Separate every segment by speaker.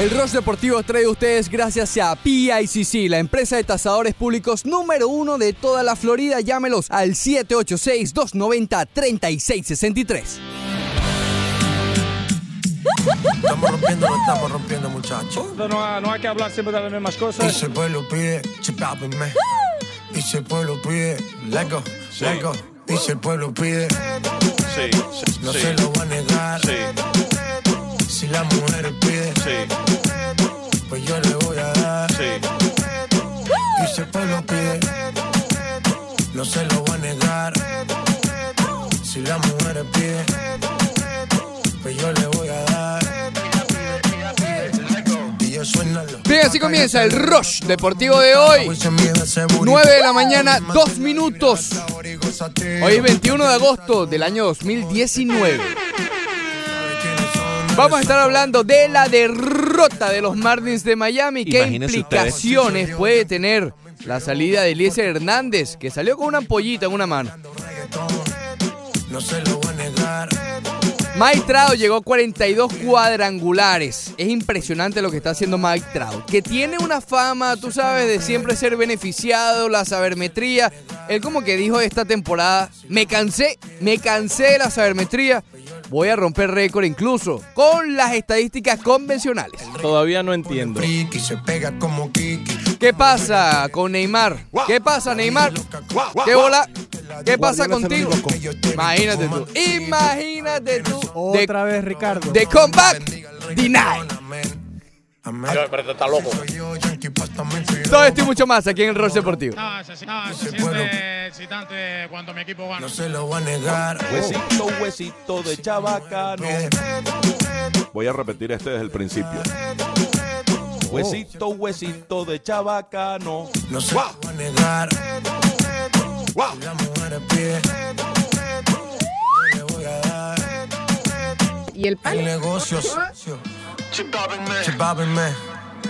Speaker 1: El Rush Deportivo trae a ustedes gracias a PICC, la empresa de tasadores públicos número uno de toda la Florida. Llámelos al 786-290-3663.
Speaker 2: Estamos rompiendo, lo estamos rompiendo, muchachos.
Speaker 3: No, no, no hay que hablar siempre de las mismas
Speaker 2: Y
Speaker 3: cosas.
Speaker 2: si el pueblo pide, chipápenme. Y si el pueblo pide, let go, let go. Y si el pueblo pide, no se lo va a negar. Si la mujer pide,
Speaker 4: sí,
Speaker 2: pues yo le voy a dar.
Speaker 4: sí.
Speaker 2: Y si el pueblo pide, no se lo va a negar. Si la mujer pide, pues yo le voy a dar. Y yo suénalo.
Speaker 1: Bien, así comienza el Rush Deportivo de hoy. 9 de la mañana, 2 minutos. Hoy es 21 de agosto del año 2019. Vamos a estar hablando de la derrota de los Marlins de Miami. ¿Qué
Speaker 4: Imagínense
Speaker 1: implicaciones puede tener la salida de Eliezer Hernández, que salió con una ampollita en una mano?
Speaker 2: No se lo va a negar.
Speaker 1: Mike Trout llegó a 42 cuadrangulares. Es impresionante lo que está haciendo Mike Trout, que tiene una fama, tú sabes, de siempre ser beneficiado, la sabermetría. Él como que dijo esta temporada, me cansé, me cansé de la sabermetría. Voy a romper récord incluso con las estadísticas convencionales.
Speaker 4: Todavía no entiendo.
Speaker 2: Friki se pega como Kiki.
Speaker 1: ¿Qué pasa con Neymar? ¿Qué pasa, Neymar? ¿Qué bola? ¿Qué pasa contigo? Imagínate tú. Imagínate tú. De,
Speaker 5: Otra vez, Ricardo.
Speaker 1: de comeback deny.
Speaker 4: Pero está loco.
Speaker 1: Todo esto y mucho más aquí en el Rol Deportivo.
Speaker 6: No, se, no, se siente excitante cuando mi equipo gana.
Speaker 2: No se lo va a negar.
Speaker 4: Huesito, huesito de chabacano. Voy a repetir este desde el principio. Huesito, huesito de chabacano.
Speaker 2: No se lo a negar. La mujer yo voy a dar.
Speaker 7: ¿Y el
Speaker 2: El
Speaker 7: pan?
Speaker 2: negocio socio. Chipápenme.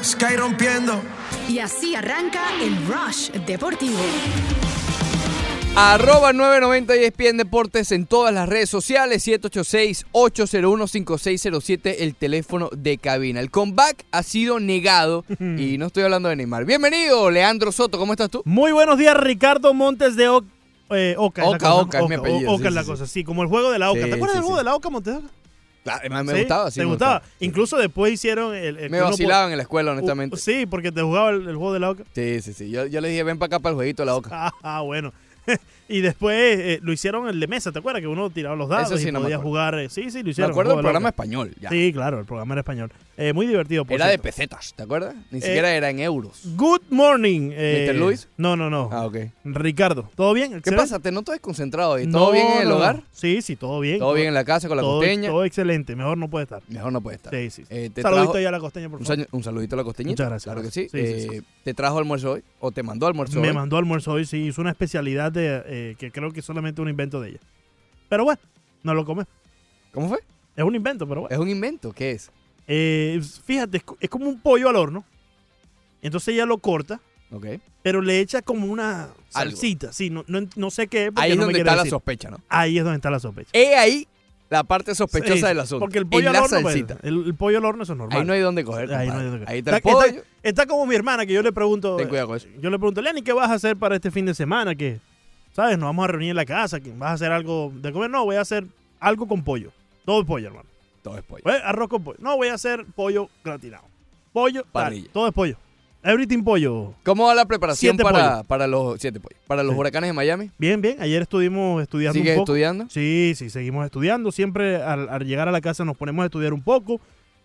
Speaker 2: Sky rompiendo.
Speaker 7: Y así arranca el Rush Deportivo.
Speaker 1: Arroba 990 y ESPN Deportes en todas las redes sociales. 786-801-5607, el teléfono de cabina. El comeback ha sido negado y no estoy hablando de Neymar. Bienvenido, Leandro Soto. ¿Cómo estás tú?
Speaker 5: Muy buenos días, Ricardo Montes de O- eh, Oca. es la
Speaker 1: Oca,
Speaker 5: cosa.
Speaker 1: Oca es mi apellido,
Speaker 5: Oca
Speaker 1: sí,
Speaker 5: es la
Speaker 1: sí,
Speaker 5: cosa, sí, como el juego de la Oca.
Speaker 1: Sí,
Speaker 5: ¿Te acuerdas
Speaker 1: sí,
Speaker 5: del juego
Speaker 1: sí.
Speaker 5: de la Oca, Montes Oca?
Speaker 1: Claro, me
Speaker 5: Sí,
Speaker 1: gustaba, sí.
Speaker 5: ¿Te
Speaker 1: me
Speaker 5: gustaba? Incluso después hicieron el. el
Speaker 1: Me vacilaban en la escuela, honestamente.
Speaker 5: Uh, sí, porque te jugaba el, el juego de la Oca.
Speaker 1: Sí, sí, sí. Yo, yo le dije, ven para acá para el jueguito de la Oca.
Speaker 5: Ah, ah, bueno. y después eh, lo hicieron el de mesa, ¿te acuerdas? Que uno tiraba los dados
Speaker 1: sí
Speaker 5: y
Speaker 1: no me
Speaker 5: podía jugar. eh, sí, sí, lo
Speaker 1: Me
Speaker 5: hicieron.
Speaker 1: acuerdo
Speaker 5: el
Speaker 1: programa español. Ya.
Speaker 5: Sí, claro, el programa era español. Eh, muy divertido. por
Speaker 1: Era de pesetas, ¿te acuerdas? Ni
Speaker 5: Eh,
Speaker 1: siquiera era en euros.
Speaker 5: Good morning. eh,
Speaker 1: ¿Mr. Luis?
Speaker 5: No, no, no.
Speaker 1: Ah, ok.
Speaker 5: Ricardo, ¿todo bien?
Speaker 1: ¿Qué pasa? ¿Te noto desconcentrado hoy? ¿Todo
Speaker 5: No,
Speaker 1: bien en el
Speaker 5: no.
Speaker 1: hogar?
Speaker 5: Sí, sí, todo bien.
Speaker 1: ¿Todo bien en la casa con la
Speaker 5: todo,
Speaker 1: costeña?
Speaker 5: Todo excelente, mejor no puede estar.
Speaker 1: Mejor no puede estar.
Speaker 5: Sí, sí.
Speaker 1: Eh, te
Speaker 5: Saludito
Speaker 1: trajo-
Speaker 5: a la costeña, por favor.
Speaker 1: un saludito a la costeñita.
Speaker 5: Muchas gracias,
Speaker 1: Claro que sí.
Speaker 5: Sí, sí, sí.
Speaker 1: ¿Te trajo almuerzo hoy? ¿O te mandó almuerzo
Speaker 5: Me
Speaker 1: hoy?
Speaker 5: mandó almuerzo hoy, sí, hizo una especialidad de, que creo que es solamente un invento de ella. Pero bueno, no lo come.
Speaker 1: ¿Cómo fue?
Speaker 5: Es un invento, pero bueno.
Speaker 1: ¿Es un invento? ¿Qué es?
Speaker 5: Eh, fíjate, es, co- es como un pollo al horno. Entonces ella lo corta,
Speaker 1: Ok.
Speaker 5: pero le echa como una
Speaker 1: Algo.
Speaker 5: salsita. Sí, no, no, no sé qué
Speaker 1: Ahí es
Speaker 5: no
Speaker 1: donde está la sospecha, ¿no?
Speaker 5: Ahí es donde está la sospecha.
Speaker 1: He ahí la parte sospechosa
Speaker 5: Sí,
Speaker 1: del asunto.
Speaker 5: Porque el pollo
Speaker 1: en
Speaker 5: al horno, pues, el, el pollo al horno eso es normal.
Speaker 1: Ahí no hay donde coger,
Speaker 5: Ahí no hay donde coger.
Speaker 1: Ahí está el
Speaker 5: Está- está-
Speaker 1: pollo.
Speaker 5: Está como mi hermana que yo le pregunto.
Speaker 1: Ten cuidado con eso.
Speaker 5: Yo le pregunto, Lenny, ¿qué vas a hacer para este fin de semana? Que, ¿sabes? Nos vamos a reunir en la casa. que ¿Vas a hacer algo de comer? No, voy a hacer algo con pollo. Todo es pollo, hermano.
Speaker 1: Todo es pollo.
Speaker 5: Eh, Arroz con pollo. No, voy a hacer pollo gratinado. Pollo, tal,
Speaker 1: Parrilla.
Speaker 5: todo es pollo. Everything pollo.
Speaker 1: ¿Cómo va la preparación
Speaker 5: Siete
Speaker 1: para, para los siete pollos? Para los
Speaker 5: Sí.
Speaker 1: huracanes de Miami?
Speaker 5: Bien, bien. Ayer estuvimos estudiando
Speaker 1: ¿Sigues
Speaker 5: un poco.
Speaker 1: estudiando?
Speaker 5: Sí, sí, seguimos estudiando. Siempre al, al llegar a la casa nos ponemos a estudiar un poco.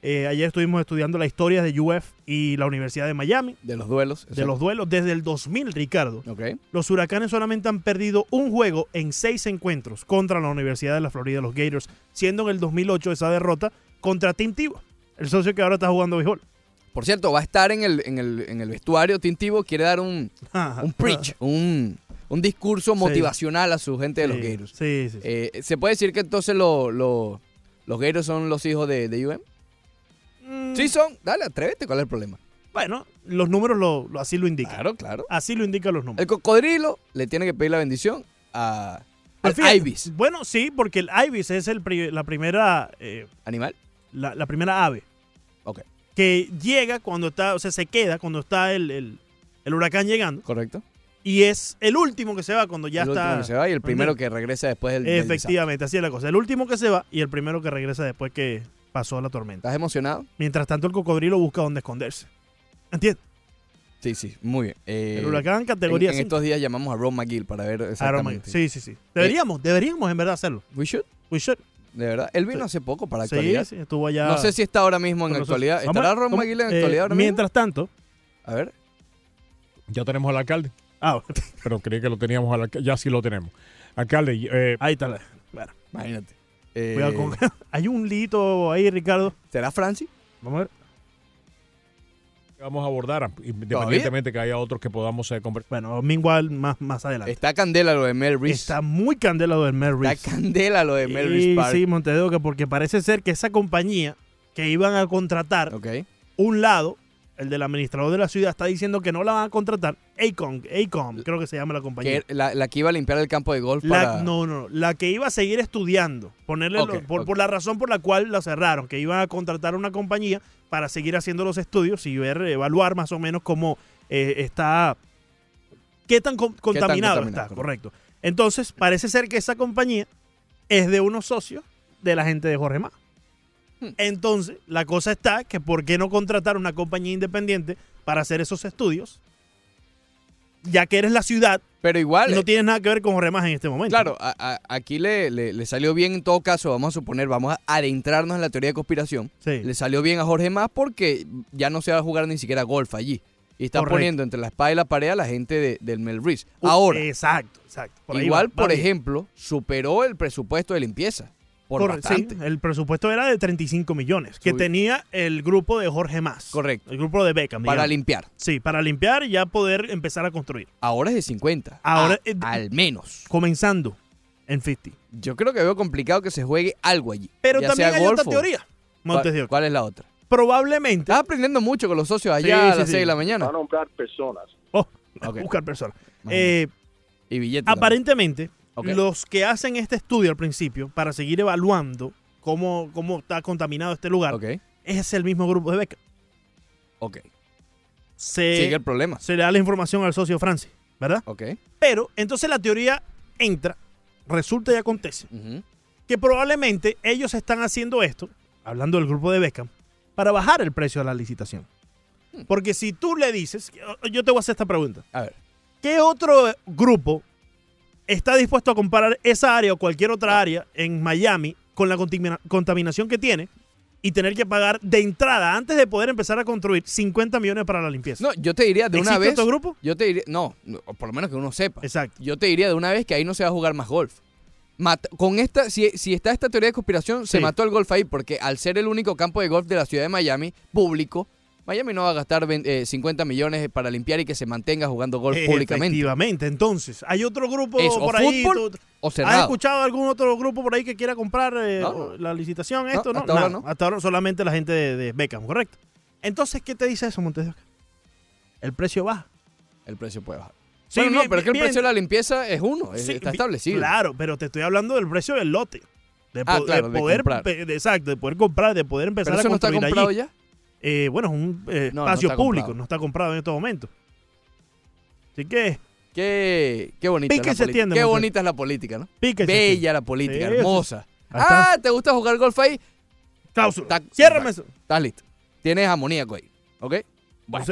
Speaker 5: Eh, ayer estuvimos estudiando la historia de UF y la Universidad de Miami,
Speaker 1: De los duelos.
Speaker 5: de los duelos desde el 2000, Ricardo. Los huracanes solamente han perdido un juego en seis encuentros contra la Universidad de la Florida, los Gators, siendo en el 2008 esa derrota contra Tim Tebow, el socio que ahora está jugando béisbol.
Speaker 1: Por cierto, va a estar en el, en el, en el vestuario. Tintivo quiere dar un, un preach, un, un discurso
Speaker 5: Sí.
Speaker 1: motivacional a su gente de los Gators.
Speaker 5: Sí, sí. sí.
Speaker 1: Eh, ¿Se puede decir que entonces lo- lo- los Gators son los hijos de, de UM?
Speaker 5: Mm,
Speaker 1: Sí son. Dale, atrévete. ¿Cuál es el problema?
Speaker 5: Bueno, los números lo, lo- así lo indican.
Speaker 1: Claro, claro.
Speaker 5: Así lo indican los números.
Speaker 1: El cocodrilo le tiene que pedir la bendición a, al
Speaker 5: fíjate,
Speaker 1: Ibis.
Speaker 5: Bueno, sí, porque el Ibis es el pri- la primera eh,
Speaker 1: ¿Animal?
Speaker 5: la, la primera ave.
Speaker 1: Ok.
Speaker 5: que llega cuando está, o sea, se queda cuando está el, el- el huracán llegando
Speaker 1: Correcto.
Speaker 5: y es el último que se va cuando ya
Speaker 1: el
Speaker 5: está.
Speaker 1: último que se va y el primero que regresa después del.
Speaker 5: Efectivamente, así es la cosa. El último que se va y el primero que regresa después que pasó la tormenta.
Speaker 1: ¿Estás emocionado?
Speaker 5: Mientras tanto, el cocodrilo busca dónde esconderse. ¿Entiendes?
Speaker 1: Sí, sí, muy bien. Eh,
Speaker 5: El huracán
Speaker 1: en,
Speaker 5: categoría
Speaker 1: en
Speaker 5: 5.
Speaker 1: estos días llamamos a Ron McGill para ver exactamente.
Speaker 5: Sí, sí, sí. Deberíamos, deberíamos en verdad hacerlo.
Speaker 1: We should,
Speaker 5: We should.
Speaker 1: de verdad. Él vino
Speaker 5: Sí.
Speaker 1: hace poco para
Speaker 5: Sí,
Speaker 1: actualidad.
Speaker 5: sí, estuvo allá.
Speaker 1: No sé si está ahora mismo en
Speaker 5: nosotros.
Speaker 1: actualidad. ¿Estará Ron McGill en
Speaker 5: eh,
Speaker 1: actualidad ahora mismo?
Speaker 5: Mientras tanto.
Speaker 1: A ver.
Speaker 3: Ya tenemos al alcalde,
Speaker 5: Ah,
Speaker 3: pero creí que lo teníamos al alcalde. Ya sí lo tenemos. Alcalde, eh,
Speaker 5: ahí está. la- Bueno,
Speaker 1: Imagínate. Eh,
Speaker 5: cuidado con. Hay un lito ahí, Ricardo.
Speaker 1: ¿Será Francis?
Speaker 5: Vamos a ver.
Speaker 3: vamos a abordar, independientemente que haya otros que podamos eh, conversar.
Speaker 5: Bueno, Meanwhile, más, más adelante.
Speaker 1: Está candela lo de Mel Reese.
Speaker 5: Está muy candela lo del Mel
Speaker 1: Está
Speaker 5: Reese.
Speaker 1: candela lo de Mel
Speaker 5: Sí,
Speaker 1: Reese Park.
Speaker 5: sí, que porque parece ser que esa compañía que iban a contratar
Speaker 1: Ok.
Speaker 5: un lado, el del administrador de la ciudad, está diciendo que no la van a contratar. Acom, Acom, creo que se llama la compañía.
Speaker 1: La, la que iba a limpiar el campo de golf
Speaker 5: La-
Speaker 1: para...
Speaker 5: no, no, no, la que iba a seguir estudiando, ponerle lo- por, por la razón por la cual la cerraron, que iban a contratar una compañía para seguir haciendo los estudios y ver, evaluar más o menos cómo eh, está, qué tan con- contaminado,
Speaker 1: contaminado,
Speaker 5: está,
Speaker 1: correcto.
Speaker 5: correcto. Entonces, parece ser que esa compañía es de unos socios de la gente de Jorge Más.
Speaker 1: Hmm.
Speaker 5: Entonces, la cosa está que ¿por qué no contratar una compañía independiente para hacer esos estudios? Ya que eres la ciudad
Speaker 1: Pero igual,
Speaker 5: no
Speaker 1: eh,
Speaker 5: tienes nada que ver con Jorge Más en este momento.
Speaker 1: claro, a- a- aquí le, le- le salió bien en todo caso, vamos a suponer, vamos a adentrarnos en la teoría de conspiración.
Speaker 5: Sí.
Speaker 1: Le salió bien a Jorge Más porque ya no se va a jugar ni siquiera golf allí. Y está
Speaker 5: Correcto.
Speaker 1: poniendo entre la espada y la pared a la gente de- del Mel Reese.
Speaker 5: Uh,
Speaker 1: Ahora,
Speaker 5: Exacto, exacto. Por
Speaker 1: igual,
Speaker 5: va,
Speaker 1: por ejemplo, superó el presupuesto de limpieza. Por
Speaker 5: sí,
Speaker 1: bastante.
Speaker 5: el presupuesto era de 35 millones, que tenía el grupo de Jorge Más.
Speaker 1: Correcto.
Speaker 5: El grupo de Beckham.
Speaker 1: Para
Speaker 5: digamos.
Speaker 1: limpiar.
Speaker 5: Sí, para limpiar y ya poder empezar a construir.
Speaker 1: Ahora es de 50.
Speaker 5: Ahora,
Speaker 1: A-
Speaker 5: eh,
Speaker 1: al menos.
Speaker 5: Comenzando en 50.
Speaker 1: Yo creo que veo complicado que se juegue algo allí.
Speaker 5: Pero
Speaker 1: ya
Speaker 5: también
Speaker 1: sea
Speaker 5: hay
Speaker 1: golf
Speaker 5: otra teoría, Montes de
Speaker 1: ¿Cuál, cuál es la otra?
Speaker 5: Probablemente.
Speaker 1: Estás aprendiendo mucho con los socios allá
Speaker 5: Sí,
Speaker 1: a
Speaker 5: sí,
Speaker 1: las
Speaker 5: sí.
Speaker 1: 6 de la mañana.
Speaker 8: Va a nombrar personas.
Speaker 5: Oh, buscar personas. Eh,
Speaker 1: y billetes. también.
Speaker 5: Los que hacen este estudio al principio para seguir evaluando cómo, cómo está contaminado este lugar es el mismo grupo de Beckham.
Speaker 1: ok.
Speaker 5: Se,
Speaker 1: Sigue el problema.
Speaker 5: se le da la información al socio Francis, ¿verdad?
Speaker 1: Ok.
Speaker 5: Pero entonces la teoría entra, resulta y acontece que probablemente ellos están haciendo esto, hablando del grupo de Beckham, para bajar el precio de la licitación.
Speaker 1: Hmm.
Speaker 5: Porque si tú le dices, yo te voy a hacer esta pregunta,
Speaker 1: A ver.
Speaker 5: ¿qué otro grupo está dispuesto a comprar esa área o cualquier otra área en Miami con la contamina- contaminación que tiene y tener que pagar de entrada, antes de poder empezar a construir, 50 millones para la limpieza?
Speaker 1: No, yo te diría de una
Speaker 5: ¿Existe
Speaker 1: vez.
Speaker 5: otro grupo?
Speaker 1: Yo te diría. No, por lo menos que uno sepa.
Speaker 5: Exacto.
Speaker 1: Yo te diría de una vez que ahí no se va a jugar más golf. Mata- con esta, si, si está esta teoría de conspiración, se mató el golf ahí, porque al ser el único campo de golf de la ciudad de Miami, público, Miami no va a gastar ven- eh, 50 millones para limpiar y que se mantenga jugando golf públicamente.
Speaker 5: Efectivamente. Entonces, hay otro grupo
Speaker 1: Es o
Speaker 5: por ahí.
Speaker 1: fútbol
Speaker 5: tú-
Speaker 1: O
Speaker 5: ¿Has escuchado algún otro grupo por ahí que quiera comprar eh,
Speaker 1: No,
Speaker 5: la licitación? Esto no,
Speaker 1: hasta ahora
Speaker 5: Nada.
Speaker 1: no.
Speaker 5: Hasta ahora solamente la gente de, de Beckham, correcto. Entonces, ¿qué te dice eso, Montes? El precio baja.
Speaker 1: El precio puede bajar.
Speaker 5: Sí,
Speaker 1: Bueno, no, pero es que el precio de la limpieza es uno, es-
Speaker 5: Sí,
Speaker 1: está establecido.
Speaker 5: Claro, pero te estoy hablando del precio del lote. De,
Speaker 1: Ah,
Speaker 5: po-
Speaker 1: claro,
Speaker 5: de
Speaker 1: de
Speaker 5: poder, de- exacto, de poder comprar, de poder empezar
Speaker 1: Pero eso
Speaker 5: a
Speaker 1: no está
Speaker 5: construir
Speaker 1: comprado
Speaker 5: allí.
Speaker 1: ya.
Speaker 5: Eh, bueno, es un eh,
Speaker 1: No,
Speaker 5: espacio público,
Speaker 1: comprado.
Speaker 5: no está comprado en estos momentos. Así que,
Speaker 1: Qué, qué bonita
Speaker 5: Pique
Speaker 1: es la
Speaker 5: entiende,
Speaker 1: Qué bonita es la política, ¿no?
Speaker 5: píquese.
Speaker 1: Bella la política, hermosa. Ah, ¿te gusta jugar golf ahí?
Speaker 5: Cláusula. Ciérrame eso.
Speaker 1: Estás listo. Tienes amoníaco ahí, ¿ok? Bueno,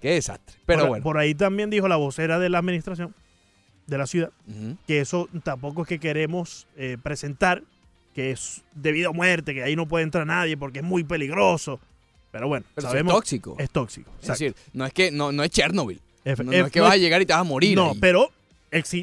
Speaker 1: qué desastre. Pero
Speaker 5: por,
Speaker 1: bueno.
Speaker 5: por ahí también dijo la vocera de la administración de la ciudad que eso tampoco es que queremos eh, presentar, que es debido a muerte, que ahí no puede entrar nadie porque es muy peligroso. Pero bueno,
Speaker 1: Pero
Speaker 5: sabemos
Speaker 1: es tóxico.
Speaker 5: es tóxico.
Speaker 1: Es
Speaker 5: exacto.
Speaker 1: decir, no es que no, no es Chernobyl. No, es que vas a llegar y te vas a morir.
Speaker 5: No,
Speaker 1: ahí.
Speaker 5: pero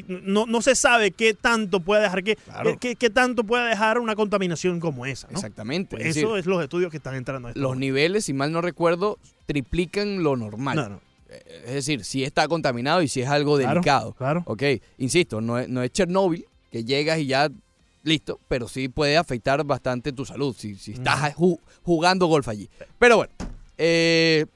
Speaker 5: no, no se sabe qué tanto puede dejar que,
Speaker 1: Claro.
Speaker 5: qué, qué tanto puede dejar una contaminación como esa. ¿no?
Speaker 1: Exactamente.
Speaker 5: Pues
Speaker 1: es
Speaker 5: eso
Speaker 1: decir,
Speaker 5: es los estudios que están entrando. en este
Speaker 1: los
Speaker 5: momento.
Speaker 1: niveles, si mal no recuerdo, triplican lo normal.
Speaker 5: No, no,
Speaker 1: Eh, Es decir, si está contaminado y si es algo
Speaker 5: Claro,
Speaker 1: delicado.
Speaker 5: claro.
Speaker 1: Ok, insisto, no es, no es Chernobyl, que llegas y ya listo, pero sí puede afectar bastante tu salud si, si estás ju- jugando golf allí. Pero bueno, eh,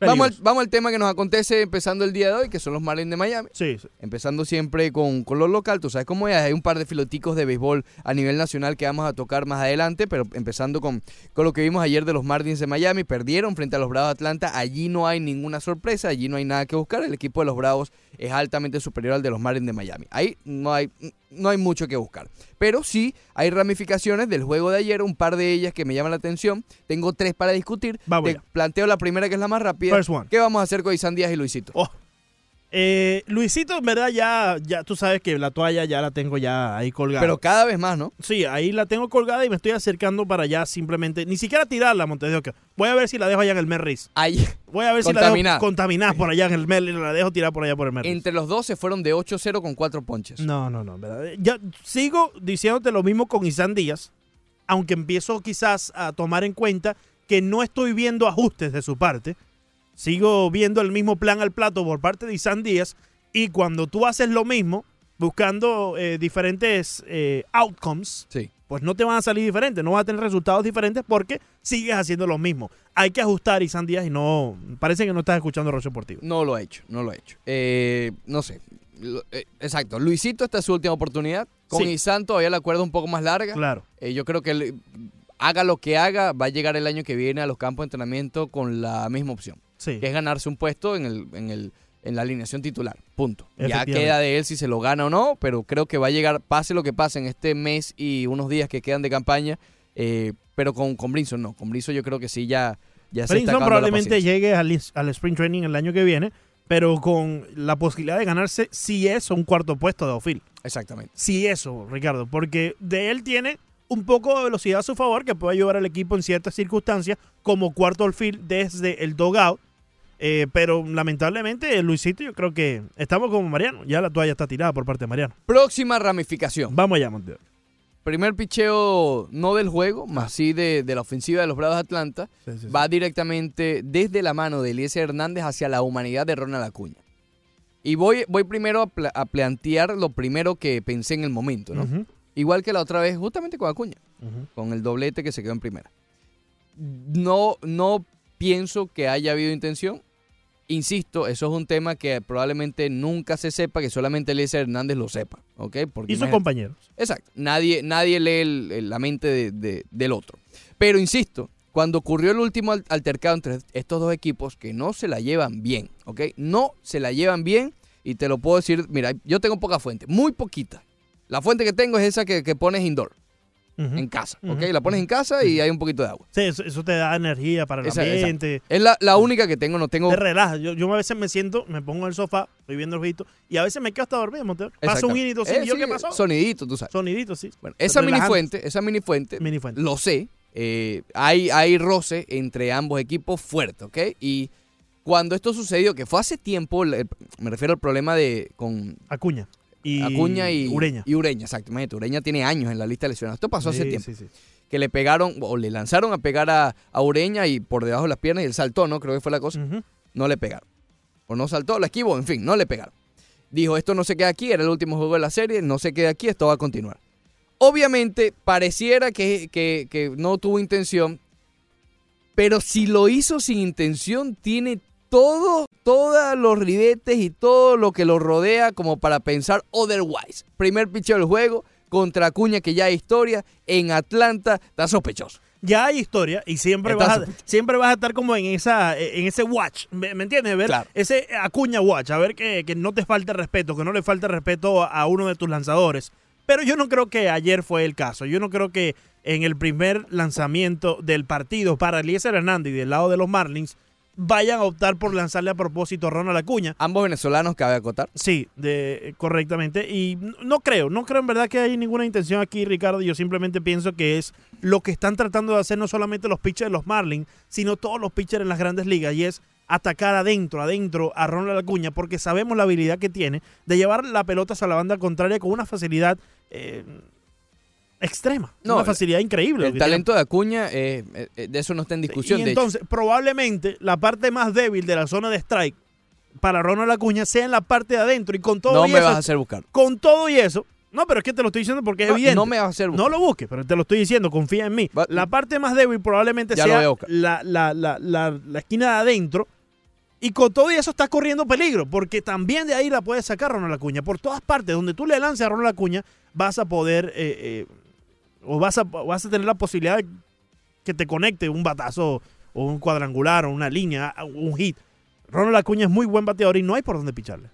Speaker 1: Vamos al, vamos al tema que nos acontece empezando el día de hoy, que son los Marlins de Miami.
Speaker 5: Sí, sí.
Speaker 1: Empezando siempre con, con lo local, tú sabes cómo es, hay un par de filoticos de béisbol a nivel nacional que vamos a tocar más adelante, pero empezando con, con lo que vimos ayer de los Marlins de Miami, perdieron frente a los Bravos de Atlanta, allí no hay ninguna sorpresa, allí no hay nada que buscar, el equipo de los Bravos es altamente superior al de los Marlins de Miami, ahí no hay, no hay mucho que buscar, pero sí hay ramificaciones del juego de ayer, un par de ellas que me llaman la atención, tengo tres para discutir,
Speaker 5: Vamos
Speaker 1: Te planteo la primera que es la más rápida,
Speaker 5: First one.
Speaker 1: ¿qué vamos a hacer con Isan Díaz y Luisito?
Speaker 5: Oh. Eh, Luisito, en verdad, ya, ya tú sabes que la toalla ya la tengo ya ahí colgada.
Speaker 1: Pero cada vez más, ¿no?
Speaker 5: Sí, ahí la tengo colgada y me estoy acercando para ya simplemente, ni siquiera tirarla, Montes de Oca. Voy a ver si la dejo allá en el Merris.
Speaker 1: Ahí,
Speaker 5: Voy a ver si la dejo contaminada por allá en el Merris, la dejo tirar por allá por el Merris.
Speaker 1: entre los dos se fueron de 8-0 con cuatro ponches.
Speaker 5: No, no, no, ¿verdad? Ya sigo diciéndote lo mismo con Isan Díaz, aunque empiezo quizás a tomar en cuenta que no estoy viendo ajustes de su parte. Sigo viendo el mismo plan al plato por parte de Isan Díaz y cuando tú haces lo mismo, buscando eh, diferentes eh, outcomes,
Speaker 1: Sí.
Speaker 5: pues no te van a salir diferentes, no vas a tener resultados diferentes porque sigues haciendo lo mismo. Hay que ajustar Isan Díaz y no, parece que no estás escuchando Roche Deportivo.
Speaker 1: No lo ha hecho, no lo ha hecho. Eh, no sé. Eh, exacto. Luisito, esta es su última oportunidad. Con
Speaker 5: Sí.
Speaker 1: Isan todavía la cuerda un poco más larga.
Speaker 5: Claro.
Speaker 1: Yo creo que haga lo que haga, va a llegar el año que viene a los campos de entrenamiento con la misma opción,
Speaker 5: Sí.
Speaker 1: que es ganarse un puesto en, el, en, el, en la alineación titular. Punto. Ya queda de él si se lo gana o no, pero creo que va a llegar, pase lo que pase en este mes y unos días que quedan de campaña. eh, pero con, con Brinson no. Con Brinson yo creo que sí ya, ya se está la
Speaker 5: probablemente llegue al, al Spring Training el año que viene, pero con la posibilidad de ganarse si eso un cuarto puesto de outfield.
Speaker 1: Exactamente.
Speaker 5: Si eso, Ricardo, porque de él tiene un poco de velocidad a su favor que puede ayudar al equipo en ciertas circunstancias como cuarto outfield desde el dogout. Eh, pero lamentablemente, Luisito, yo creo que estamos como Mariano. Ya la toalla está tirada por parte de Mariano.
Speaker 1: Próxima ramificación.
Speaker 5: Vamos allá, Montero.
Speaker 1: Primer picheo no del juego, más sí de, de la ofensiva de los Bravos de Atlanta. Va directamente desde la mano de Eliezer Hernández hacia la humanidad de Ronald Acuña. Y voy, voy primero a, pla- a plantear lo primero que pensé en el momento, ¿no? Igual que la otra vez, justamente con Acuña, con el doblete que se quedó en primera. No, no pienso que haya habido intención. Insisto, eso es un tema que probablemente nunca se sepa, que solamente Eliezer Hernández lo sepa, ¿ok? Porque
Speaker 5: Y sus compañeros.
Speaker 1: Exacto. Nadie, nadie lee el- el- la mente de- de- del otro. Pero insisto, cuando ocurrió el último al- altercado entre estos dos equipos que no se la llevan bien, ¿ok? No se la llevan bien y te lo puedo decir, mira, yo tengo poca fuente, muy poquita. La fuente que tengo es esa que, que pones indoor, En casa, ¿ok? La pones en casa y hay un poquito de agua.
Speaker 5: Sí, eso, eso te da energía para el
Speaker 1: Esa-
Speaker 5: ambiente.
Speaker 1: Es la, la única que tengo, no tengo...
Speaker 5: Te relaja. Yo, yo a veces me siento, me pongo en el sofá, estoy viendo el videito y a veces me quedo hasta dormido, Montero. Pasa un
Speaker 1: Exactamente.
Speaker 5: minuto sin
Speaker 1: Eh,
Speaker 5: yo,
Speaker 1: sí,
Speaker 5: ¿qué pasó?
Speaker 1: Sonidito, tú sabes.
Speaker 5: Sonidito, sí.
Speaker 1: Bueno, esa mini fuente, esa mini fuente,
Speaker 5: Mini fuente.
Speaker 1: lo sé, eh, hay, hay roce entre ambos equipos fuerte, ¿ok? Y cuando esto sucedió, que fue hace tiempo, me refiero al problema de con
Speaker 5: Acuña. Y
Speaker 1: Acuña y
Speaker 5: Ureña.
Speaker 1: Y Ureña, exacto. Imagínate, Ureña tiene años en la lista de lesionados. Esto pasó hace tiempo.
Speaker 5: sí, sí.
Speaker 1: Que le pegaron, o le lanzaron a pegar a, a Ureña y por debajo de las piernas y él saltó, ¿no? Creo que fue la cosa. No le pegaron. O no saltó, la esquivó, en fin, no le pegaron. Dijo, esto no se queda aquí, era el último juego de la serie, no se queda aquí, esto va a continuar. Obviamente, pareciera que, que- que no tuvo intención, pero si lo hizo sin intención, tiene todo, todos los ribetes y todo lo que lo rodea como para pensar otherwise. Primer picheo del juego contra Acuña, que ya hay historia, en Atlanta, está sospechoso.
Speaker 5: Ya hay historia y siempre
Speaker 1: Está
Speaker 5: vas, a, siempre vas a estar como en esa en ese watch, ¿me, me entiendes? Ver
Speaker 1: Claro.
Speaker 5: ese Acuña watch, a ver que, que no te falte respeto, que no le falte respeto a, a uno de tus lanzadores. Pero yo no creo que ayer fue el caso. Yo no creo que en el primer lanzamiento del partido para Eliezer Hernández y del lado de los Marlins vayan a optar por lanzarle a propósito a Ronald Acuña.
Speaker 1: Ambos venezolanos, cabe acotar.
Speaker 5: Sí, de, correctamente. Y no- creo, no creo en verdad que hay ninguna intención aquí, Ricardo. Yo simplemente pienso que es lo que están tratando de hacer no solamente los pitchers de los Marlins, sino todos los pitchers en las grandes ligas. Y es atacar adentro, adentro a Ronald Acuña, porque sabemos la habilidad que tiene de llevar la pelota hacia la banda contraria con una facilidad eh, extrema.
Speaker 1: No,
Speaker 5: una facilidad increíble.
Speaker 1: El talento de Acuña, eh, eh, de eso no está en discusión.
Speaker 5: Y
Speaker 1: de hecho.
Speaker 5: entonces, probablemente la parte más débil de la zona de strike para Ronald Acuña sea en la parte de adentro y con todo
Speaker 1: no
Speaker 5: y
Speaker 1: me
Speaker 5: eso,
Speaker 1: vas a hacer buscar.
Speaker 5: con todo y eso. No, pero es que te lo estoy diciendo porque es
Speaker 1: No,
Speaker 5: evidente.
Speaker 1: no me vas a hacer buscar.
Speaker 5: No lo busques, pero te lo estoy diciendo, confía en mí.
Speaker 1: Va-
Speaker 5: la parte más débil probablemente sea la, la, la, la, esquina de adentro Y con todo y eso está corriendo peligro, porque también de ahí la puedes sacar Ronald Acuña. Por todas partes, donde tú le lances a Ronald Acuña, vas a poder, eh, eh, o vas a, vas a tener la posibilidad de que te conecte un batazo, o un cuadrangular, o una línea, un hit. Ronald Acuña es muy buen bateador y no hay por dónde picharle.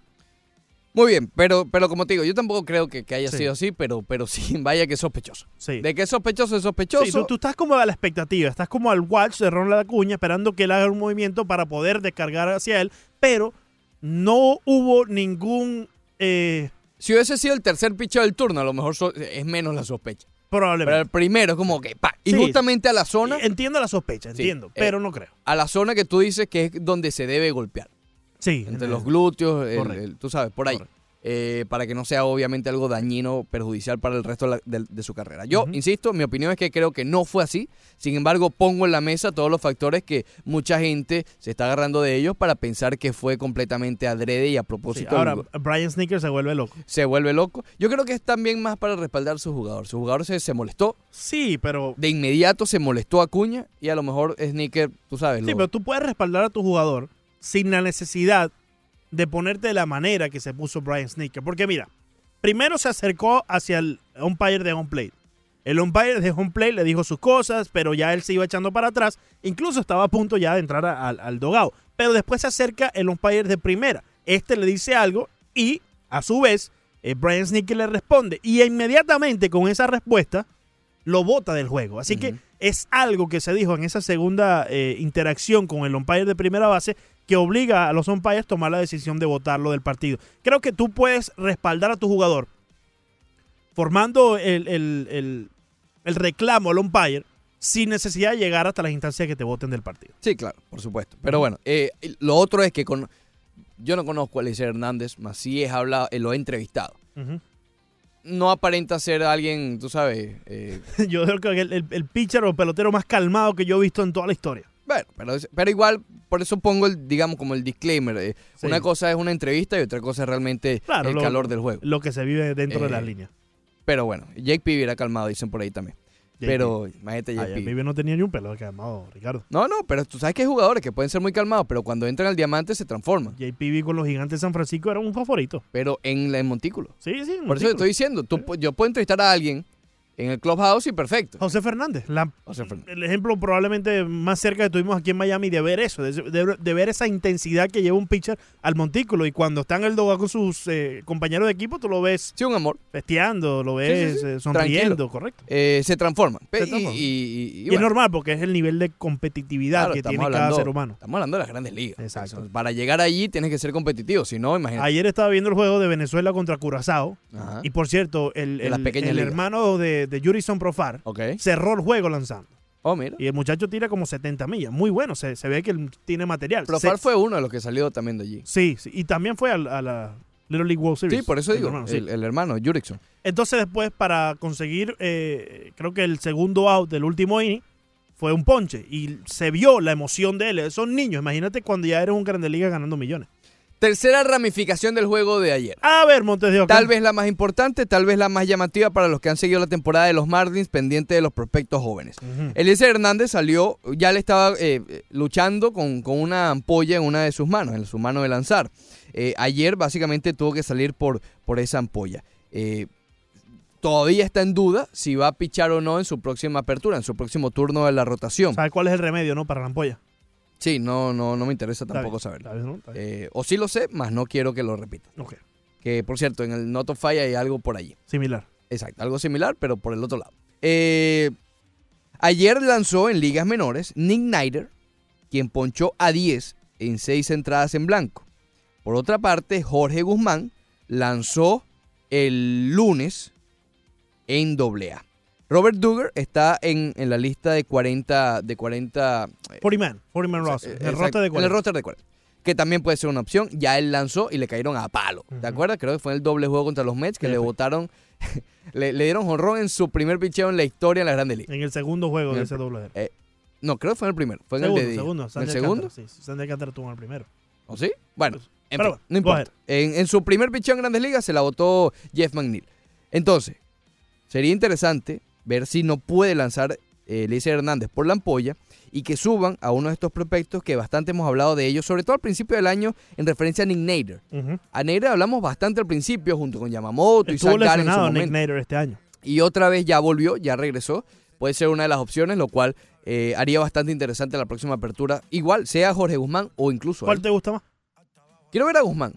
Speaker 1: Muy bien, pero, pero como te digo, yo tampoco creo que, que haya
Speaker 5: Sí.
Speaker 1: sido así, pero, pero sí, vaya que es sospechoso.
Speaker 5: Sí.
Speaker 1: De que es sospechoso, es sospechoso.
Speaker 5: Sí, tú, tú estás como a la expectativa, estás como al watch de Ronald Acuña esperando que él haga un movimiento para poder descargar hacia él, pero no hubo ningún eh,
Speaker 1: Si hubiese sido el tercer picheo del turno, a lo mejor so- es menos la sospecha. Pero
Speaker 5: probablemente.
Speaker 1: el primero es como que, pa, y
Speaker 5: Sí.
Speaker 1: justamente a la zona,
Speaker 5: Entiendo la sospecha,
Speaker 1: Sí,
Speaker 5: entiendo,
Speaker 1: eh,
Speaker 5: pero no creo.
Speaker 1: a la zona que tú dices que es donde se debe golpear.
Speaker 5: Sí,
Speaker 1: Entre
Speaker 5: en-
Speaker 1: los glúteos, el- tú sabes, por ahí.
Speaker 5: Correcto.
Speaker 1: Eh, para que no sea obviamente algo dañino, perjudicial para el resto de, la- de- de su carrera. Yo, insisto, mi opinión es que creo que no fue así. Sin embargo, pongo en la mesa todos los factores que mucha gente se está agarrando de ellos para pensar que fue completamente adrede y a
Speaker 5: sí,
Speaker 1: propósito.
Speaker 5: ahora, Brian Sneaker se vuelve loco.
Speaker 1: se vuelve loco. Yo creo que es también más para respaldar a su jugador. Su jugador se, se molestó,
Speaker 5: Sí, pero,
Speaker 1: de inmediato se molestó a Cuña y a lo mejor Sneaker, tú sabes,
Speaker 5: sí,
Speaker 1: lo-
Speaker 5: pero tú puedes respaldar a tu jugador sin la necesidad de ponerte de la manera que se puso Brian Sneaker. Porque mira, primero se acercó hacia el umpire de home plate. El umpire de home plate le dijo sus cosas, pero ya él se iba echando para atrás. Incluso estaba a punto ya de entrar a- al, al dogado. Pero después se acerca el umpire de primera. Este le dice algo y, a su vez, eh, Brian Sneaker le responde. Y inmediatamente con esa respuesta, lo bota del juego. Así que es algo que se dijo en esa segunda eh, interacción con el umpire de primera base que obliga a los umpires a tomar la decisión de votarlo del partido. Creo que tú puedes respaldar a tu jugador formando el, el- el- el reclamo al umpire sin necesidad de llegar hasta las instancias que te voten del partido.
Speaker 1: Sí, claro, por supuesto. Pero bueno, eh, lo otro es que con... yo no conozco a Eliseo Hernández, más sí es hablado, eh, lo he entrevistado. No aparenta ser alguien, tú sabes, eh,
Speaker 5: Yo creo que el, el, el pitcher o pelotero más calmado que yo he visto en toda la historia.
Speaker 1: Bueno, pero, pero igual, por eso pongo el, digamos, como el disclaimer. eh,
Speaker 5: Sí.
Speaker 1: Una cosa es una entrevista y otra cosa es realmente
Speaker 5: Claro,
Speaker 1: el
Speaker 5: lo-
Speaker 1: calor del juego.
Speaker 5: Lo que se vive dentro de
Speaker 1: Eh,
Speaker 5: las líneas.
Speaker 1: Pero bueno, Jake Peavy era calmado, dicen por ahí también. Pero imagínate Jake
Speaker 5: Ay, no tenía ni un pelo calmado, Ricardo.
Speaker 1: No, no, pero tú sabes que hay jugadores que pueden ser muy calmados, pero cuando entran al diamante se transforman.
Speaker 5: JPB con los gigantes de San Francisco era un favorito.
Speaker 1: Pero en el montículo.
Speaker 5: Sí, sí.
Speaker 1: Por eso te estoy diciendo, tú, yo puedo entrevistar a alguien en el clubhouse y perfecto.
Speaker 5: José Fernández, la-
Speaker 1: José Fernández.
Speaker 5: el ejemplo probablemente más cerca que tuvimos aquí en Miami de ver eso, de, de- de ver esa intensidad que lleva un pitcher al montículo y cuando está en el doga con sus eh, compañeros de equipo, tú lo ves
Speaker 1: Sí, un amor.
Speaker 5: festeando, lo ves
Speaker 1: sí, sí.
Speaker 5: eh, sonriendo,
Speaker 1: Tranquilo.
Speaker 5: correcto.
Speaker 1: Eh, se transforman.
Speaker 5: Se
Speaker 1: y-
Speaker 5: transforman.
Speaker 1: Y, y- y
Speaker 5: Y, es normal porque es el nivel de competitividad
Speaker 1: claro,
Speaker 5: que tiene cada ser humano.
Speaker 1: Estamos hablando de las grandes ligas.
Speaker 5: Exacto.
Speaker 1: Para llegar allí tienes que ser competitivo, si no, imagínate.
Speaker 5: Ayer estaba viendo el juego de Venezuela contra Curazao
Speaker 1: Ajá.
Speaker 5: y por cierto, el, el- el hermano de, de Jurison Profar cerró el juego lanzando.
Speaker 1: Oh, mira.
Speaker 5: Y el muchacho tira como 70 millas. Muy bueno, se, se ve que él tiene material.
Speaker 1: Profar
Speaker 5: Se-
Speaker 1: fue uno de los que salió también de allí.
Speaker 5: Sí, sí, y también fue a, la Little League World Series.
Speaker 1: Sí, por eso
Speaker 5: el
Speaker 1: digo,
Speaker 5: hermano, sí.
Speaker 1: el, el hermano, Jurickson.
Speaker 5: Entonces después para conseguir, eh, creo que el segundo out del último inning fue un ponche y se vio la emoción de él. Son niños, imagínate cuando ya eres un grande liga ganando millones.
Speaker 1: Tercera ramificación del juego de ayer.
Speaker 5: A ver, Montes de Oca.
Speaker 1: Tal vez la más importante, tal vez la más llamativa para los que han seguido la temporada de los Marlins pendiente de los prospectos jóvenes. Eliezer Hernández salió, ya le estaba eh, eh, luchando con, con una ampolla en una de sus manos, en su mano de lanzar. Eh, ayer básicamente tuvo que salir por, por esa ampolla. Eh, todavía está en duda si va a pichar o no en su próxima apertura, en su próximo turno de la rotación.
Speaker 5: ¿Sabes cuál es el remedio, no? Para la ampolla.
Speaker 1: Sí, no, no, no me interesa tampoco
Speaker 5: bien,
Speaker 1: saberlo.
Speaker 5: bien, ¿no?
Speaker 1: Eh, o sí lo sé, más no quiero que lo repita.
Speaker 5: Ok,
Speaker 1: Que por cierto, en el Not of Fire hay algo por allí.
Speaker 5: Similar.
Speaker 1: Exacto, algo similar, pero por el otro lado. Eh, ayer lanzó en ligas menores Nick Snyder, quien ponchó a 10 en 6 entradas en blanco. Por otra parte, Jorge Guzmán lanzó el lunes en AA. Robert Duggar está en, en la lista de 40, de 40 eh,
Speaker 5: 40 man, 40 man roster.
Speaker 1: eh,
Speaker 5: El roster de
Speaker 1: en el
Speaker 5: 40.
Speaker 1: roster de 40. Que también puede ser una opción. Ya él lanzó y le cayeron a palo. ¿Te
Speaker 5: Ujú.
Speaker 1: acuerdas? Creo que fue en el doble juego contra los Mets que
Speaker 5: Sí,
Speaker 1: le
Speaker 5: fue.
Speaker 1: votaron. le, le dieron jonrón en su primer picheo en la historia en la Grande Liga.
Speaker 5: En el segundo juego
Speaker 1: En
Speaker 5: de
Speaker 1: el
Speaker 5: ese doble.
Speaker 1: Eh, no, creo que fue en el primero. Fue en
Speaker 5: segundo,
Speaker 1: el de
Speaker 5: segundo.
Speaker 1: ¿En el segundo?
Speaker 5: Sí, Sandy Alcántara tuvo en el primero.
Speaker 1: ¿O sí? Bueno, en
Speaker 5: Pero
Speaker 1: fin, no importa. En, en su primer picheo en Grandes Ligas se la votó Jeff McNeil. Entonces, sería interesante ver si no puede lanzar eh, Hernández por la ampolla y que suban a uno de estos prospectos que bastante hemos hablado de ellos, sobre todo al principio del año en referencia a Nick Nader. A Nader hablamos bastante al principio junto con Yamamoto y
Speaker 5: Estuvo
Speaker 1: Gallen en su
Speaker 5: Nick. Nader este año.
Speaker 1: Y otra vez ya volvió, ya regresó. Puede ser una de las opciones, lo cual eh, haría bastante interesante la próxima apertura. Igual, sea Jorge Guzmán o incluso
Speaker 5: ¿Cuál
Speaker 1: él.
Speaker 5: te gusta más?
Speaker 1: Quiero ver a Guzmán.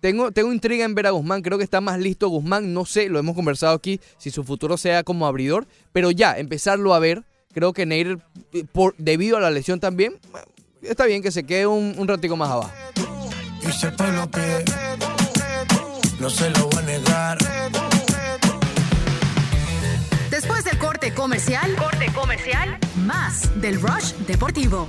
Speaker 1: Tengo, tengo intriga en ver a Guzmán. Creo que está más listo Guzmán. No sé, lo hemos conversado aquí, si su futuro sea como abridor. Pero ya, empezarlo a ver. Creo que Nader, eh, por, debido a la lesión también, eh, está bien que se quede un, un ratico más abajo.
Speaker 2: Y si el pueblo pide, no se lo voy a negar.
Speaker 7: Después del corte comercial, corte comercial, más del Rush Deportivo.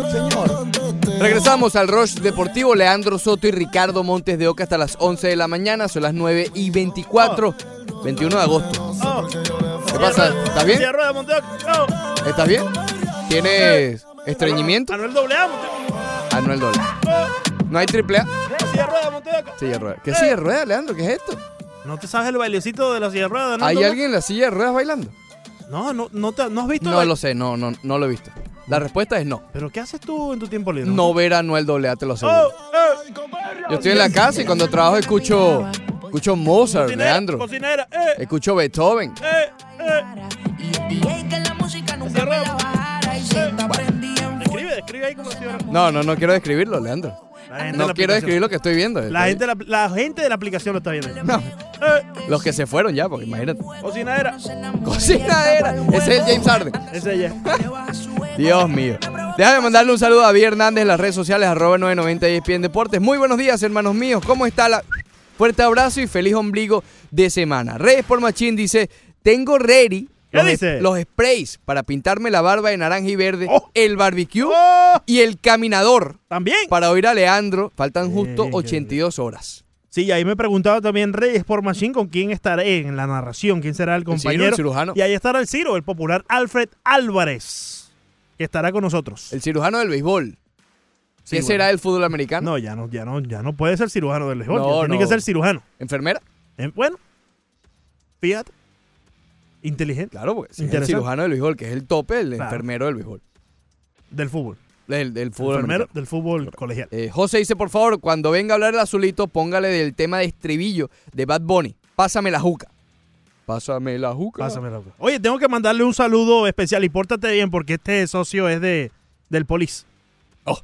Speaker 1: Regresamos al Rush Deportivo. Leandro Soto y Ricardo Montes de Oca hasta las 11 de la mañana. Son las 9 y 24. 21 de agosto.
Speaker 5: Oh,
Speaker 1: ¿Qué pasa? ¿Estás bien?
Speaker 5: Oh,
Speaker 1: ¿Estás bien? ¿Tienes estreñimiento?
Speaker 5: Anuel doble A.
Speaker 1: Anuel Doble. ¿No hay triple A?
Speaker 5: silla de ruedas, Monteoc.
Speaker 1: Silla de ruedas. ¿Qué silla de ruedas, Leandro? ¿Qué es esto?
Speaker 5: ¿No te sabes el bailecito de la silla de ruedas?
Speaker 1: ¿Hay alguien en la silla de ruedas bailando?
Speaker 5: No, no, no, te- ¿no has visto.
Speaker 1: No lo sé, no, no, no lo he visto. La respuesta es no.
Speaker 5: ¿Pero qué haces tú en tu tiempo libre?
Speaker 1: No ver a Anuel Doble A, te lo
Speaker 5: Oh,
Speaker 1: aseguro.
Speaker 5: eh,
Speaker 1: Yo estoy en la casa y cuando trabajo escucho, escucho Mozart,
Speaker 5: cocinera,
Speaker 1: Leandro.
Speaker 5: Cocinera, eh,
Speaker 1: Escucho Beethoven.
Speaker 5: eh, eh. Eh. Describe, describe ahí como si fuera-
Speaker 1: No, no, no quiero describirlo, Leandro. No quiero describir lo que estoy viendo.
Speaker 5: La gente, de la, la gente de la aplicación lo está viendo.
Speaker 1: No,
Speaker 5: Eh,
Speaker 1: los que se fueron ya, porque imagínate.
Speaker 5: cocinadera.
Speaker 1: Cocinadera. Ese es el James Harden.
Speaker 5: Ese ella.
Speaker 1: Dios mío. Déjame mandarle un saludo a David Hernández en las redes sociales, arroba 990 ESPN Deportes. Muy buenos días, hermanos míos. ¿Cómo está la...? Fuerte abrazo y feliz ombligo de semana. Reyes por Machín dice, tengo ready
Speaker 5: ¿Qué
Speaker 1: los,
Speaker 5: dice?
Speaker 1: los sprays para pintarme la barba de naranja y verde,
Speaker 5: Oh.
Speaker 1: el barbecue
Speaker 5: Oh,
Speaker 1: y el caminador
Speaker 5: También.
Speaker 1: para oír a Leandro. Faltan justo
Speaker 5: Bien,
Speaker 1: 82 horas.
Speaker 5: Sí, ahí me preguntaba también Reyes por Machine con quién estaré en la narración, quién será el
Speaker 1: Ciro, el
Speaker 5: compañero.
Speaker 1: cirujano.
Speaker 5: y ahí estará el Ciro, el popular Alfred Álvarez, que estará con nosotros.
Speaker 1: El cirujano del béisbol.
Speaker 5: Sí,
Speaker 1: ¿Qué
Speaker 5: bueno.
Speaker 1: será del fútbol americano?
Speaker 5: No, ya no, ya no, ya no puede ser cirujano del béisbol,
Speaker 1: No,
Speaker 5: ya tiene
Speaker 1: no.
Speaker 5: que ser cirujano.
Speaker 1: ¿Enfermera?
Speaker 5: Eh, Bueno, fíjate. Inteligente.
Speaker 1: Claro, porque si es el cirujano del béisbol, que es el tope, el
Speaker 5: Claro.
Speaker 1: enfermero del béisbol.
Speaker 5: Del fútbol.
Speaker 1: Del, del fútbol
Speaker 5: Enfermero del fútbol colegial.
Speaker 1: Eh, José dice, por favor, cuando venga a hablar el azulito, póngale del tema de estribillo de Bad Bunny. Pásame la juca. Pásame la juca.
Speaker 5: Pásame la boca. Oye, tengo que mandarle un saludo especial y pórtate bien porque este socio es de del Polis.
Speaker 1: Oh.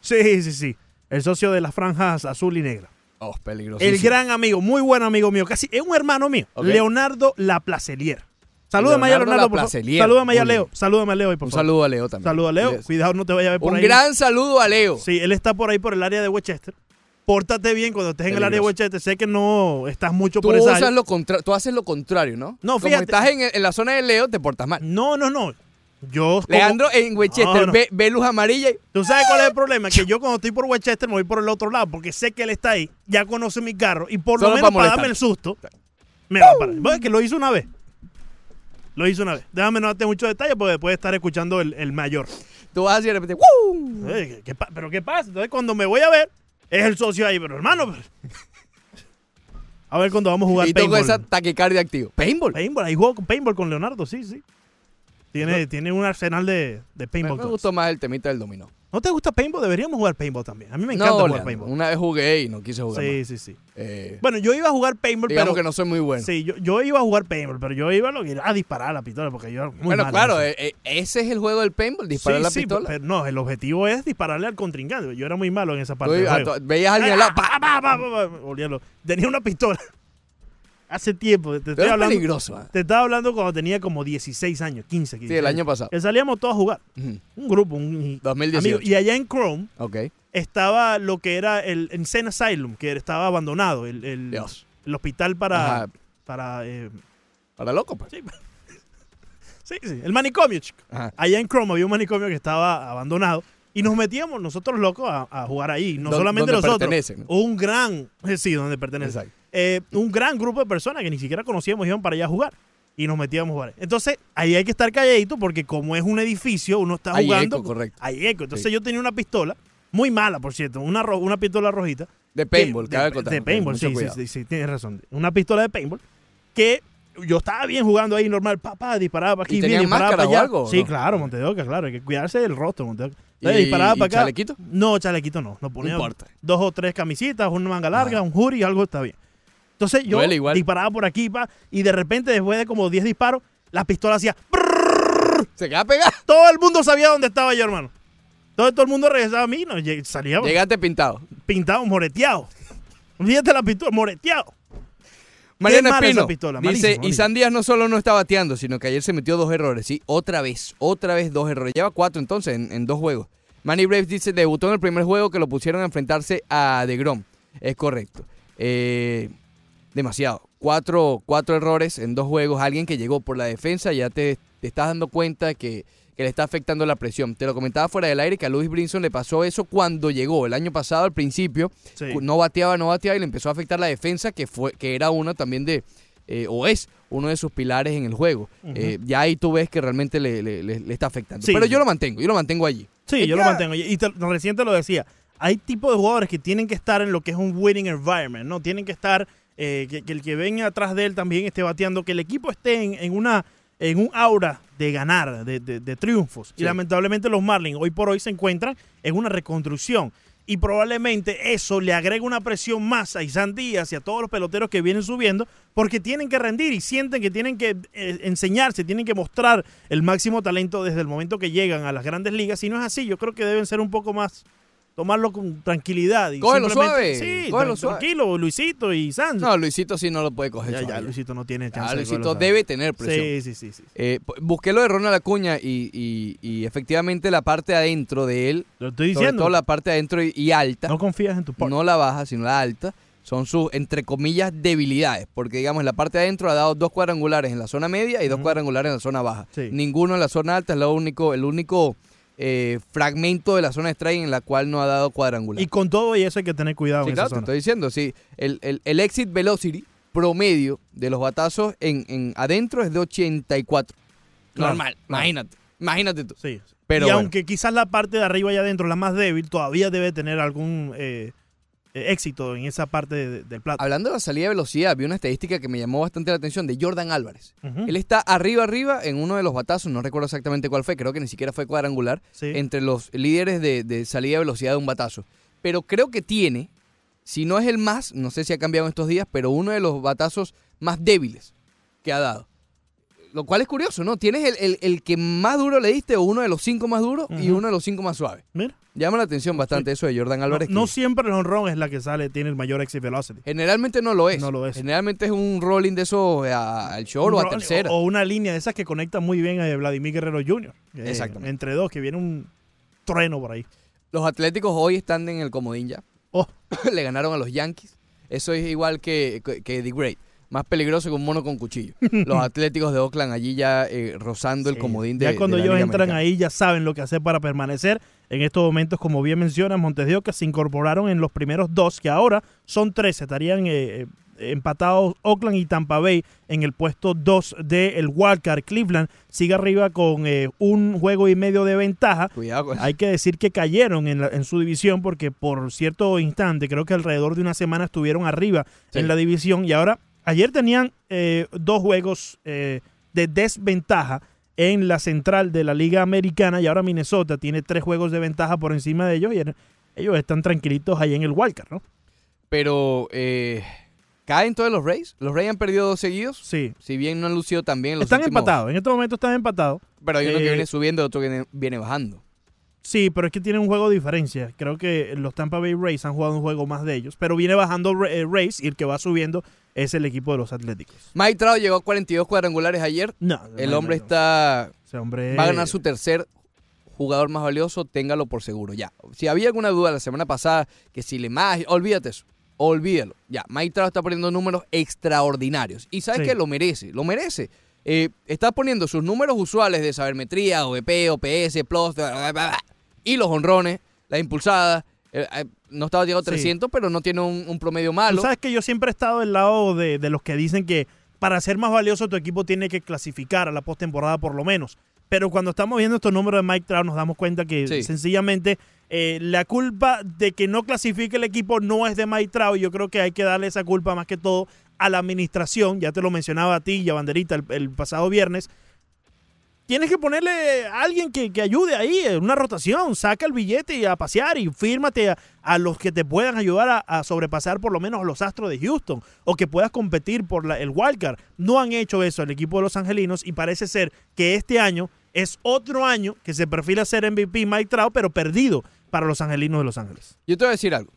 Speaker 5: Sí, sí, sí. El socio de las franjas azul y negra.
Speaker 1: Oh, peligroso.
Speaker 5: El gran amigo, muy buen amigo mío, casi es un hermano mío,
Speaker 1: Ok.
Speaker 5: Leonardo Laplacelier. Ahí a
Speaker 1: Leonardo
Speaker 5: Leonardo, por favor. Ahí a
Speaker 1: Muy
Speaker 5: Leo. Salúdame a Leo por
Speaker 1: Un
Speaker 5: favor.
Speaker 1: saludo a Leo también.
Speaker 5: Saludo a Leo.
Speaker 1: Yes.
Speaker 5: Cuidado, no te vaya a ver por
Speaker 1: Un
Speaker 5: ahí.
Speaker 1: gran saludo a Leo.
Speaker 5: Sí, él está por ahí por el área de Westchester. Pórtate bien cuando estés en el área de. Westchester. Sé que no estás mucho
Speaker 1: Tú,
Speaker 5: por esa área.
Speaker 1: lo contra- tú haces lo contrario, ¿no?
Speaker 5: No,
Speaker 1: Como
Speaker 5: fíjate.
Speaker 1: estás en, en la zona de Leo, te portas mal.
Speaker 5: No, no, no. Yo como-
Speaker 1: Leandro en Westchester
Speaker 5: No, no.
Speaker 1: Ve, ve luz amarilla y...
Speaker 5: ¿Tú sabes cuál es el problema? Que yo cuando estoy por Westchester me voy por el otro lado porque sé que él está ahí, ya conoce mi carro y por lo menos
Speaker 1: pa'
Speaker 5: para
Speaker 1: molestar.
Speaker 5: darme el susto, me va a parar. Bueno, es que lo hizo una vez. Lo hizo una vez. Déjame no darte muchos detalles porque después estar escuchando el, el mayor.
Speaker 1: Tú vas así de repente... ¡Woo!
Speaker 5: ¿qué- pa- ¿Pero qué pasa? Entonces cuando me voy a ver, es el socio ahí. Pero hermano, a ver cuando vamos a jugar
Speaker 1: Y con
Speaker 5: paintball.
Speaker 1: esa taquicardia activo. Paintball.
Speaker 5: Paintball, ahí juego con paintball con Leonardo, sí, sí. Tiene, tiene un arsenal de, de
Speaker 1: Me,
Speaker 5: paintball.
Speaker 1: me
Speaker 5: guns.
Speaker 1: gustó más el temita del dominó.
Speaker 5: ¿No te gusta paintball? Deberíamos jugar paintball también. A mí me encanta
Speaker 1: no,
Speaker 5: jugar
Speaker 1: Leandro,
Speaker 5: paintball.
Speaker 1: una vez jugué y no quise jugar
Speaker 5: Sí,
Speaker 1: más.
Speaker 5: sí, sí.
Speaker 1: Eh,
Speaker 5: Bueno, yo iba a jugar paintball,
Speaker 1: digamos
Speaker 5: pero.
Speaker 1: que no soy muy bueno.
Speaker 5: Sí, yo, yo iba a jugar paintball, pero yo iba a, disparar a la pistola porque yo era muy
Speaker 1: bueno, claro, eh, eh, ese es el juego del paintball, disparar
Speaker 5: Sí,
Speaker 1: la
Speaker 5: sí,
Speaker 1: pistola.
Speaker 5: Pero no, el objetivo es dispararle al contrincante. Yo era muy malo en esa
Speaker 1: Tú
Speaker 5: parte. del juego.
Speaker 1: veías a alguien al lado, pa,
Speaker 5: Ah, pa, pa, pa, pa, olvídalo. Tenía una pistola. Hace tiempo. Te estoy
Speaker 1: es
Speaker 5: hablando.
Speaker 1: peligroso. ah.
Speaker 5: Te estaba hablando cuando tenía como 16 años, 15, 15
Speaker 1: Sí, el año pasado.
Speaker 5: Que salíamos todos a jugar. Un grupo, un
Speaker 1: 2018.
Speaker 5: amigo. Y allá en Chrome estaba lo que era el Insane Asylum, que estaba abandonado. El, el-
Speaker 1: Dios.
Speaker 5: el hospital para.
Speaker 1: Ajá.
Speaker 5: para eh,
Speaker 1: Para loco, pues.
Speaker 5: sí, sí, sí, el manicomio, chico.
Speaker 1: Ajá.
Speaker 5: Allá en Chrome había un manicomio que estaba abandonado Y nos metíamos nosotros locos a, a jugar ahí. No solamente nosotros. Un gran, eh, sí, donde pertenece.
Speaker 1: Exacto.
Speaker 5: Eh, un gran grupo de personas que ni siquiera conocíamos iban para allá a jugar. Y nos metíamos a jugar. Entonces, ahí hay que estar calladito porque como es un edificio, uno está
Speaker 1: Hay
Speaker 5: jugando.
Speaker 1: eco, correcto.
Speaker 5: Hay eco. Entonces
Speaker 1: Sí.
Speaker 5: yo tenía una pistola, muy mala, por cierto, una, ro- una pistola rojita.
Speaker 1: De paintball,
Speaker 5: que- de,
Speaker 1: contar,
Speaker 5: de paintball, sí, sí, sí, sí, tienes razón. Una pistola de paintball que yo estaba bien jugando ahí normal, papá, disparaba para aquí,
Speaker 1: ¿Y
Speaker 5: bien, disparaba para
Speaker 1: o
Speaker 5: allá.
Speaker 1: algo,
Speaker 5: Sí,
Speaker 1: no?
Speaker 5: claro, Montedoca, claro, hay que cuidarse del rostro, Montedoca.
Speaker 1: ¿Y-
Speaker 5: Entonces, disparaba para acá.
Speaker 1: chalequito?
Speaker 5: No, chalequito no. Nos ponía dos o tres camisitas, una manga larga, un hoodie, algo está bien. Entonces yo
Speaker 1: Duele igual.
Speaker 5: disparaba por aquí, pa, y de repente, después de como 10 disparos, la pistola hacía.
Speaker 1: Se queda pegado.
Speaker 5: Todo el mundo sabía dónde estaba yo, hermano. Todo, todo el mundo regresaba a mí, no, lleg- salía
Speaker 1: Llegaste pintado.
Speaker 5: pintado, moreteado. Fíjate la pistola, moreteado.
Speaker 1: Mariano
Speaker 5: mala esa
Speaker 1: Espino
Speaker 5: pistola,
Speaker 1: dice, y
Speaker 5: malísimo".
Speaker 1: San Díaz no solo no está bateando, sino que ayer se metió dos errores, ¿sí? Otra vez, otra vez dos errores. Lleva cuatro entonces en, en dos juegos. Manny Braves dice, debutó en el primer juego que lo pusieron a enfrentarse a DeGrom. Es correcto. Eh, demasiado. Cuatro, cuatro errores en dos juegos. Alguien que llegó por la defensa, ya te, te estás dando cuenta que, que le está afectando la presión. Te lo comentaba fuera del aire que a Luis Brinson le pasó eso cuando llegó. El año pasado, al principio,
Speaker 5: Sí.
Speaker 1: no bateaba, no bateaba y le empezó a afectar la defensa, que fue que era uno también de, eh, o es uno de sus pilares en el juego. Eh, ya ahí tú ves que realmente le, le- le- le está afectando.
Speaker 5: Sí.
Speaker 1: Pero yo lo mantengo, yo lo mantengo allí.
Speaker 5: Sí,
Speaker 1: Es
Speaker 5: yo lo mantengo. Y te, reciente lo decía. Hay tipos de jugadores que tienen que estar en lo que es un winning environment, ¿no? Tienen que estar, eh, que, que el que venga atrás de él también esté bateando, que el equipo esté en, en una en un aura de ganar, de, de- de triunfos. Y lamentablemente los Marlins hoy por hoy se encuentran en una reconstrucción. Y probablemente eso le agrega una presión más a Isan Díaz y a todos los peloteros que vienen subiendo porque tienen que rendir y sienten que tienen que eh, enseñarse, tienen que mostrar el máximo talento desde el momento que llegan a las grandes ligas. Si no es así, yo creo que deben ser un poco más, tomarlo con tranquilidad. Y
Speaker 1: Cógelo
Speaker 5: simplemente-
Speaker 1: suave,
Speaker 5: Sí,
Speaker 1: cógelo suave.
Speaker 5: tranquilo, Luisito y Sanz.
Speaker 1: No, Luisito sí no lo puede coger.
Speaker 5: ya, ya. Luisito no tiene chance.
Speaker 1: Luisito debe tener presión.
Speaker 5: Sí, sí, sí. sí.
Speaker 1: Eh, busqué lo de Ronald Acuña y, y- y efectivamente la parte adentro de él,
Speaker 5: Lo estoy
Speaker 1: sobre
Speaker 5: diciendo.
Speaker 1: todo la parte adentro y, y alta,
Speaker 5: No confías en tu partner.
Speaker 1: no la baja, sino la alta, son sus, entre comillas, debilidades. Porque, digamos, la parte de adentro ha dado dos cuadrangulares en la zona media y dos cuadrangulares en la zona baja.
Speaker 5: Sí.
Speaker 1: Ninguno en la zona alta, es lo único, el único eh, fragmento de la zona de strike en la cual no ha dado cuadrangular.
Speaker 5: Y con todo y eso hay que tener cuidado
Speaker 1: Sí,
Speaker 5: en
Speaker 1: claro,
Speaker 5: esa
Speaker 1: te
Speaker 5: zona.
Speaker 1: estoy diciendo, sí. El, el- el exit velocity promedio de los batazos en, en adentro es de 84.
Speaker 5: Claro,
Speaker 1: Normal,
Speaker 5: claro.
Speaker 1: imagínate. Imagínate tú.
Speaker 5: Sí.
Speaker 1: Pero
Speaker 5: y
Speaker 1: bueno.
Speaker 5: aunque quizás la parte de arriba y adentro, la más débil, todavía debe tener algún eh, eh, éxito en esa parte de- del plato.
Speaker 1: Hablando de la salida de velocidad, vi una estadística que me llamó bastante la atención de Jordan Álvarez. Él está arriba, arriba en uno de los batazos, no recuerdo exactamente cuál fue, creo que ni siquiera fue cuadrangular,
Speaker 5: Sí.
Speaker 1: entre los líderes de, de salida de velocidad de un batazo. Pero creo que tiene, si no es el más, no sé si ha cambiado en estos días, pero uno de los batazos más débiles que ha dado. Lo cual es curioso, ¿no? Tienes el, el- el que más duro le diste, o uno de los cinco más duros, y uno de los cinco más suaves.
Speaker 5: Mira.
Speaker 1: Llama la atención bastante eso de Jordan Álvarez.
Speaker 5: no siempre el honrón es la que sale, tiene el mayor exit velocity.
Speaker 1: generalmente no lo es.
Speaker 5: No lo es.
Speaker 1: Generalmente es un rolling de eso eh, al short o a tercera.
Speaker 5: O, una línea de esas que conecta muy bien a Vladimir Guerrero Jr. Eh,
Speaker 1: Exactamente.
Speaker 5: Entre dos, que viene un trueno por ahí.
Speaker 1: Los Atléticos hoy están en el comodín ya.
Speaker 5: Oh.
Speaker 1: Le ganaron a los Yankees. Eso es igual que, que, que The Great. Más peligroso que un mono con cuchillo. Los Atléticos de Oakland allí ya eh, rozando el comodín de
Speaker 5: Ya cuando
Speaker 1: de la
Speaker 5: ellos
Speaker 1: Liga
Speaker 5: entran
Speaker 1: Americana.
Speaker 5: ahí ya saben lo que hacer para permanecer. En estos momentos, como bien menciona Montes de Oca, se incorporaron en los primeros dos, que ahora son tres. Estarían eh, eh, empatados Oakland y Tampa Bay en el puesto 2 del Wildcard. Cleveland sigue arriba con eh, un juego y medio de ventaja.
Speaker 1: Cuidado
Speaker 5: Hay que decir que cayeron en, la- en su división porque por cierto instante, creo que alrededor de una semana estuvieron arriba
Speaker 1: Sí.
Speaker 5: en la división y ahora, ayer tenían eh, dos juegos eh, de desventaja en la central de la Liga Americana y ahora Minnesota tiene tres juegos de ventaja por encima de ellos y ellos están tranquilitos ahí en el Wildcard, ¿no?
Speaker 1: Pero eh, caen todos los Rays. Los Rays han perdido dos seguidos.
Speaker 5: Sí.
Speaker 1: Si bien no han lucido en los
Speaker 5: Están
Speaker 1: últimos-
Speaker 5: empatados, en este momento están empatados.
Speaker 1: Pero hay uno que
Speaker 5: Eh,
Speaker 1: viene subiendo y otro que viene, bajando.
Speaker 5: Sí, pero es que tienen un juego de diferencia. Creo que los Tampa Bay Rays han jugado un juego más de ellos. Pero viene bajando Ra- Rays y el que va subiendo es el equipo de los Atléticos.
Speaker 1: Mike Trout llegó a 42 cuadrangulares ayer.
Speaker 5: No,
Speaker 1: El hombre
Speaker 5: no,
Speaker 1: está
Speaker 5: Ese hombre
Speaker 1: va a ganar su tercer jugador más valioso, téngalo por seguro. Ya. Si había alguna duda la semana pasada, que si le más, olvídate eso. Olvídalo. Ya, Mike Trout está poniendo números extraordinarios. Y sabes
Speaker 5: Sí.
Speaker 1: que lo merece, lo merece. Eh, está poniendo sus números usuales de sabermetría, OVP, OPS, plus, bla, bla, bla, bla. y los honrones, las impulsadas. eh, eh, no estaba llegando a
Speaker 5: Sí.
Speaker 1: 300, pero no tiene un, un promedio
Speaker 5: Tú
Speaker 1: malo.
Speaker 5: sabes que yo siempre he estado del lado de, de los que dicen que para ser más valioso tu equipo tiene que clasificar a la postemporada por lo menos. Pero cuando estamos viendo estos números de Mike Trout nos damos cuenta que
Speaker 1: Sí.
Speaker 5: sencillamente eh, la culpa de que no clasifique el equipo no es de Mike Trout. Yo creo que hay que darle esa culpa más que todo a la administración. Ya te lo mencionaba a ti y a Banderita el, el pasado viernes. Tienes que ponerle a alguien que, que ayude ahí, una rotación, saca el billete y a pasear y fírmate a, a los que te puedan ayudar a, a sobrepasar por lo menos a los Astros de Houston o que puedas competir por la- el wildcard. No han hecho eso el equipo de los Angelinos y parece ser que este año es otro año que se perfila ser MVP Mike Trout, pero perdido para los Angelinos de Los Ángeles.
Speaker 1: Yo te voy a decir algo.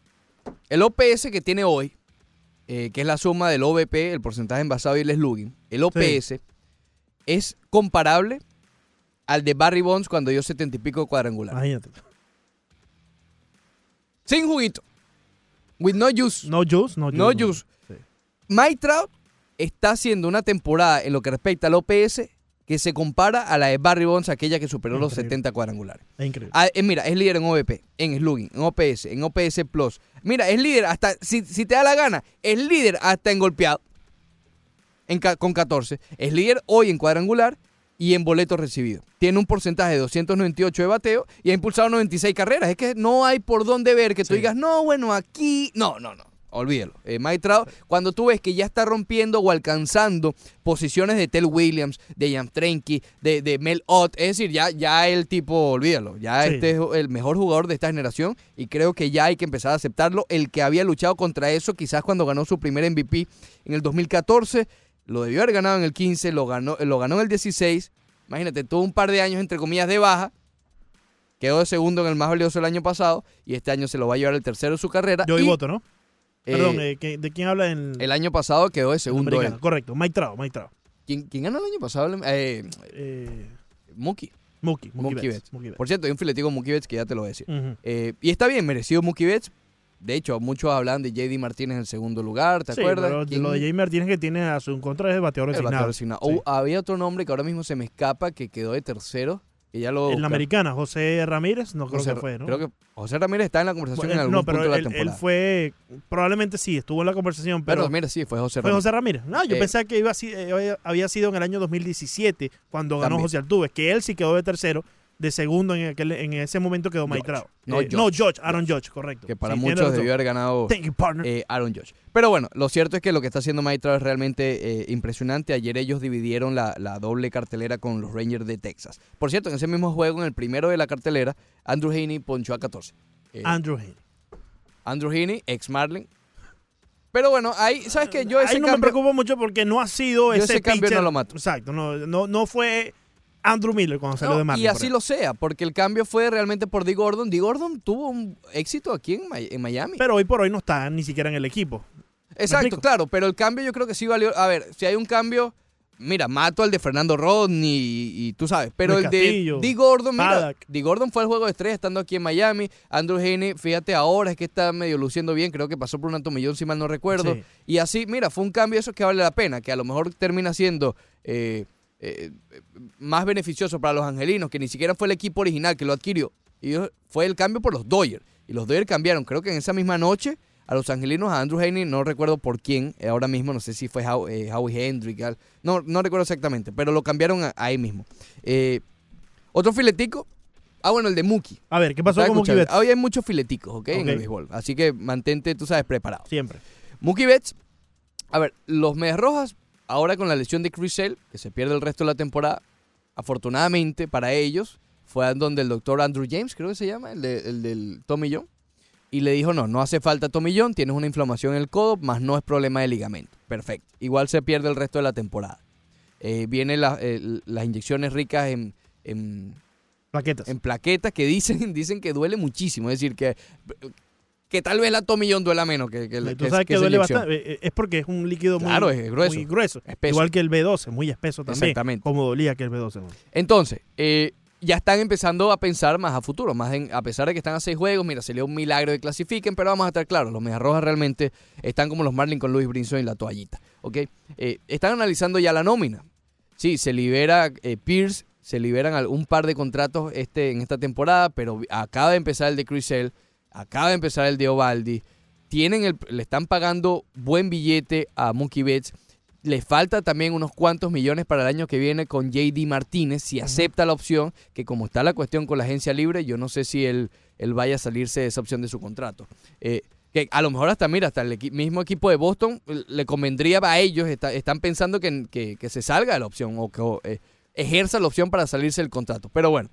Speaker 1: El OPS que tiene hoy, eh, que es la suma del OVP, el porcentaje envasado y el slugging, el OPS es comparable al de Barry Bonds cuando dio 70 y pico cuadrangular.
Speaker 5: Imagínate.
Speaker 1: Sin juguito. With no juice.
Speaker 5: No juice, no juice.
Speaker 1: No juice.
Speaker 5: Sí.
Speaker 1: Mike Trout está haciendo una temporada en lo que respecta al OPS que se compara a la de Barry Bonds, aquella que superó los
Speaker 5: Increíble.
Speaker 1: 70 cuadrangulares.
Speaker 5: Es increíble.
Speaker 1: Ah, eh, mira, es líder en OVP, en slugging, en OPS, en OPS Plus. Mira, es líder hasta, si, si te da la gana, es líder hasta en golpeado, en con 14. Es líder hoy en cuadrangular y en boletos recibidos. Tiene un porcentaje de 298 de bateo y ha impulsado 96 carreras. Es que no hay por dónde ver que tú
Speaker 5: Sí.
Speaker 1: digas, no, bueno, aquí. No, no, no. Olvídalo. Eh, Mike Trout, cuando tú ves que ya está rompiendo o alcanzando posiciones de Tel Williams, de Jan Trenky, de, de Mel Ott, es decir, ya, ya el tipo, olvídalo, ya
Speaker 5: Sí.
Speaker 1: este es el mejor jugador de esta generación y creo que ya hay que empezar a aceptarlo. El que había luchado contra eso, quizás cuando ganó su primer MVP en el 2014, lo debió haber ganado en el 15, lo ganó, lo ganó en el 16. Imagínate, tuvo un par de años, entre comillas, de baja. Quedó de segundo en el más valioso el año pasado y este año se lo va a llevar el tercero de su carrera.
Speaker 5: Yo y voto, ¿no?
Speaker 1: eh,
Speaker 5: Perdón, eh, ¿qué- ¿de quién habla en
Speaker 1: el año pasado quedó de segundo él.
Speaker 5: Correcto, Mike Trout, Mike Trout.
Speaker 1: ¿Quién, quién ganó el año pasado? Eh,
Speaker 5: Eh,
Speaker 1: Mookie.
Speaker 5: Mookie, Mookie,
Speaker 1: Mookie
Speaker 5: Betts,
Speaker 1: Betts.
Speaker 5: Mookie Betts.
Speaker 1: Por cierto, hay un filetico Mookie Betts que ya te lo voy a decir. Eh, y está bien, merecido Mookie Betts. De hecho, muchos hablan de JD Martínez en segundo lugar, ¿te
Speaker 5: Sí,
Speaker 1: acuerdas?
Speaker 5: pero
Speaker 1: ¿Quién-
Speaker 5: lo de Jamie Martínez que tiene a su contra es el bateador
Speaker 1: el
Speaker 5: designado.
Speaker 1: bateador designado.
Speaker 5: Sí.
Speaker 1: Oh, había otro nombre que ahora mismo se me escapa que quedó de tercero. Que ya lo
Speaker 5: en la americana, José Ramírez, no creo
Speaker 1: José,
Speaker 5: que fue, ¿no?
Speaker 1: Creo que José Ramírez está en la conversación
Speaker 5: Bueno,
Speaker 1: en
Speaker 5: él-
Speaker 1: algún
Speaker 5: no, pero
Speaker 1: punto de
Speaker 5: él,
Speaker 1: la
Speaker 5: él
Speaker 1: temporada.
Speaker 5: fue, probablemente sí, estuvo en la conversación, pero,
Speaker 1: pero, mira, sí, fue José
Speaker 5: fue
Speaker 1: Ramírez.
Speaker 5: José Ramírez. No, yo
Speaker 1: Eh,
Speaker 5: pensaba que iba eh, había- había sido en el año 2017 cuando ganó
Speaker 1: También.
Speaker 5: José Altuve, que él sí quedó de tercero, de segundo en, aquel, en ese momento quedó
Speaker 1: George.
Speaker 5: Trout.
Speaker 1: No,
Speaker 5: Eh,
Speaker 1: George.
Speaker 5: George, Aaron George, correcto.
Speaker 1: Que para
Speaker 5: Sí,
Speaker 1: muchos debió haber ganado
Speaker 5: Thank you, partner.
Speaker 1: eh, Aaron Judge. Pero bueno, lo cierto es que lo que está haciendo Trout es realmente eh, impresionante. Ayer ellos dividieron la, la doble cartelera con los Rangers de Texas. Por cierto, en ese mismo juego, en el primero de la cartelera, Andrew Heaney ponchó a 14. Eh,
Speaker 5: Andrew Heaney.
Speaker 1: Andrew Heaney, ex Marlin. Pero bueno, ahí, ¿sabes qué? Yo ese
Speaker 5: Ahí no me
Speaker 1: cambio...
Speaker 5: preocupa mucho porque no ha sido
Speaker 1: Yo
Speaker 5: ese,
Speaker 1: ese cambio
Speaker 5: pitcher-
Speaker 1: no lo mato.
Speaker 5: Exacto, no, no, no fue Andrew Miller cuando salió
Speaker 1: No,
Speaker 5: de Marlins.
Speaker 1: y así lo sea, porque el cambio fue realmente por Dee Gordon. Dee Gordon tuvo un éxito aquí en, Mi- en Miami.
Speaker 5: Pero hoy por hoy no está ni siquiera en el equipo.
Speaker 1: Exacto, claro, pero el cambio yo creo que sí valió. A ver, si hay un cambio, mira, mato al de Fernando Rodney y, y tú sabes, pero
Speaker 5: Luis
Speaker 1: el de Dee Gordon, mira,
Speaker 5: Paddock.
Speaker 1: Dee Gordon fue el juego de estrella estando aquí en Miami. Andrew Heaney, fíjate ahora es que está medio luciendo bien, creo que pasó por un tomillón si mal no recuerdo.
Speaker 5: Sí.
Speaker 1: Y así, mira, fue un cambio eso que vale la pena, que a lo mejor termina siendo eh, eh, más beneficioso para los angelinos, que ni siquiera fue el equipo original que lo adquirió. Y fue el cambio por los Dodgers. Y los Dodgers cambiaron, creo que en esa misma noche, a los angelinos, a Andrew Heaney, no recuerdo por quién, eh, ahora mismo, no sé si fue How- eh, Howie Hendrick, no, no recuerdo exactamente, pero lo cambiaron a- ahí mismo. Eh, otro filetico, ah bueno, el de Mookie.
Speaker 5: A ver, ¿qué pasó con Mookie
Speaker 1: escuchando.
Speaker 5: Betts?
Speaker 1: Hoy hay muchos fileticos, ¿ok? En el béisbol. Así que mantente, tú sabes, preparado.
Speaker 5: Siempre.
Speaker 1: Mookie Betts, a ver, los Medias Rojas, ahora con la lesión de Chris que se pierde el resto de la temporada, afortunadamente para ellos, fue donde el doctor Andrew James, creo que se llama, el, de- el del Tommy John, y le dijo, no, no hace falta Tommy John, tienes una inflamación en el codo, más no es problema de ligamento. Perfecto. Igual se pierde el resto de la temporada. Eh, vienen la- eh, las inyecciones ricas en, en
Speaker 5: Plaquetas.
Speaker 1: en plaquetas que dicen, dicen que duele muchísimo. Es decir, que, que tal vez la Tomillón duela menos que, que,
Speaker 5: Tú
Speaker 1: que-
Speaker 5: sabes que, duele
Speaker 1: inyección.
Speaker 5: bastante. eh, Es porque es un líquido muy,
Speaker 1: Claro, es grueso.
Speaker 5: muy grueso. Igual que el B12, muy espeso también.
Speaker 1: Exactamente.
Speaker 5: Como dolía que el B12. ¿no?
Speaker 1: Entonces, eh, ya están empezando a pensar más a futuro, más en- a pesar de que están a seis juegos, mira, sería un milagro que clasifiquen, pero vamos a estar claros, los Medias Rojas realmente están como los Marlins con Luis Brinson y la toallita, ¿ok? Eh, están analizando ya la nómina. Sí, se libera eh, Pierce, se liberan un par de contratos este, en esta temporada, pero acaba de empezar el de Cruisel, acaba de empezar el de Ovaldi. Tienen el, le están pagando buen billete a Mookie Betts. Le falta también unos cuantos millones para el año que viene con JD Martínez, si acepta la opción, que como está la cuestión con la agencia libre, yo no sé si él, él vaya a salirse de esa opción de su contrato. Eh, que a lo mejor hasta, mira, hasta el equi- mismo equipo de Boston eh, le convendría a ellos, está- están pensando que, que- que se salga de la opción o que o, eh, ejerza la opción para salirse del contrato. Pero bueno,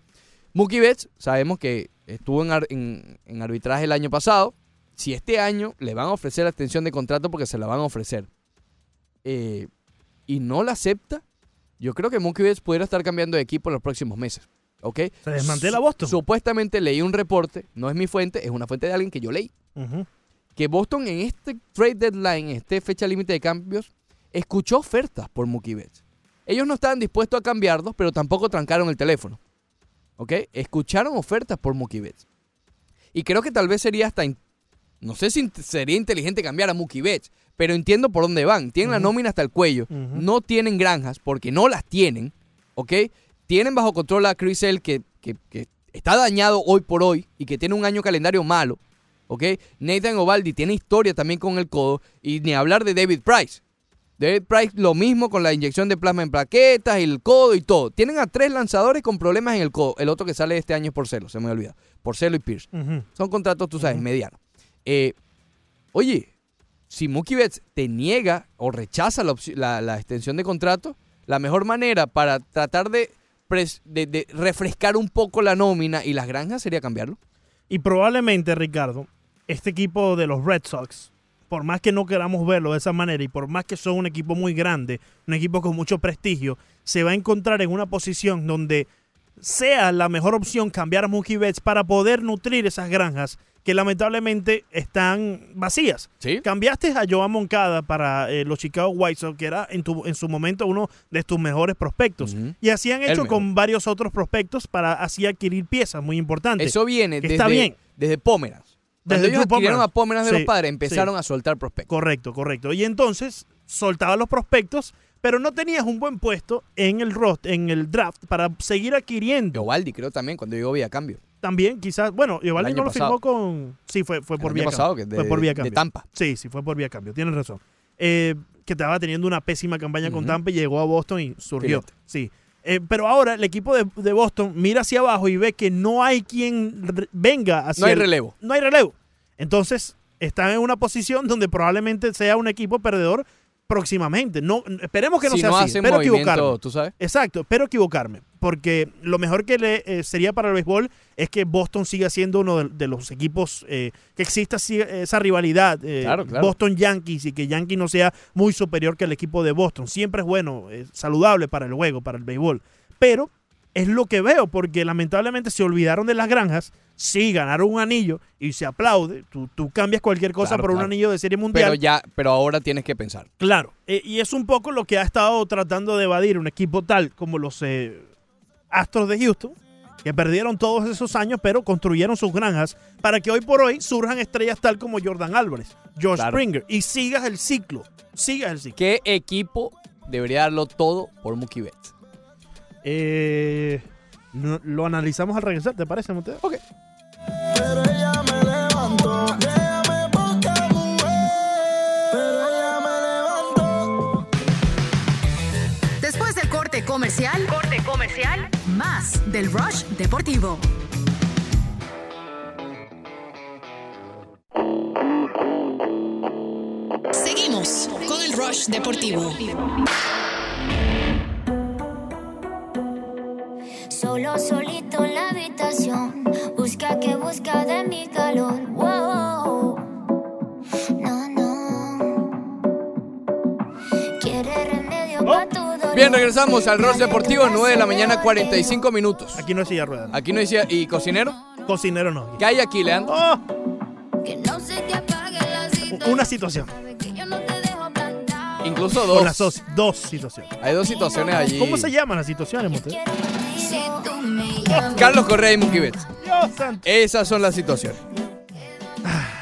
Speaker 1: Mookie Betts, sabemos que estuvo en, ar- en- en arbitraje el año pasado. Si este año le van a ofrecer la extensión de contrato porque se la van a ofrecer eh, y no la acepta, yo creo que Mookie Betts pudiera estar cambiando de equipo en los próximos meses. ¿Ok?
Speaker 5: Se desmantela Boston.
Speaker 1: Supuestamente leí un reporte, no es mi fuente, es una fuente de alguien que yo leí, que Boston en este trade deadline, en este fecha límite de cambios, escuchó ofertas por Mookie Betts. Ellos no estaban dispuestos a cambiarlos, pero tampoco trancaron el teléfono. ¿Ok? Escucharon ofertas por Mookie Betts. Y creo que tal vez sería hasta... No sé si sería inteligente cambiar a Mookie Betts, pero entiendo por dónde van. Tienen la nómina hasta el cuello. No tienen granjas porque no las tienen. ¿Ok? Tienen bajo control a Chris Sale que, que- que está dañado hoy por hoy y que tiene un año calendario malo. ¿Ok? Nathan Ovaldi tiene historia también con el codo. Y ni hablar de David Price. David Price lo mismo con la inyección de plasma en plaquetas el codo y todo. Tienen a tres lanzadores con problemas en el codo. El otro que sale este año es Porcelo, se me olvida. Porcelo y Pierce. Son contratos, tú sabes, medianos. Eh, oye, si Mookie Betts te niega o rechaza la, opci- la- la extensión de contrato, la mejor manera para tratar de, pres- de- de refrescar un poco la nómina y las granjas sería cambiarlo.
Speaker 5: Y probablemente, Ricardo, este equipo de los Red Sox, por más que no queramos verlo de esa manera y por más que son un equipo muy grande, un equipo con mucho prestigio, se va a encontrar en una posición donde sea la mejor opción cambiar a Mookie Betts para poder nutrir esas granjas que lamentablemente están vacías.
Speaker 1: ¿Sí?
Speaker 5: Cambiaste a Joan Moncada para eh, los Chicago White Sox, que era en, tu- en su momento uno de tus mejores prospectos. Y así han hecho con varios otros prospectos para así adquirir piezas muy importantes.
Speaker 1: Eso viene
Speaker 5: que
Speaker 1: desde,
Speaker 5: está bien.
Speaker 1: desde Pomeranz. Cuando
Speaker 5: Desde
Speaker 1: ellos
Speaker 5: Drew
Speaker 1: adquirieron a Pomeranz de
Speaker 5: Sí,
Speaker 1: los padres, empezaron
Speaker 5: sí.
Speaker 1: a soltar prospectos.
Speaker 5: Correcto, correcto. Y entonces soltaba los prospectos, pero no tenías un buen puesto en el rost, en el draft para seguir adquiriendo.
Speaker 1: Ovaldi creo también, cuando llegó vía cambio.
Speaker 5: También quizás, bueno,
Speaker 1: año
Speaker 5: no lo
Speaker 1: pasado.
Speaker 5: firmó con sí, fue fue
Speaker 1: El
Speaker 5: por
Speaker 1: año
Speaker 5: vía
Speaker 1: pasado,
Speaker 5: cambio.
Speaker 1: que de,
Speaker 5: fue por vía
Speaker 1: de
Speaker 5: cambio.
Speaker 1: Tampa.
Speaker 5: Sí, sí, fue por vía cambio, tienes razón. Eh, que estaba teniendo una pésima campaña con. Tampa y llegó a Boston y surgió.
Speaker 1: Fíjate.
Speaker 5: Sí. Eh, pero ahora el equipo de, de Boston mira hacia abajo y ve que no hay quien venga hacia
Speaker 1: No hay
Speaker 5: el-
Speaker 1: relevo.
Speaker 5: no hay relevo. Entonces, están en una posición donde probablemente sea un equipo perdedor próximamente. No, esperemos que no
Speaker 1: si
Speaker 5: sea
Speaker 1: no
Speaker 5: así. Espero equivocarme.
Speaker 1: tú sabes.
Speaker 5: Exacto, espero equivocarme. Porque lo mejor que le eh, sería para el béisbol es que Boston siga siendo uno de, de los equipos eh, que exista esa rivalidad. eh,
Speaker 1: Claro, claro.
Speaker 5: Boston Yankees y que Yankees no sea muy superior que el equipo de Boston. Siempre es bueno, es saludable para el juego, para el béisbol. Pero es lo que veo, porque lamentablemente se olvidaron de las granjas. Sí, ganaron un anillo y se aplaude. Tú, tú cambias cualquier cosa
Speaker 1: Claro,
Speaker 5: por un anillo de serie mundial.
Speaker 1: Pero ya, pero ahora tienes que pensar.
Speaker 5: Claro, eh, y es un poco lo que ha estado tratando de evadir un equipo tal como los eh, Astros de Houston, que perdieron todos esos años, pero construyeron sus granjas para que hoy por hoy surjan estrellas tal como Jordan Álvarez, George
Speaker 1: Claro.
Speaker 5: Springer, y sigas el ciclo, sigas el ciclo.
Speaker 1: ¿Qué equipo debería darlo todo por Mookie Betts?
Speaker 5: Eh, no- lo analizamos al regresar, ¿te parece, Montero?
Speaker 1: Ok.
Speaker 7: Del Rush Deportivo.
Speaker 8: Seguimos con el Rush Deportivo.
Speaker 9: Solo solito en la habitación. Busca que busca de mi calor.
Speaker 1: Bien, regresamos al Ross Deportivo, 9 de la mañana, 45 minutos.
Speaker 5: Aquí no es silla rueda.
Speaker 1: Aquí no decía, ¿y cocinero?
Speaker 5: Cocinero no.
Speaker 1: ¿Qué hay aquí, Leandro?
Speaker 5: Oh,
Speaker 9: Que no se te apague la
Speaker 5: una situación.
Speaker 1: Incluso
Speaker 5: Con
Speaker 1: dos.
Speaker 5: las dos, dos situaciones.
Speaker 1: Hay dos situaciones allí.
Speaker 5: ¿Cómo se llaman las situaciones,
Speaker 9: llamas.
Speaker 1: Carlos Correa y Mookie Betts.
Speaker 5: Dios santo.
Speaker 1: Esas son las situaciones.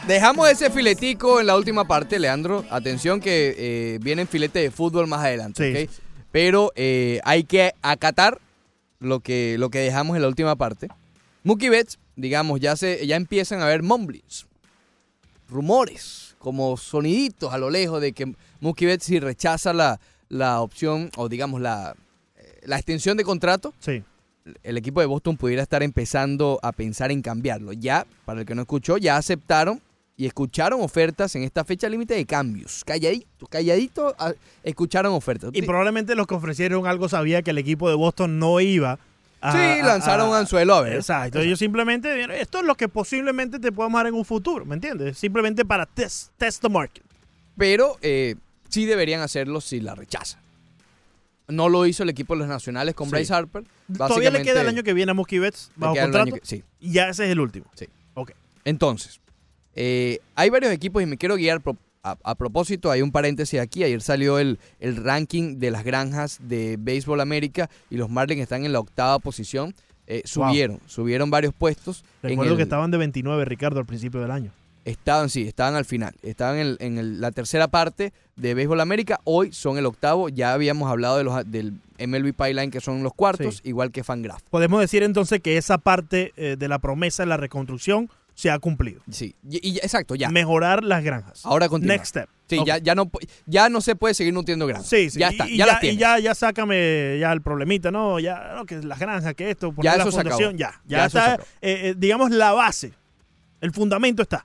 Speaker 1: Dejamos ese filetico en la última parte, Leandro. Atención que eh, vienen filete de fútbol más adelante,
Speaker 5: Sí.
Speaker 1: Pero eh, hay que acatar lo que, lo que dejamos en la última parte. Mookie Betts, digamos, ya, se, ya empiezan a haber mumblings, rumores, como soniditos a lo lejos de que Mookie Betts si rechaza la, la opción o digamos la, eh, la extensión de contrato,
Speaker 5: Sí.
Speaker 1: el equipo de Boston pudiera estar empezando a pensar en cambiarlo. Ya, para el que no escuchó, ya aceptaron y escucharon ofertas en esta fecha límite de cambios. Calladito, calladito, a- escucharon ofertas.
Speaker 5: Y probablemente los que ofrecieron algo sabía que el equipo de Boston no iba a.
Speaker 1: Sí, lanzaron un anzuelo a ver.
Speaker 5: Exacto. Ellos simplemente esto es lo que posiblemente te podemos dar en un futuro, ¿me entiendes? Simplemente para test, test the market.
Speaker 1: Pero eh, sí deberían hacerlo si la rechaza. No lo hizo el equipo de los nacionales con
Speaker 5: Sí.
Speaker 1: Bryce Harper.
Speaker 5: Todavía le queda el año que viene a
Speaker 1: le
Speaker 5: bajo contrato.
Speaker 1: que- sí.
Speaker 5: Y ya ese es el último.
Speaker 1: Sí.
Speaker 5: Ok.
Speaker 1: Entonces, eh, hay varios equipos y me quiero guiar pro- a, a propósito, hay un paréntesis aquí, ayer salió el, el ranking de las granjas de Béisbol América y los Marlins están en la octava posición. Eh, subieron, subieron varios puestos.
Speaker 5: Recuerdo
Speaker 1: el-
Speaker 5: que estaban de 29, Ricardo, al principio del año.
Speaker 1: Estaban, sí, estaban al final. Estaban en, el- en el- la tercera parte de Béisbol América. Hoy son el octavo. Ya habíamos hablado de los, del MLB Pipeline, que son los cuartos,
Speaker 5: Sí.
Speaker 1: igual que Fangraph.
Speaker 5: Podemos decir entonces que esa parte eh, de la promesa de la reconstrucción se ha cumplido.
Speaker 1: Sí, y, y- exacto, ya.
Speaker 5: Mejorar las granjas.
Speaker 1: Ahora continúa.
Speaker 5: Next step.
Speaker 1: Sí, ya, ya, no, ya no se puede seguir nutriendo granjas.
Speaker 5: Sí, sí.
Speaker 1: Ya está,
Speaker 5: y,
Speaker 1: ya, las
Speaker 5: y
Speaker 1: tienes.
Speaker 5: ya, ya sácame ya el problemita, ¿no? Ya, no, que las granjas, que esto, poner
Speaker 1: Ya
Speaker 5: la
Speaker 1: eso se acabó.
Speaker 5: fundación, ya. Ya,
Speaker 1: Ya eso se
Speaker 5: está,
Speaker 1: acabó.
Speaker 5: eh, eh, digamos, la base. El fundamento está.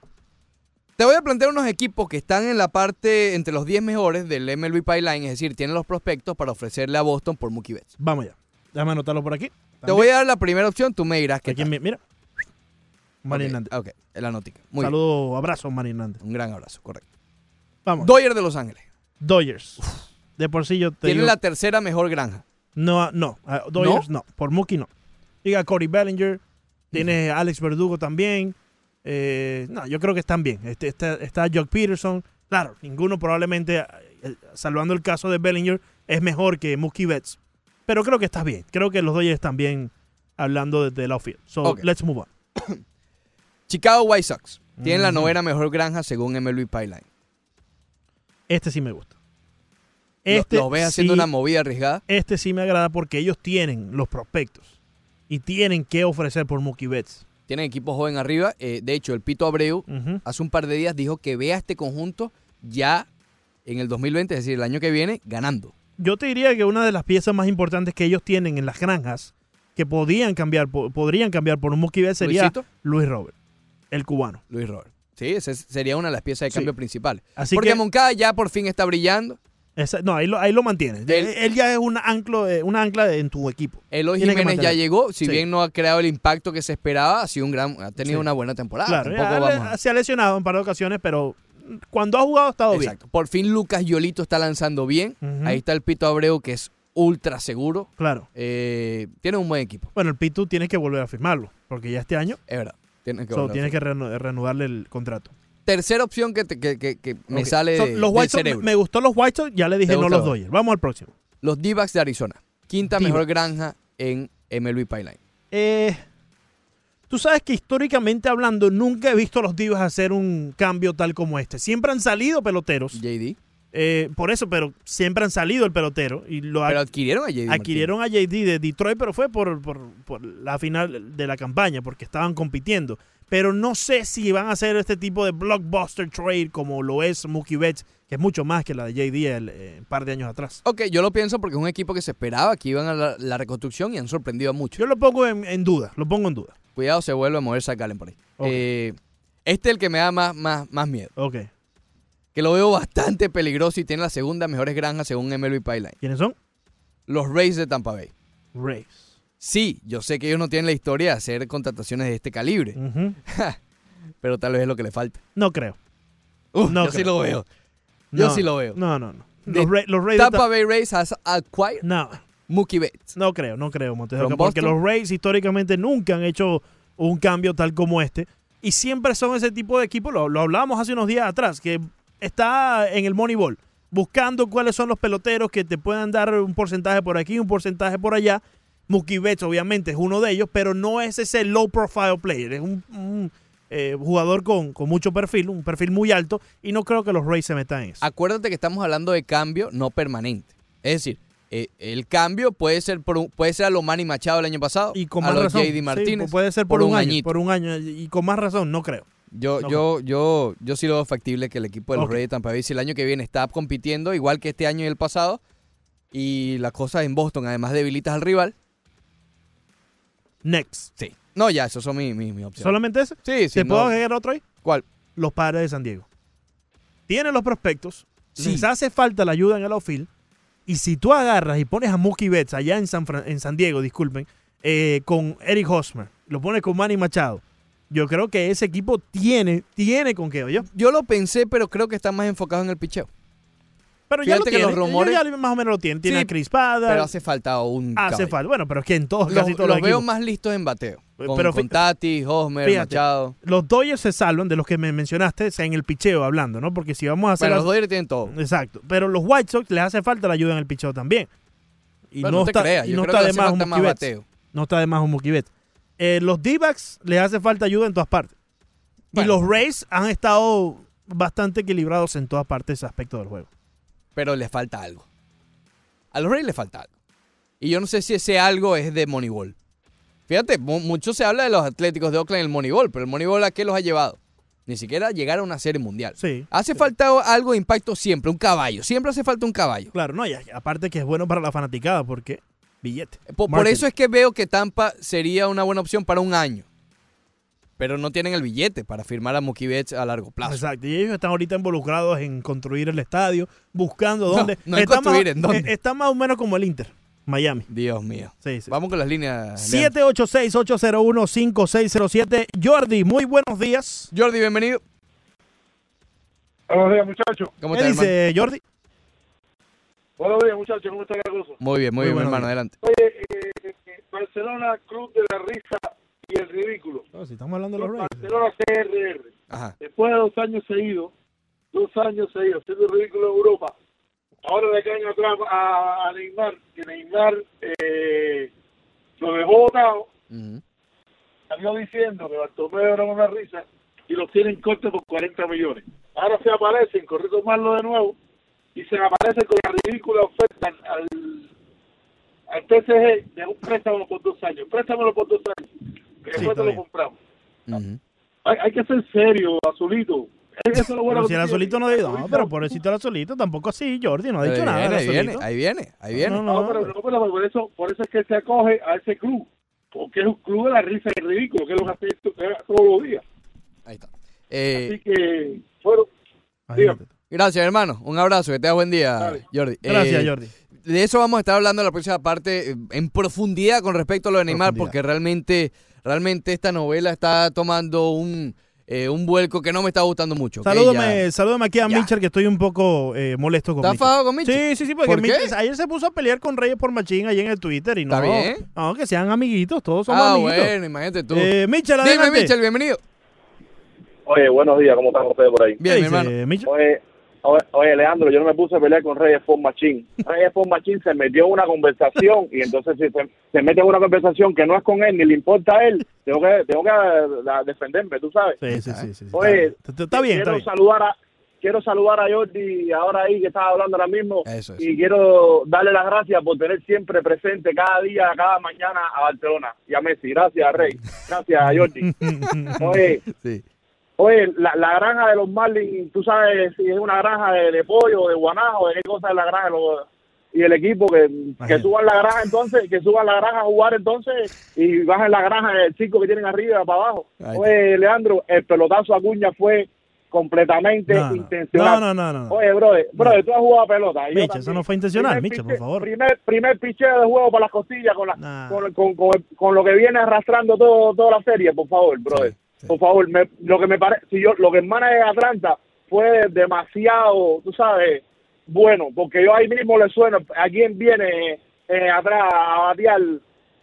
Speaker 1: Te voy a plantear unos equipos que están en la parte entre los 10 mejores del MLB Pipeline, es decir, tienen los prospectos para ofrecerle a Boston por Mookie Betts.
Speaker 5: Vamos ya. Déjame anotarlo por aquí.
Speaker 1: Te voy a dar la primera opción, tú me dirás que
Speaker 5: mira. María Hernández.
Speaker 1: Ok, la notica. Muy bien.
Speaker 5: Saludo, abrazo, María Hernández.
Speaker 1: Un gran abrazo, correcto.
Speaker 5: Vamos.
Speaker 1: Dodgers de Los Ángeles.
Speaker 5: Dodgers. De por sí yo te
Speaker 1: Tienen
Speaker 5: digo-
Speaker 1: la tercera mejor granja.
Speaker 5: No, no. ah, Dodgers no. Por Mookie no. Diga Corey Bellinger. Tiene Alex Verdugo también. Eh, no, yo creo que están bien. Este, está, está Jock Peterson. Claro, ninguno probablemente, eh, salvando el caso de Bellinger, es mejor que Mookie Betts. Pero creo que estás bien. Creo que los Dodgers están bien hablando de, de la outfield. So, let's move on.
Speaker 1: Chicago White Sox. Tienen la
Speaker 5: Ujú.
Speaker 1: novena mejor granja según MLB Pipeline.
Speaker 5: Este sí me gusta.
Speaker 1: Lo-
Speaker 5: Este
Speaker 1: ¿Los ves haciendo
Speaker 5: sí-
Speaker 1: una movida arriesgada?
Speaker 5: Este sí me agrada porque ellos tienen los prospectos y tienen que ofrecer por Mookie Betts.
Speaker 1: Tienen equipo joven arriba. Eh, de hecho, el Pito Abreu hace un par de días dijo que vea este conjunto ya en el 2020, es decir, el año que viene, ganando.
Speaker 5: Yo te diría que una de las piezas más importantes que ellos tienen en las granjas que podían cambiar, po- podrían cambiar por un Mookie Betts sería
Speaker 1: Luisito.
Speaker 5: Luis Robert, el cubano.
Speaker 1: Luis Robert. Sí, esa es- sería una de las piezas de
Speaker 5: Sí.
Speaker 1: cambio principales.
Speaker 5: Así
Speaker 1: Porque
Speaker 5: que
Speaker 1: Moncada ya por fin está brillando.
Speaker 5: esa- no, ahí lo, ahí lo mantiene.
Speaker 1: Él-
Speaker 5: Él, ya es un anclo, una ancla en tu equipo.
Speaker 1: Eloy
Speaker 5: Tiene
Speaker 1: Jiménez ya llegó, si
Speaker 5: Sí.
Speaker 1: bien no ha creado el impacto que se esperaba, ha sido un gran, ha tenido
Speaker 5: Sí.
Speaker 1: una buena temporada.
Speaker 5: claro,
Speaker 1: Tampoco
Speaker 5: ya
Speaker 1: vamos a-
Speaker 5: le- se ha lesionado en un par de ocasiones, pero cuando ha jugado ha estado
Speaker 1: Exacto. Por fin Lucas Yolito está lanzando bien. Ahí está el Pito Abreu que es ultra seguro.
Speaker 5: bien. Claro.
Speaker 1: Eh, tiene un buen equipo,
Speaker 5: Bueno, el Pitu tiene que volver a firmarlo, porque ya este año
Speaker 1: es verdad. Tiene que
Speaker 5: so,
Speaker 1: volver a
Speaker 5: tiene que reanudarle el contrato.
Speaker 1: Tercera opción que, te- que, que- que me sale
Speaker 5: So, los
Speaker 1: del
Speaker 5: White Sox, me, gustó los White Sox, ya le dije
Speaker 1: ¿Te
Speaker 5: no los Dodgers. Vamos al próximo.
Speaker 1: Los D-backs de Arizona. Quinta mejor granja en MLB Pipeline.
Speaker 5: Eh, tú sabes que históricamente hablando, nunca he visto a los Divas hacer un cambio tal como este. Siempre han salido peloteros.
Speaker 1: JD.
Speaker 5: Eh, por eso, pero siempre han salido el pelotero. Y lo
Speaker 1: Pero adquirieron a JD.
Speaker 5: Adquirieron a JD de Detroit, pero fue por, por, por la final de la campaña, porque estaban compitiendo. Pero no sé si van a hacer este tipo de blockbuster trade como lo es Mookie Betts, que es mucho más que la de JD el, eh, un par de años atrás.
Speaker 1: Ok, yo lo pienso porque es un equipo que se esperaba que iban a la, la reconstrucción y han sorprendido a muchos.
Speaker 5: Yo lo pongo en, en duda, lo pongo en duda.
Speaker 1: Cuidado, se vuelve a mover Zach Gallen por ahí. Eh, este es el que me da más, más, más miedo.
Speaker 5: Ok.
Speaker 1: Que lo veo bastante peligroso y tiene la segunda mejores granjas según MLB Pipeline.
Speaker 5: ¿Quiénes son?
Speaker 1: Los Rays de Tampa Bay.
Speaker 5: Rays.
Speaker 1: Sí, yo sé que ellos no tienen la historia de hacer contrataciones de este calibre, pero tal vez es lo que le falta.
Speaker 5: No creo.
Speaker 1: Uh,
Speaker 5: No
Speaker 1: yo sí lo veo. Yo
Speaker 5: No,
Speaker 1: sí lo veo.
Speaker 5: No, no, no.
Speaker 1: De
Speaker 5: Los, Ra- los Rays de
Speaker 1: Tampa
Speaker 5: Ta-
Speaker 1: Bay Rays has acquired
Speaker 5: No,
Speaker 1: Mookie Betts.
Speaker 5: no creo, no creo.
Speaker 1: From
Speaker 5: Porque
Speaker 1: Boston?
Speaker 5: los Rays históricamente nunca han hecho un cambio tal como este. Y siempre son ese tipo de equipos, lo, lo hablábamos hace unos días atrás, que está en el Moneyball, buscando cuáles son los peloteros que te puedan dar un porcentaje por aquí, un porcentaje por allá. Mookie Betts obviamente es uno de ellos, pero no es ese low profile player, es un, un, eh, jugador con, con mucho perfil, un perfil muy alto, y no creo que los Rays se metan en eso.
Speaker 1: Acuérdate que estamos hablando de cambio no permanente. Es decir, eh, el cambio puede ser por un- puede ser a lo Manny Machado el año pasado,
Speaker 5: Y con
Speaker 1: a
Speaker 5: más
Speaker 1: lo
Speaker 5: razón.
Speaker 1: JD
Speaker 5: Sí,
Speaker 1: Martínez,
Speaker 5: puede ser por, un, año.
Speaker 1: añito.
Speaker 5: Por un año. Y con más razón, no creo.
Speaker 1: Yo,
Speaker 5: No,
Speaker 1: yo, yo, yo sí lo veo factible que el equipo de los
Speaker 5: Ok.
Speaker 1: Reyes de Tampa Bay, si el año que viene está compitiendo igual que este año y el pasado, y las cosas en Boston además debilitas al rival,
Speaker 5: Next.
Speaker 1: sí. No, ya, esos son mis mi, mi opciones.
Speaker 5: ¿Solamente ese?
Speaker 1: Sí, sí.
Speaker 5: ¿Te puedo agregar otro ahí?
Speaker 1: ¿Cuál?
Speaker 5: Los padres de San Diego. Tienen los prospectos.
Speaker 1: Sí.
Speaker 5: Les hace falta la ayuda en el outfield. Y si tú agarras y pones a Mookie Betts allá en San, Fran- en San Diego, disculpen, eh, con Eric Hosmer, lo pones con Manny Machado, yo creo que ese equipo tiene, tiene con qué, yo.
Speaker 1: Yo lo pensé, pero creo que está más enfocado en el picheo.
Speaker 5: Pero ya lo
Speaker 1: que
Speaker 5: tiene.
Speaker 1: los rumores-
Speaker 5: ellos ya más o menos lo tienen. Tiene
Speaker 1: Sí,
Speaker 5: a Chris.
Speaker 1: Pero hace falta un
Speaker 5: hace
Speaker 1: caballo.
Speaker 5: falta. Bueno, pero es que en todos,
Speaker 1: Los,
Speaker 5: casi todos
Speaker 1: los
Speaker 5: los
Speaker 1: veo
Speaker 5: equipos.
Speaker 1: más listos en bateo. Con,
Speaker 5: Pero
Speaker 1: con Tati, Hosmer,
Speaker 5: fíjate,
Speaker 1: Machado.
Speaker 5: Los Dodgers se salvan de los que me mencionaste, o sea, en el picheo hablando, ¿no? Porque si vamos a hacer...
Speaker 1: Bueno, los Dodgers tienen todo.
Speaker 5: Exacto. Pero los White Sox les hace falta la ayuda en el picheo también. Y no,
Speaker 1: no te
Speaker 5: está,
Speaker 1: creas,
Speaker 5: y no está de más un
Speaker 1: bateo.
Speaker 5: No está de más un Mookie Betts. Eh, los D-backs les hace falta ayuda en todas partes. Y los Rays han estado bastante equilibrados en todas partes ese aspecto del juego.
Speaker 1: Pero les falta algo. A los Reyes les falta algo. Y yo no sé si ese algo es de Moneyball. Fíjate, mu- mucho se habla de los Atléticos de Oakland en el Moneyball, pero el Moneyball a qué los ha llevado? Ni siquiera llegar a una serie mundial.
Speaker 5: Sí.
Speaker 1: Hace falta algo de impacto siempre, un caballo. Siempre hace falta un caballo.
Speaker 5: Claro, no, y aparte que es bueno para la fanaticada porque billete.
Speaker 1: Por, por eso es que veo que Tampa sería una buena opción para un año. Pero no tienen el billete para firmar a Mookie Betts a largo plazo.
Speaker 5: Exacto, y ellos están ahorita involucrados en construir el estadio, buscando
Speaker 1: No,
Speaker 5: dónde.
Speaker 1: no en
Speaker 5: está
Speaker 1: construir,
Speaker 5: más,
Speaker 1: ¿en dónde?
Speaker 5: eh, Está más o menos como el Inter, Miami.
Speaker 1: Dios mío.
Speaker 5: Sí, sí.
Speaker 1: Vamos con las líneas. Leandro.
Speaker 5: 786-801-5607. Jordi, muy buenos días.
Speaker 1: Jordi, bienvenido.
Speaker 10: Buenos días, muchachos.
Speaker 1: ¿Cómo
Speaker 5: ¿Qué
Speaker 1: hermano?
Speaker 5: dice Jordi?
Speaker 10: Buenos días, muchachos. ¿Cómo está la cosa?
Speaker 1: Muy bien, muy,
Speaker 5: Muy
Speaker 1: bien, hermano. Adelante.
Speaker 10: Oye, eh, eh, Barcelona, Club de la Risa y el Ridículo.
Speaker 5: si estamos hablando de los Rays.
Speaker 10: Barcelona CRR.
Speaker 1: Ajá.
Speaker 10: Después de dos años seguidos, dos años seguidos, siendo ridículo en Europa. Ahora le caen atrás a, a Neymar, que Neymar eh, lo dejó botado,
Speaker 1: Ujú.
Speaker 10: salió diciendo que Bartomeu era una risa y los tienen corte por 40 millones. Ahora se aparecen, corre tomarlo de nuevo y se aparecen con la ridícula oferta al, al PSG de un préstamo por dos años. Préstamelo por dos años. Que
Speaker 5: Sí,
Speaker 10: después te lo compramos.
Speaker 1: Ujú.
Speaker 10: Hay, hay que ser serio, Azulito. Eso es lo bueno
Speaker 5: Pero si era
Speaker 10: tiene.
Speaker 5: solito no digo, no,
Speaker 10: Azulito-
Speaker 5: pero pobrecito era solito, tampoco así, Jordi, no ha
Speaker 1: Ahí
Speaker 5: dicho nada.
Speaker 1: viene, ahí viene, ahí viene, ahí viene.
Speaker 5: No,
Speaker 10: No,
Speaker 5: no,
Speaker 10: pero, no, pero por eso, por eso es que él se acoge a ese club. Porque es un club de la risa y el ridículo, que es lo que hace todos los días.
Speaker 1: Ahí está. Eh,
Speaker 10: Así que, bueno,
Speaker 5: Imagínate.
Speaker 1: Gracias, hermano. Un abrazo. Que tengas buen día,
Speaker 10: Dale.
Speaker 1: Jordi.
Speaker 5: Gracias,
Speaker 1: Eh,
Speaker 5: Jordi.
Speaker 1: De eso vamos a estar hablando en la próxima parte eh, en profundidad con respecto a lo de Neymar, porque realmente, realmente esta novela está tomando un, eh, un vuelco que no me está gustando mucho.
Speaker 5: Salúdame,
Speaker 1: Ya.
Speaker 5: salúdame aquí a
Speaker 1: Ya.
Speaker 5: Mitchell, que estoy un poco eh, molesto con
Speaker 1: ¿Estás
Speaker 5: Mitchell.
Speaker 1: enfadado con Mitchell?
Speaker 5: Sí, sí, sí, porque
Speaker 1: ¿Por qué?
Speaker 5: Mitchell ayer se puso a pelear con Reyes por Machín ahí en el Twitter y no.
Speaker 1: Está bien.
Speaker 5: No, que sean amiguitos, todos somos
Speaker 1: Ah,
Speaker 5: amiguitos.
Speaker 1: bueno, imagínate tú.
Speaker 5: Eh, Mitchell,
Speaker 1: Dime,
Speaker 5: adelante.
Speaker 1: Mitchell, bienvenido.
Speaker 11: Oye, buenos días, ¿cómo están ustedes por ahí?
Speaker 1: Bien,
Speaker 5: ¿Qué
Speaker 1: mi hermano.
Speaker 5: Mitchell?
Speaker 11: Oye, oye, Leandro, yo no me puse a pelear con Reyes por Machín. Reyes por Machín se metió en una conversación y entonces si se, se mete en una conversación que no es con él ni le importa a él, tengo que tengo que defenderme, tú sabes.
Speaker 5: Sí, sí, sí.
Speaker 11: Oye,
Speaker 5: está, bien, está
Speaker 11: quiero
Speaker 5: bien.
Speaker 11: saludar a quiero saludar a Jordi ahora ahí que estaba hablando ahora mismo
Speaker 1: Eso es.
Speaker 11: y quiero darle las gracias por tener siempre presente cada día, cada mañana a Barcelona y a Messi. Gracias, Rey. Gracias, Jordi. Oye,
Speaker 1: Sí.
Speaker 11: Oye, la, la granja de los Marlins, tú sabes si es una granja de, de pollo, de guanajo, de qué cosa es la granja. y el equipo que, que suban la granja entonces, que suban la granja a jugar entonces y bajen la granja del circo que tienen arriba para abajo. Oye, Leandro, el pelotazo a Acuña fue completamente
Speaker 5: No,
Speaker 11: intencional.
Speaker 5: No, no, no, no.
Speaker 11: Oye, brother, brother, tú has jugado pelota. también.
Speaker 5: eso no fue intencional, Miche, por favor.
Speaker 11: Primer, primer picheo de juego para las costillas con, la,
Speaker 5: Nah.
Speaker 11: con, con, con, con lo que viene arrastrando todo, toda la serie, por favor, brother.
Speaker 1: Sí.
Speaker 11: Por favor, me- lo que me parece, si yo, lo que emana de Atlanta fue demasiado, tú sabes, bueno, porque yo ahí mismo le sueno a quién viene eh, atrás a batear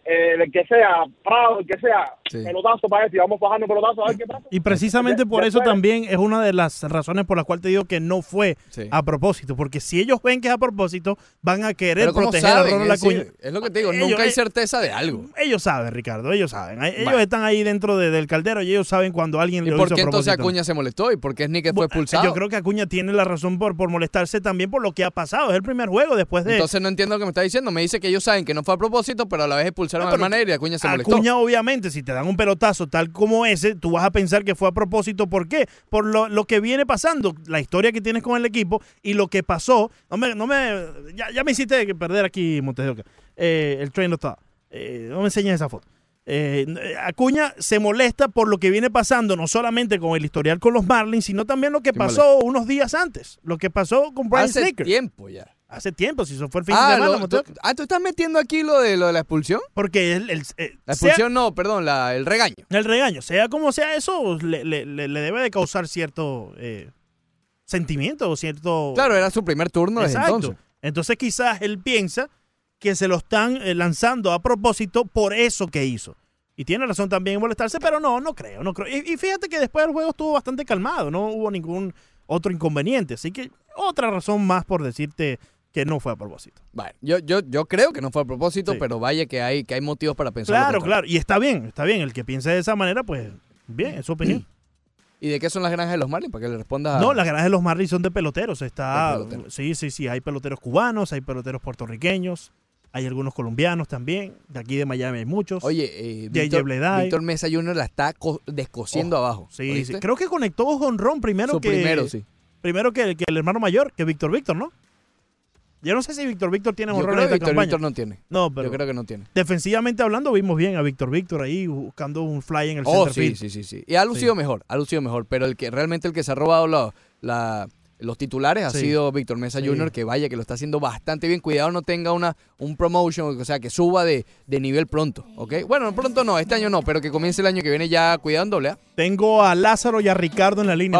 Speaker 11: eh, el que sea, Prado, el que sea,
Speaker 1: Sí.
Speaker 11: pelotazo para eso y vamos bajando pelotazo a ver qué pasa.
Speaker 5: Y precisamente por eso también es una de las razones por las cuales te digo que no fue
Speaker 1: Sí.
Speaker 5: a propósito. Porque si ellos ven que es a propósito, van a querer
Speaker 1: Pero ¿cómo
Speaker 5: proteger
Speaker 1: saben?
Speaker 5: a Ronald
Speaker 1: Es
Speaker 5: Acuña.
Speaker 1: es lo que te digo,
Speaker 5: Ellos-
Speaker 1: nunca hay
Speaker 5: eh,
Speaker 1: certeza de algo.
Speaker 5: Ellos saben, Ricardo, ellos saben. Ellos están ahí dentro de- del caldero y ellos saben cuando alguien
Speaker 1: ¿Y
Speaker 5: lo
Speaker 1: por
Speaker 5: hizo
Speaker 1: qué
Speaker 5: a
Speaker 1: entonces
Speaker 5: propósito.
Speaker 1: Acuña se molestó? ¿Y por qué Snicket fue expulsado?
Speaker 5: Yo creo que Acuña tiene la razón por, por molestarse también por lo que ha pasado. Es el primer juego después de...
Speaker 1: Entonces no entiendo lo que me está diciendo. Me dice que ellos saben que no fue a propósito, pero a la vez expulsaron
Speaker 5: No,
Speaker 1: al
Speaker 5: pero
Speaker 1: manager y Acuña se molestó.
Speaker 5: Acuña, obviamente, si te dan un pelotazo tal como ese, tú vas a pensar que fue a propósito. ¿Por qué? Por lo, lo que viene pasando, la historia que tienes con el equipo y lo que pasó. No me, no me, ya, ya me hiciste perder aquí, Montes de Oca. Eh, el tren no está. Eh, no me enseñes esa foto. Eh, Acuña se molesta por lo que viene pasando, no solamente con el historial con los Marlins, sino también lo que pasó unos días antes. Lo que pasó con Brian
Speaker 1: Hace
Speaker 5: Snitker.
Speaker 1: tiempo ya.
Speaker 5: Hace tiempo, si eso fue el fin
Speaker 1: Ah,
Speaker 5: de semana.
Speaker 1: lo- tú, ah, ¿tú estás metiendo aquí lo de, lo de la expulsión?
Speaker 5: Porque el, el- eh,
Speaker 1: La
Speaker 5: sea-
Speaker 1: expulsión no, perdón, la, el regaño.
Speaker 5: el regaño, sea como sea eso, le, le- le- le debe de causar cierto eh, sentimiento o cierto...
Speaker 1: Claro, era su primer turno desde
Speaker 5: Exacto.
Speaker 1: entonces.
Speaker 5: Entonces quizás él piensa que se lo están eh, lanzando a propósito por eso que hizo. Y tiene razón también en molestarse, pero no, no creo, no creo. Y, y fíjate que después del juego estuvo bastante calmado, no hubo ningún otro inconveniente. Así que otra razón más por decirte que no fue a propósito.
Speaker 1: Bueno, yo, yo, yo creo que no fue a propósito,
Speaker 5: Sí.
Speaker 1: pero vaya que hay, que hay motivos para pensar.
Speaker 5: Claro, claro. Y está bien, está bien. El que piense de esa manera, pues bien, es su opinión.
Speaker 1: ¿Y de qué son las granjas de los Marlins? Para que le respondas.
Speaker 5: No, las granjas de los Marlins son de peloteros. Está, sí, sí, sí. Hay peloteros cubanos, hay peloteros puertorriqueños, hay algunos colombianos también. De aquí de Miami hay muchos.
Speaker 1: Oye, eh. Víctor. Víctor Mesa Jr. la está co- descosiendo abajo.
Speaker 5: sí,
Speaker 1: ¿oíste?
Speaker 5: sí. Creo que conectó honrón primero
Speaker 1: Su
Speaker 5: que
Speaker 1: primero, sí.
Speaker 5: primero que, que el hermano mayor, que Víctor Víctor, ¿no? Yo no sé si Víctor Víctor tiene honrón
Speaker 1: creo
Speaker 5: en esta
Speaker 1: Víctor
Speaker 5: campaña.
Speaker 1: Víctor no tiene.
Speaker 5: No, pero
Speaker 1: Yo creo que no tiene.
Speaker 5: defensivamente hablando vimos bien a Víctor Víctor ahí buscando un fly en el
Speaker 1: Oh,
Speaker 5: center
Speaker 1: sí,
Speaker 5: field.
Speaker 1: sí, sí, sí. Y ha lucido mejor, ha lucido mejor. Pero el que realmente el que se ha robado la- la- los titulares ha
Speaker 5: Sí.
Speaker 1: sido Víctor Mesa
Speaker 5: Sí.
Speaker 1: Jr., que vaya, que lo está haciendo bastante bien. Cuidado no tenga una un promotion, o sea, que suba de, de nivel pronto, ¿ok? Bueno, pronto no, este año no, pero que comience el año que viene ya doble A.
Speaker 5: Tengo a Lázaro y a Ricardo en la línea.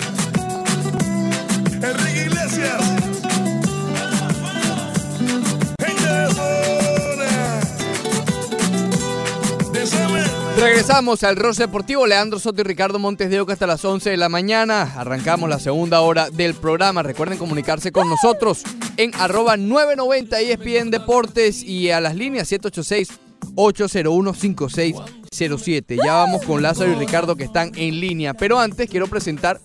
Speaker 1: Regresamos al Ross Deportivo. Leandro Soto y Ricardo Montes de Oca hasta las 11 de la mañana. Arrancamos la segunda hora del programa. Recuerden comunicarse con nosotros en arroba 990 ESPN Deportes y a las líneas 786-801-5607. Ya vamos con Lázaro y Ricardo que están en línea. Pero antes quiero presentar,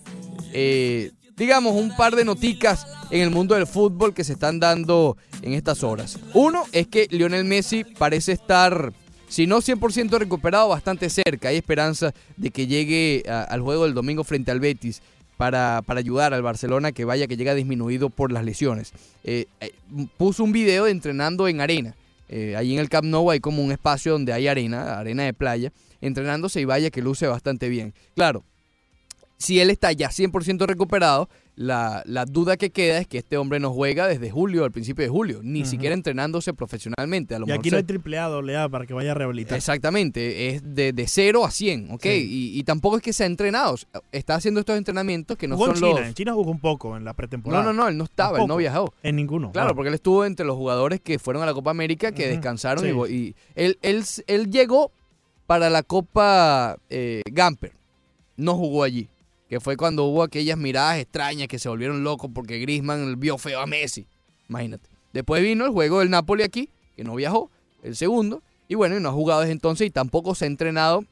Speaker 1: eh, digamos, un par de noticas en el mundo del fútbol que se están dando en estas horas. Uno es que Lionel Messi parece estar si no 100% recuperado, bastante cerca. Hay esperanza de que llegue al juego del domingo frente al Betis para, para ayudar al Barcelona que vaya que llega disminuido por las lesiones. Eh, eh, puso un video de entrenando en arena. Eh, ahí en el Camp Nou hay como un espacio donde hay arena, arena de playa, entrenándose y vaya que luce bastante bien. Claro, si él está ya 100% recuperado, la, la duda que queda es que este hombre no juega desde julio, al principio de julio, ni siquiera entrenándose profesionalmente. A lo
Speaker 5: Y
Speaker 1: mejor
Speaker 5: aquí
Speaker 1: se-
Speaker 5: no hay triple A, doble A para que vaya a rehabilitar.
Speaker 1: Exactamente, es de, de 0 a 100, ¿ok?
Speaker 5: Sí.
Speaker 1: Y, y tampoco es que se ha entrenado, está haciendo estos entrenamientos que no
Speaker 5: jugó
Speaker 1: son
Speaker 5: en China,
Speaker 1: los...
Speaker 5: en China jugó un poco en la
Speaker 1: No,
Speaker 5: pretemporada.
Speaker 1: no, no, él no estaba, él no viajó.
Speaker 5: En ninguno.
Speaker 1: Claro,
Speaker 5: Ah.
Speaker 1: porque él estuvo entre los jugadores que fueron a la Copa América, que descansaron
Speaker 5: sí.
Speaker 1: y, y él, él, él llegó para la Copa eh, Gamper, no jugó allí, que fue cuando hubo aquellas miradas extrañas que se volvieron locos porque Griezmann vio feo a Messi, imagínate. Después vino el juego del Napoli aquí, que no viajó, el segundo, y bueno, y no ha jugado desde entonces y tampoco se ha entrenado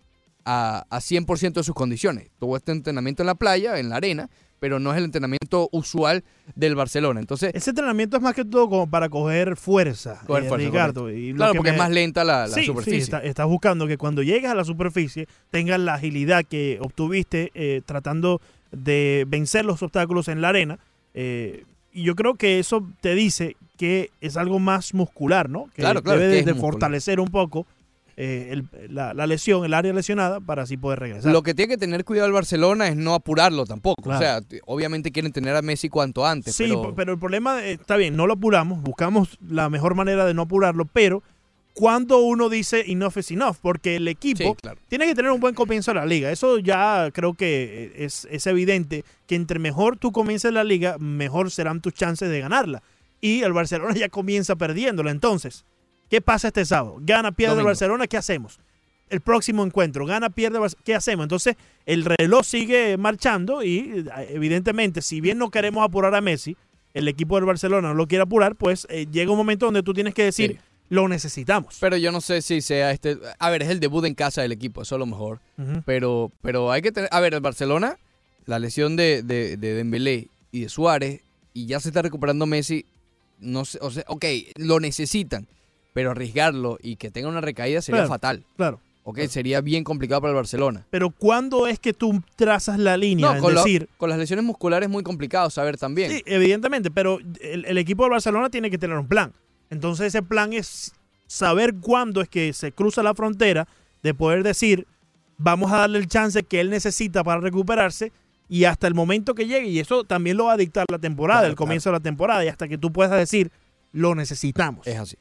Speaker 1: a, a 100% de sus condiciones. Tuvo este entrenamiento en la playa, en la arena, pero no es el entrenamiento usual del Barcelona. Entonces,
Speaker 5: Ese entrenamiento es más que todo como para coger fuerza,
Speaker 1: Coger
Speaker 5: eh,
Speaker 1: fuerza,
Speaker 5: Ricardo. y
Speaker 1: Claro,
Speaker 5: que
Speaker 1: porque
Speaker 5: me-
Speaker 1: es más lenta la, la
Speaker 5: Sí, sí,
Speaker 1: superficie.
Speaker 5: está- estás buscando que cuando llegues a la superficie tengas la agilidad que obtuviste eh, tratando de vencer los obstáculos en la arena. eh, y yo creo que eso te dice que es algo más muscular, ¿no? Que
Speaker 1: Claro, claro,
Speaker 5: debe
Speaker 1: que
Speaker 5: de,
Speaker 1: es
Speaker 5: de
Speaker 1: muscular.
Speaker 5: fortalecer un poco eh, el- la, la lesión, el área lesionada, para así poder regresar.
Speaker 1: Lo que tiene que tener cuidado el Barcelona es no apurarlo tampoco.
Speaker 5: Claro.
Speaker 1: O sea, obviamente quieren tener a Messi cuanto antes.
Speaker 5: Sí,
Speaker 1: pero...
Speaker 5: el problema eh, está bien, no lo apuramos, buscamos la mejor manera de no apurarlo, pero cuando uno dice enough is enough, porque el equipo
Speaker 1: Sí, claro.
Speaker 5: tiene que tener un buen comienzo de la liga. Eso ya creo que eh, es, es evidente que entre mejor tú comiences la liga, mejor serán tus chances de ganarla. Y el Barcelona ya comienza perdiéndola. Entonces, ¿qué pasa este sábado? Gana, pierde
Speaker 1: Domingo.
Speaker 5: Barcelona, ¿qué hacemos? El próximo encuentro, gana, pierde, Barce- ¿qué hacemos? Entonces, el reloj sigue marchando y eh, evidentemente, si bien no queremos apurar a Messi, el equipo del Barcelona no lo quiere apurar, pues eh, llega un momento donde tú tienes que decir,
Speaker 1: Sí.
Speaker 5: lo necesitamos.
Speaker 1: Pero yo no sé si sea este. A ver, es el debut en casa del equipo, eso es lo mejor. Pero, pero hay que tener. A ver, el Barcelona, la lesión de, de, de Dembélé y de Suárez, y ya se está recuperando Messi. No sé, o sea, ok, lo necesitan, pero arriesgarlo y que tenga una recaída sería
Speaker 5: Claro,
Speaker 1: fatal.
Speaker 5: Claro.
Speaker 1: Ok, sería bien complicado para el Barcelona.
Speaker 5: Pero ¿cuándo es que tú trazas la línea?
Speaker 1: No, con,
Speaker 5: decir,
Speaker 1: con las lesiones musculares es muy complicado saber también.
Speaker 5: sí, evidentemente, pero el, el equipo del Barcelona tiene que tener un plan. Entonces ese plan es saber cuándo es que se cruza la frontera de poder decir, vamos a darle el chance que él necesita para recuperarse y hasta el momento que llegue, y eso también lo va a dictar la temporada,
Speaker 1: Claro,
Speaker 5: el comienzo de la temporada, y hasta que tú puedas decir, lo necesitamos.
Speaker 1: Es así.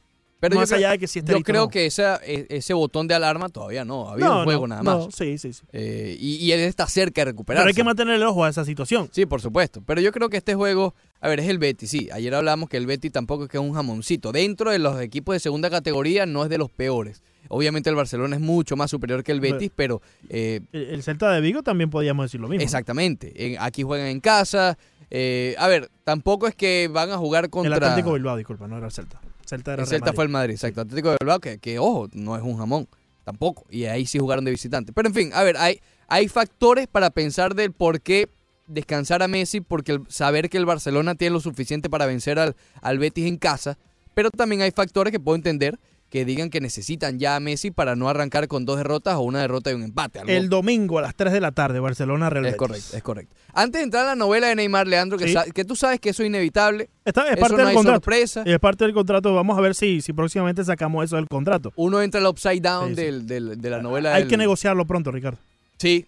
Speaker 1: Pero
Speaker 5: Más
Speaker 1: yo,
Speaker 5: allá
Speaker 1: creo-
Speaker 5: de que si esté
Speaker 1: yo
Speaker 5: listo
Speaker 1: creo
Speaker 5: no.
Speaker 1: que esa, e- ese botón de alarma todavía no. Había
Speaker 5: No,
Speaker 1: un juego
Speaker 5: no,
Speaker 1: nada más.
Speaker 5: sí, sí, sí.
Speaker 1: Eh, y, y él está cerca de recuperarse.
Speaker 5: Pero hay que mantener el ojo a esa situación.
Speaker 1: Sí, por supuesto. Pero yo creo que este juego, a ver, es el Betis, sí. Ayer hablamos que el Betis tampoco es que es un jamoncito. Dentro de los equipos de segunda categoría no es de los peores. Obviamente el Barcelona es mucho más superior que el. Betis, pero eh,
Speaker 5: El, el Celta de Vigo también podíamos decir lo mismo.
Speaker 1: exactamente. En- aquí juegan en casa. Eh, a ver, tampoco es que van a jugar contra...
Speaker 5: El Atlético Bilbao, disculpa, no era el Celta. Celta era
Speaker 1: El Celta fue el Madrid, exacto. Atlético de Bilbao, que, que, ojo, no es un jamón, tampoco. Y ahí sí jugaron de visitante. Pero en fin, a ver, hay, hay factores para pensar del por qué descansar a Messi, porque el- saber que el Barcelona tiene lo suficiente para vencer al, al Betis en casa. Pero también hay factores que puedo entender que digan que necesitan ya a Messi para no arrancar con dos derrotas o una derrota y un empate. algo-
Speaker 5: El domingo a las 3 de la tarde, Barcelona Real
Speaker 1: es correcto, es correcto. Antes de entrar a la novela de Neymar, Leandro, que,
Speaker 5: Sí.
Speaker 1: sa- que tú sabes que eso es inevitable.
Speaker 5: Está, es
Speaker 1: Eso
Speaker 5: parte
Speaker 1: no
Speaker 5: del
Speaker 1: hay
Speaker 5: contrato.
Speaker 1: sorpresa.
Speaker 5: Es parte del contrato. Vamos a ver si, si próximamente sacamos eso del contrato.
Speaker 1: Uno entra al upside down
Speaker 5: Sí, sí.
Speaker 1: del- del- de la novela.
Speaker 5: Hay
Speaker 1: del-
Speaker 5: que negociarlo pronto, Ricardo.
Speaker 1: Sí,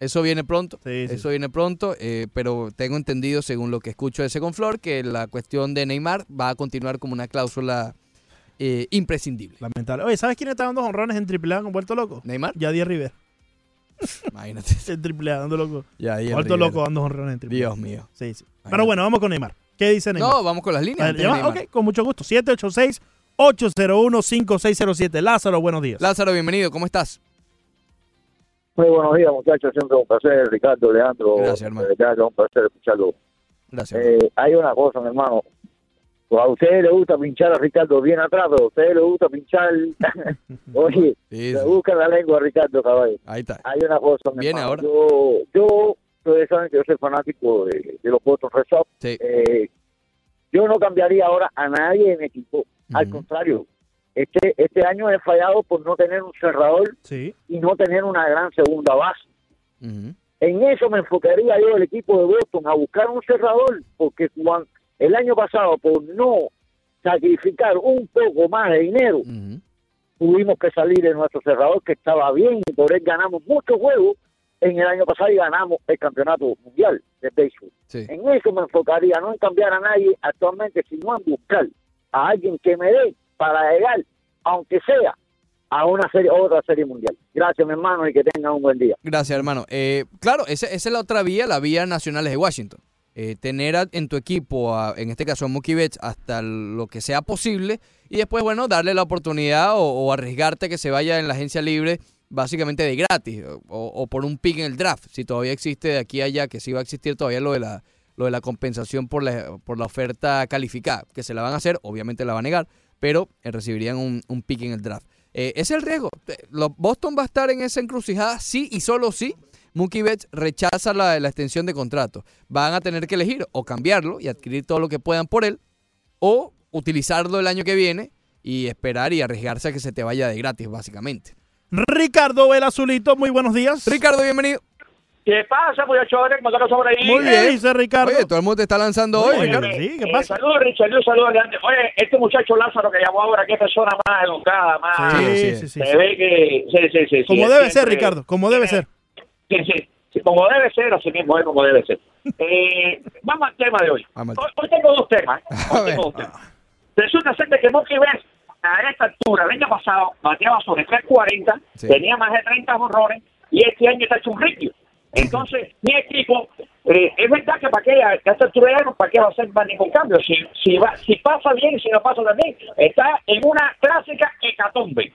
Speaker 1: eso viene pronto.
Speaker 5: Sí, sí,
Speaker 1: eso viene pronto, eh, pero tengo entendido, según lo que escucho de Second Floor, que la cuestión de Neymar va a continuar como una cláusula eh, imprescindible.
Speaker 5: Lamentable. Oye, ¿sabes quién está dando honrones en AAA con Vuelto Loco?
Speaker 1: Neymar,
Speaker 5: Yadier River.
Speaker 1: imagínate.
Speaker 5: En AAA dando loco.
Speaker 1: Ya, ahí
Speaker 5: Vuelto
Speaker 1: River.
Speaker 5: Loco dando honrones en AAA.
Speaker 1: Dios mío.
Speaker 5: Sí, sí. Pero bueno, vamos con Neymar. ¿Qué dice Neymar?
Speaker 1: No, vamos con las líneas.
Speaker 5: Ver, llama- ok, con mucho gusto. 786-801-5607. Lázaro, buenos días.
Speaker 1: Lázaro, bienvenido, ¿cómo estás?
Speaker 11: Muy buenos días, muchachos. Siempre un placer, Ricardo, Leandro.
Speaker 1: Gracias, hermano.
Speaker 11: Que es un placer escucharlo.
Speaker 1: Gracias.
Speaker 11: Eh, hay una cosa, mi hermano. Pues a ustedes les gusta pinchar a Ricardo bien atrás, pero a ustedes les gusta pinchar. Oye,
Speaker 1: Sí, sí.
Speaker 11: busca la lengua a Ricardo, caballo.
Speaker 1: Ahí está.
Speaker 11: Hay una cosa,
Speaker 1: Viene ahora.
Speaker 11: Yo, yo, ustedes saben que yo soy fanático de, de los Boston Red Sox.
Speaker 1: Sí.
Speaker 11: Eh, yo no cambiaría ahora a nadie en equipo. Al contrario, este, este año he fallado por no tener un cerrador
Speaker 5: Sí.
Speaker 11: y no tener una gran segunda base. En eso me enfocaría yo el equipo de Boston a buscar un cerrador, porque cuan- el año pasado por no sacrificar un poco más de dinero, tuvimos que salir de nuestro cerrador que estaba bien y por él ganamos muchos juegos en el año pasado y ganamos el campeonato mundial de béisbol.
Speaker 1: Sí.
Speaker 11: En eso me enfocaría, no en cambiar a nadie actualmente, sino en buscar a alguien que me dé para llegar, aunque sea a una serie, otra serie mundial. Gracias, mi hermano, y que tengan un buen día.
Speaker 1: Gracias, hermano. Eh, claro, esa, esa es la otra vía, la vía nacionales de Washington. Eh, tener a- en tu equipo, a- en este caso a Mookie Betts, hasta lo que sea posible y después, bueno, darle la oportunidad o, arriesgarte que se vaya en la agencia libre básicamente de gratis o, o por un pick en el draft, si todavía existe de aquí a allá, que sí va a existir todavía lo de la, lo de la compensación por la, por la oferta calificada, que se la van a hacer, obviamente la va a negar, pero eh, recibirían un, un pick en el draft. Eh, es el riesgo. Boston va a estar en esa encrucijada, sí y solo sí. Mookie Betts rechaza la, la extensión de contrato. Van a tener que elegir o cambiarlo y adquirir todo lo que puedan por él, o utilizarlo el año que viene y esperar y arriesgarse a que se te vaya de gratis, básicamente.
Speaker 5: Ricardo El Azulito, muy buenos días.
Speaker 1: Ricardo, bienvenido.
Speaker 12: ¿Qué pasa, muchachos? ¿Cómo están sobre ahí?
Speaker 1: Muy bien.
Speaker 5: dice Ricardo.
Speaker 1: Oye, todo el mundo te está lanzando hoy, Ricardo.
Speaker 5: sí, ¿qué
Speaker 12: Eh,
Speaker 5: pasa?
Speaker 12: saludos, Richard. Un saludo grande. Oye, este muchacho Lázaro que llamó ahora, qué persona más educada, más.
Speaker 5: Sí,
Speaker 1: sí,
Speaker 5: sí, sí.
Speaker 12: Se ve que. Sí, sí, sí. sí,
Speaker 5: Como debe ser, Ricardo, como debe ser.
Speaker 12: Sí, sí, sí, como debe ser, así mismo es como debe ser. Eh, vamos al tema de hoy.
Speaker 1: Vamos
Speaker 12: Hoy, tengo dos temas. ¿eh? Hoy tengo dos temas. Resulta ser de que Mookie Betts a esta altura, el año pasado, bateaba sobre 340,
Speaker 1: Sí.
Speaker 12: tenía más de 30 horrores y este año está hecho un ritmo. Entonces, mi equipo, eh, es verdad que para qué, a esta altura para qué va a hacer más ningún cambio. Si, si, va, si pasa bien y si no pasa también, está en una clásica hecatombe,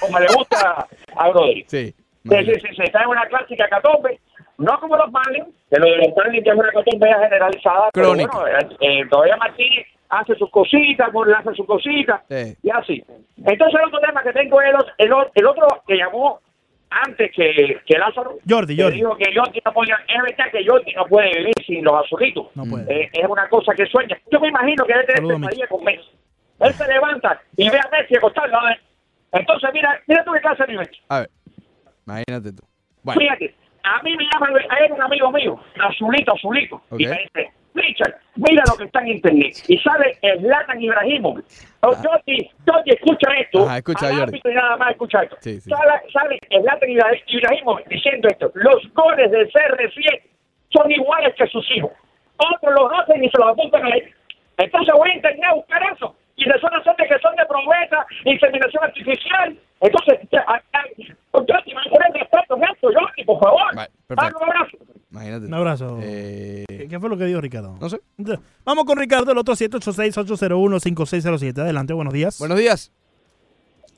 Speaker 12: como le gusta a Brody.
Speaker 1: Sí.
Speaker 12: Sí, sí, sí, sí, está en una clásica hecatombe, no como los Marlins, que lo de los Marlins ya es una hecatombe ya generalizada,
Speaker 1: Crónica.
Speaker 12: pero bueno, eh, todavía Martínez hace sus cositas, Morel hace sus cositas,
Speaker 1: Sí.
Speaker 12: y así. Entonces el otro tema que tengo es el, otro- el, el otro que llamó antes que, que Lázaro,
Speaker 5: Jordi,
Speaker 12: que
Speaker 5: Jordi.
Speaker 12: dijo que Jordi no podía, es verdad que Jordi no puede vivir sin los azulitos,
Speaker 5: No puede.
Speaker 12: Eh, es una cosa que sueña. Yo me imagino que debe tener pesadilla con Messi. Él se levanta y ve a Messi acostado, a ver. Entonces mira, mira tú qué clase de nivel.
Speaker 1: A ver, imagínate tú. Bueno,
Speaker 12: Fíjate, a mí me llama, a él un amigo mío, Azulito, Azulito, y
Speaker 1: Ok.
Speaker 12: me dice, Richard, mira lo que está en internet. Y sale Zlatan Ibrahimovic. Oh, Jordi, Jordi, escucha esto.
Speaker 1: Ajá, escucha, Jordi.
Speaker 12: y nada más escucha esto.
Speaker 1: Sí, sí.
Speaker 12: Sale, sale Zlatan Ibra- Ibrahimovic diciendo esto. Los goles del CR7 son iguales que sus hijos. Otros los hacen y se los apuntan a él. Entonces voy a internet a buscar eso. Y de que son de promesa, inseminación artificial. Entonces, Jordi, me ponen respeto en esto, Jordi, por favor.
Speaker 1: Vale,
Speaker 12: Dale un abrazo.
Speaker 1: imagínate.
Speaker 5: Un abrazo.
Speaker 1: Eh,
Speaker 5: ¿Qué fue lo que dijo Ricardo?
Speaker 1: no sé.
Speaker 5: Vamos con Ricardo, el otro 786-801-5607. Adelante, buenos días.
Speaker 1: Buenos días.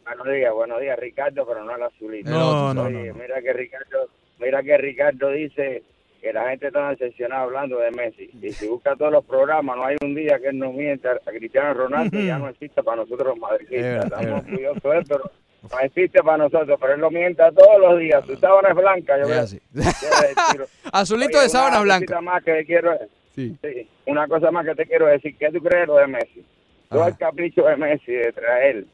Speaker 13: Buenos días, buenos días, Ricardo, pero no el azulito.
Speaker 5: No, no, no, no.
Speaker 13: mira que Ricardo, mira que Ricardo dice que la gente está decepcionada hablando de Messi. Y si busca todos los programas, no hay un día que él no miente a Cristiano Ronaldo, ya no existe para nosotros los madridistas. Estamos orgullosos de él, pero no existe para nosotros, pero él lo mienta todos los días. Su sábana es blanca, yo decir,
Speaker 1: Azulito
Speaker 13: oye,
Speaker 1: de sábana
Speaker 13: una
Speaker 1: blanca.
Speaker 13: más que quiero
Speaker 1: Sí.
Speaker 13: Sí, una cosa más que te quiero decir, ¿qué tú crees lo de Messi? Todo el capricho de Messi de traer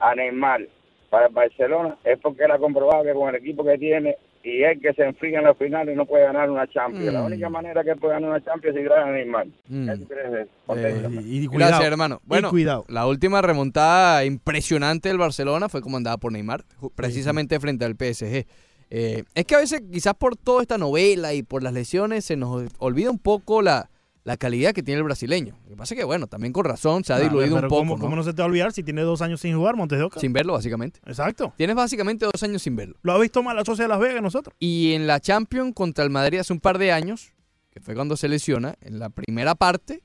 Speaker 13: a Neymar para el Barcelona es porque él ha comprobado que con el equipo que tiene y él que se enfría en la final y no puede ganar una Champions. La
Speaker 1: Mm.
Speaker 13: única manera que él puede ganar una Champions es si trae a Neymar.
Speaker 1: Mm. Eh,
Speaker 13: Contéstame.
Speaker 5: Y, y cuidado.
Speaker 1: Gracias, hermano.
Speaker 5: Y
Speaker 1: Bueno,
Speaker 5: cuidado.
Speaker 1: la última remontada impresionante del Barcelona fue comandada por Neymar, precisamente frente al PSG. Eh, es que a veces, quizás por toda esta novela y por las lesiones, se nos olvida un poco la, la calidad que tiene el brasileño. Lo que pasa es que, bueno, también con razón se ha diluido un poco,
Speaker 5: ¿cómo,
Speaker 1: ¿no?
Speaker 5: cómo no se te va a olvidar si tiene dos años sin jugar Montes de Oca?
Speaker 1: Sin verlo, básicamente.
Speaker 5: Exacto.
Speaker 1: Tienes básicamente dos años sin verlo.
Speaker 5: Lo ha visto más la Sociedad de Las Vegas nosotros.
Speaker 1: Y en la Champions contra el Madrid hace un par de años, que fue cuando se lesiona, en la primera parte,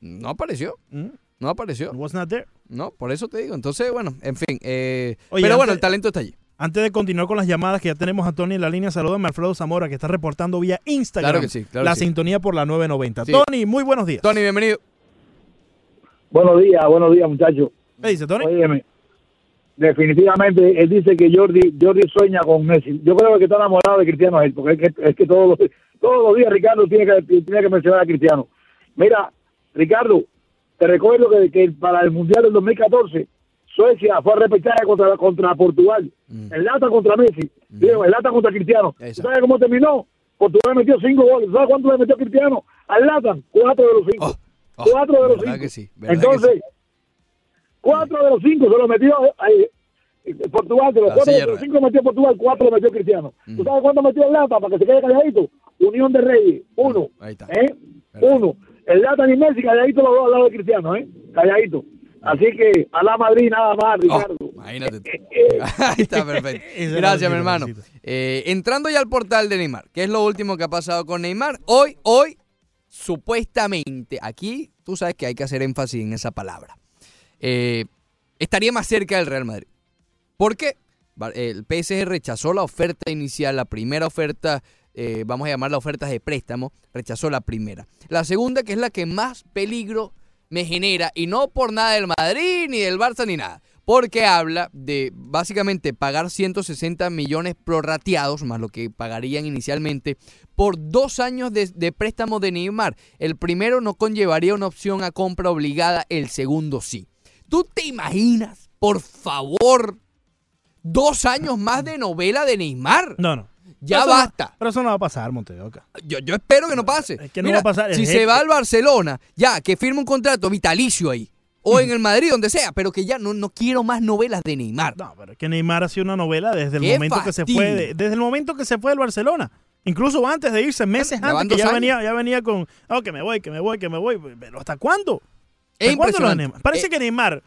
Speaker 1: no apareció.
Speaker 5: Mm.
Speaker 1: No apareció.
Speaker 5: Was not there.
Speaker 1: No, por eso te digo. Entonces, bueno, en fin. eh,
Speaker 5: Oye,
Speaker 1: pero bueno, el talento está allí.
Speaker 5: Antes de continuar con las llamadas que ya tenemos a Tony en la línea, salúdame a Alfredo Zamora que está reportando vía Instagram
Speaker 1: Claro que sí, claro
Speaker 5: la
Speaker 1: que sí.
Speaker 5: sintonía por la 990.
Speaker 1: Sí.
Speaker 5: Tony, muy buenos días.
Speaker 1: Tony, bienvenido.
Speaker 14: Buenos días, buenos días, muchachos.
Speaker 5: ¿Qué dice Tony?
Speaker 14: Óyeme, definitivamente él dice que Jordi Jordi sueña con Messi. Yo creo que está enamorado de Cristiano él, porque es que, es que todos, los, todos los días Ricardo tiene que, tiene que mencionar a Cristiano. Mira, Ricardo, te recuerdo que, que para el Mundial del 2014 Suecia fue a repechaje contra, contra Portugal. El Lata contra Messi. Digo, el Lata contra Cristiano. ¿Tú
Speaker 1: Exacto.
Speaker 14: ¿Sabes cómo terminó? Portugal metió cinco goles. ¿Sabes cuánto le metió Cristiano? Al Lata, cuatro de los cinco.
Speaker 1: Oh,
Speaker 14: cuatro de los cinco.
Speaker 1: que sí,
Speaker 14: Entonces,
Speaker 1: que sí.
Speaker 14: cuatro de los cinco se lo metió eh, eh, Portugal. De los cuatro de los cinco metió Portugal, cuatro lo metió Cristiano.
Speaker 1: Mm.
Speaker 14: ¿Tú sabes cuánto metió el Lata para que se quede calladito? Unión de Reyes, uno.
Speaker 1: Ahí está.
Speaker 14: ¿eh? Uno. El Lata ni Messi, calladito los dos al lado de Cristiano, ¿eh? Calladito. Así que a la Madrid nada más, Ricardo.
Speaker 1: Oh, imagínate tú.
Speaker 14: Eh,
Speaker 1: Ahí está, perfecto. Gracias, mi hermano. Eh, entrando ya al portal de Neymar, ¿qué es lo último que ha pasado con Neymar? Hoy, hoy, supuestamente, aquí tú sabes que hay que hacer énfasis en esa palabra. Eh, estaría más cerca del Real Madrid. ¿Por qué? El PSG rechazó la oferta inicial, la primera oferta, eh, vamos a llamarla oferta de préstamo, rechazó la primera. La segunda, que es la que más peligro me genera, y no por nada del Madrid, ni del Barça, ni nada, porque habla de básicamente pagar 160 millones prorrateados, más lo que pagarían inicialmente, por dos años de, préstamo de Neymar. El primero no conllevaría una opción a compra obligada, el segundo sí. ¿Tú te imaginas, por favor, dos años más de novela de Neymar?
Speaker 5: No, no.
Speaker 1: Ya
Speaker 5: Pero eso no-
Speaker 1: basta.
Speaker 5: pero eso no va a pasar, Montedoca.
Speaker 1: Yo, yo espero que no pase.
Speaker 5: que no
Speaker 1: Mira,
Speaker 5: va a pasar,
Speaker 1: Si
Speaker 5: es
Speaker 1: se va al Barcelona, ya, que firme un contrato vitalicio ahí. O en el Madrid, donde sea, pero que ya no, no quiero más novelas de Neymar.
Speaker 5: No, pero es que Neymar ha sido una novela desde el momento que se fue, de- desde el momento que se fue del Barcelona. Incluso antes de irse, meses antes, que ya
Speaker 1: años.
Speaker 5: venía, ya venía con, oh, que me voy, que me voy, que me voy. Pero ¿hasta cuándo?
Speaker 1: Es
Speaker 5: ¿Hasta cuándo lo de
Speaker 1: impresionante.
Speaker 5: Neymar? Parece
Speaker 1: Eh,
Speaker 5: que Neymar,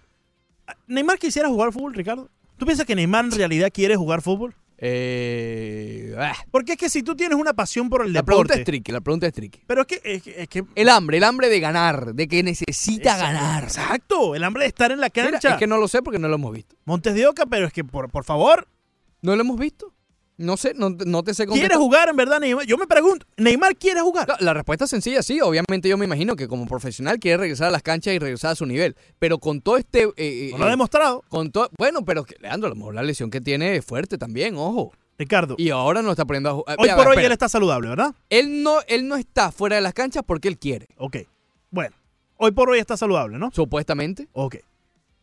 Speaker 5: Neymar quisiera jugar fútbol, Ricardo. ¿Tú piensas que Neymar en realidad quiere jugar fútbol?
Speaker 1: Eh, ah,
Speaker 5: Porque es que si tú tienes una pasión por el
Speaker 1: la pregunta
Speaker 5: deporte,
Speaker 1: es tricky, la pregunta es tricky.
Speaker 5: pero es que, es que, es que-
Speaker 1: El hambre, el hambre de ganar, de que necesita ganar.
Speaker 5: exacto, el hambre de estar en la
Speaker 1: Mira,
Speaker 5: cancha.
Speaker 1: es que no lo sé porque no lo hemos visto.
Speaker 5: Montes de Oca, pero es que por, por favor,
Speaker 1: ¿No lo hemos visto? No sé, no, no te sé
Speaker 5: ¿quiere
Speaker 1: contestar.
Speaker 5: jugar en verdad Neymar? Yo me pregunto, ¿Neymar quiere jugar?
Speaker 1: No, La respuesta es sencilla, sí. Obviamente yo me imagino que como profesional quiere regresar a las canchas y regresar a su nivel. Pero con todo este... eh, eh,
Speaker 5: No lo ha
Speaker 1: eh,
Speaker 5: demostrado.
Speaker 1: Con todo, bueno, pero que, Leandro, a lo mejor la lesión que tiene es fuerte también, ojo.
Speaker 5: Ricardo,
Speaker 1: Y ahora no está poniendo a jugar.
Speaker 5: hoy por hoy él está saludable, ¿verdad?
Speaker 1: Él no, él no está fuera de las canchas porque él quiere,
Speaker 5: Ok. Bueno, hoy por hoy está saludable, ¿no?
Speaker 1: supuestamente.
Speaker 5: Ok.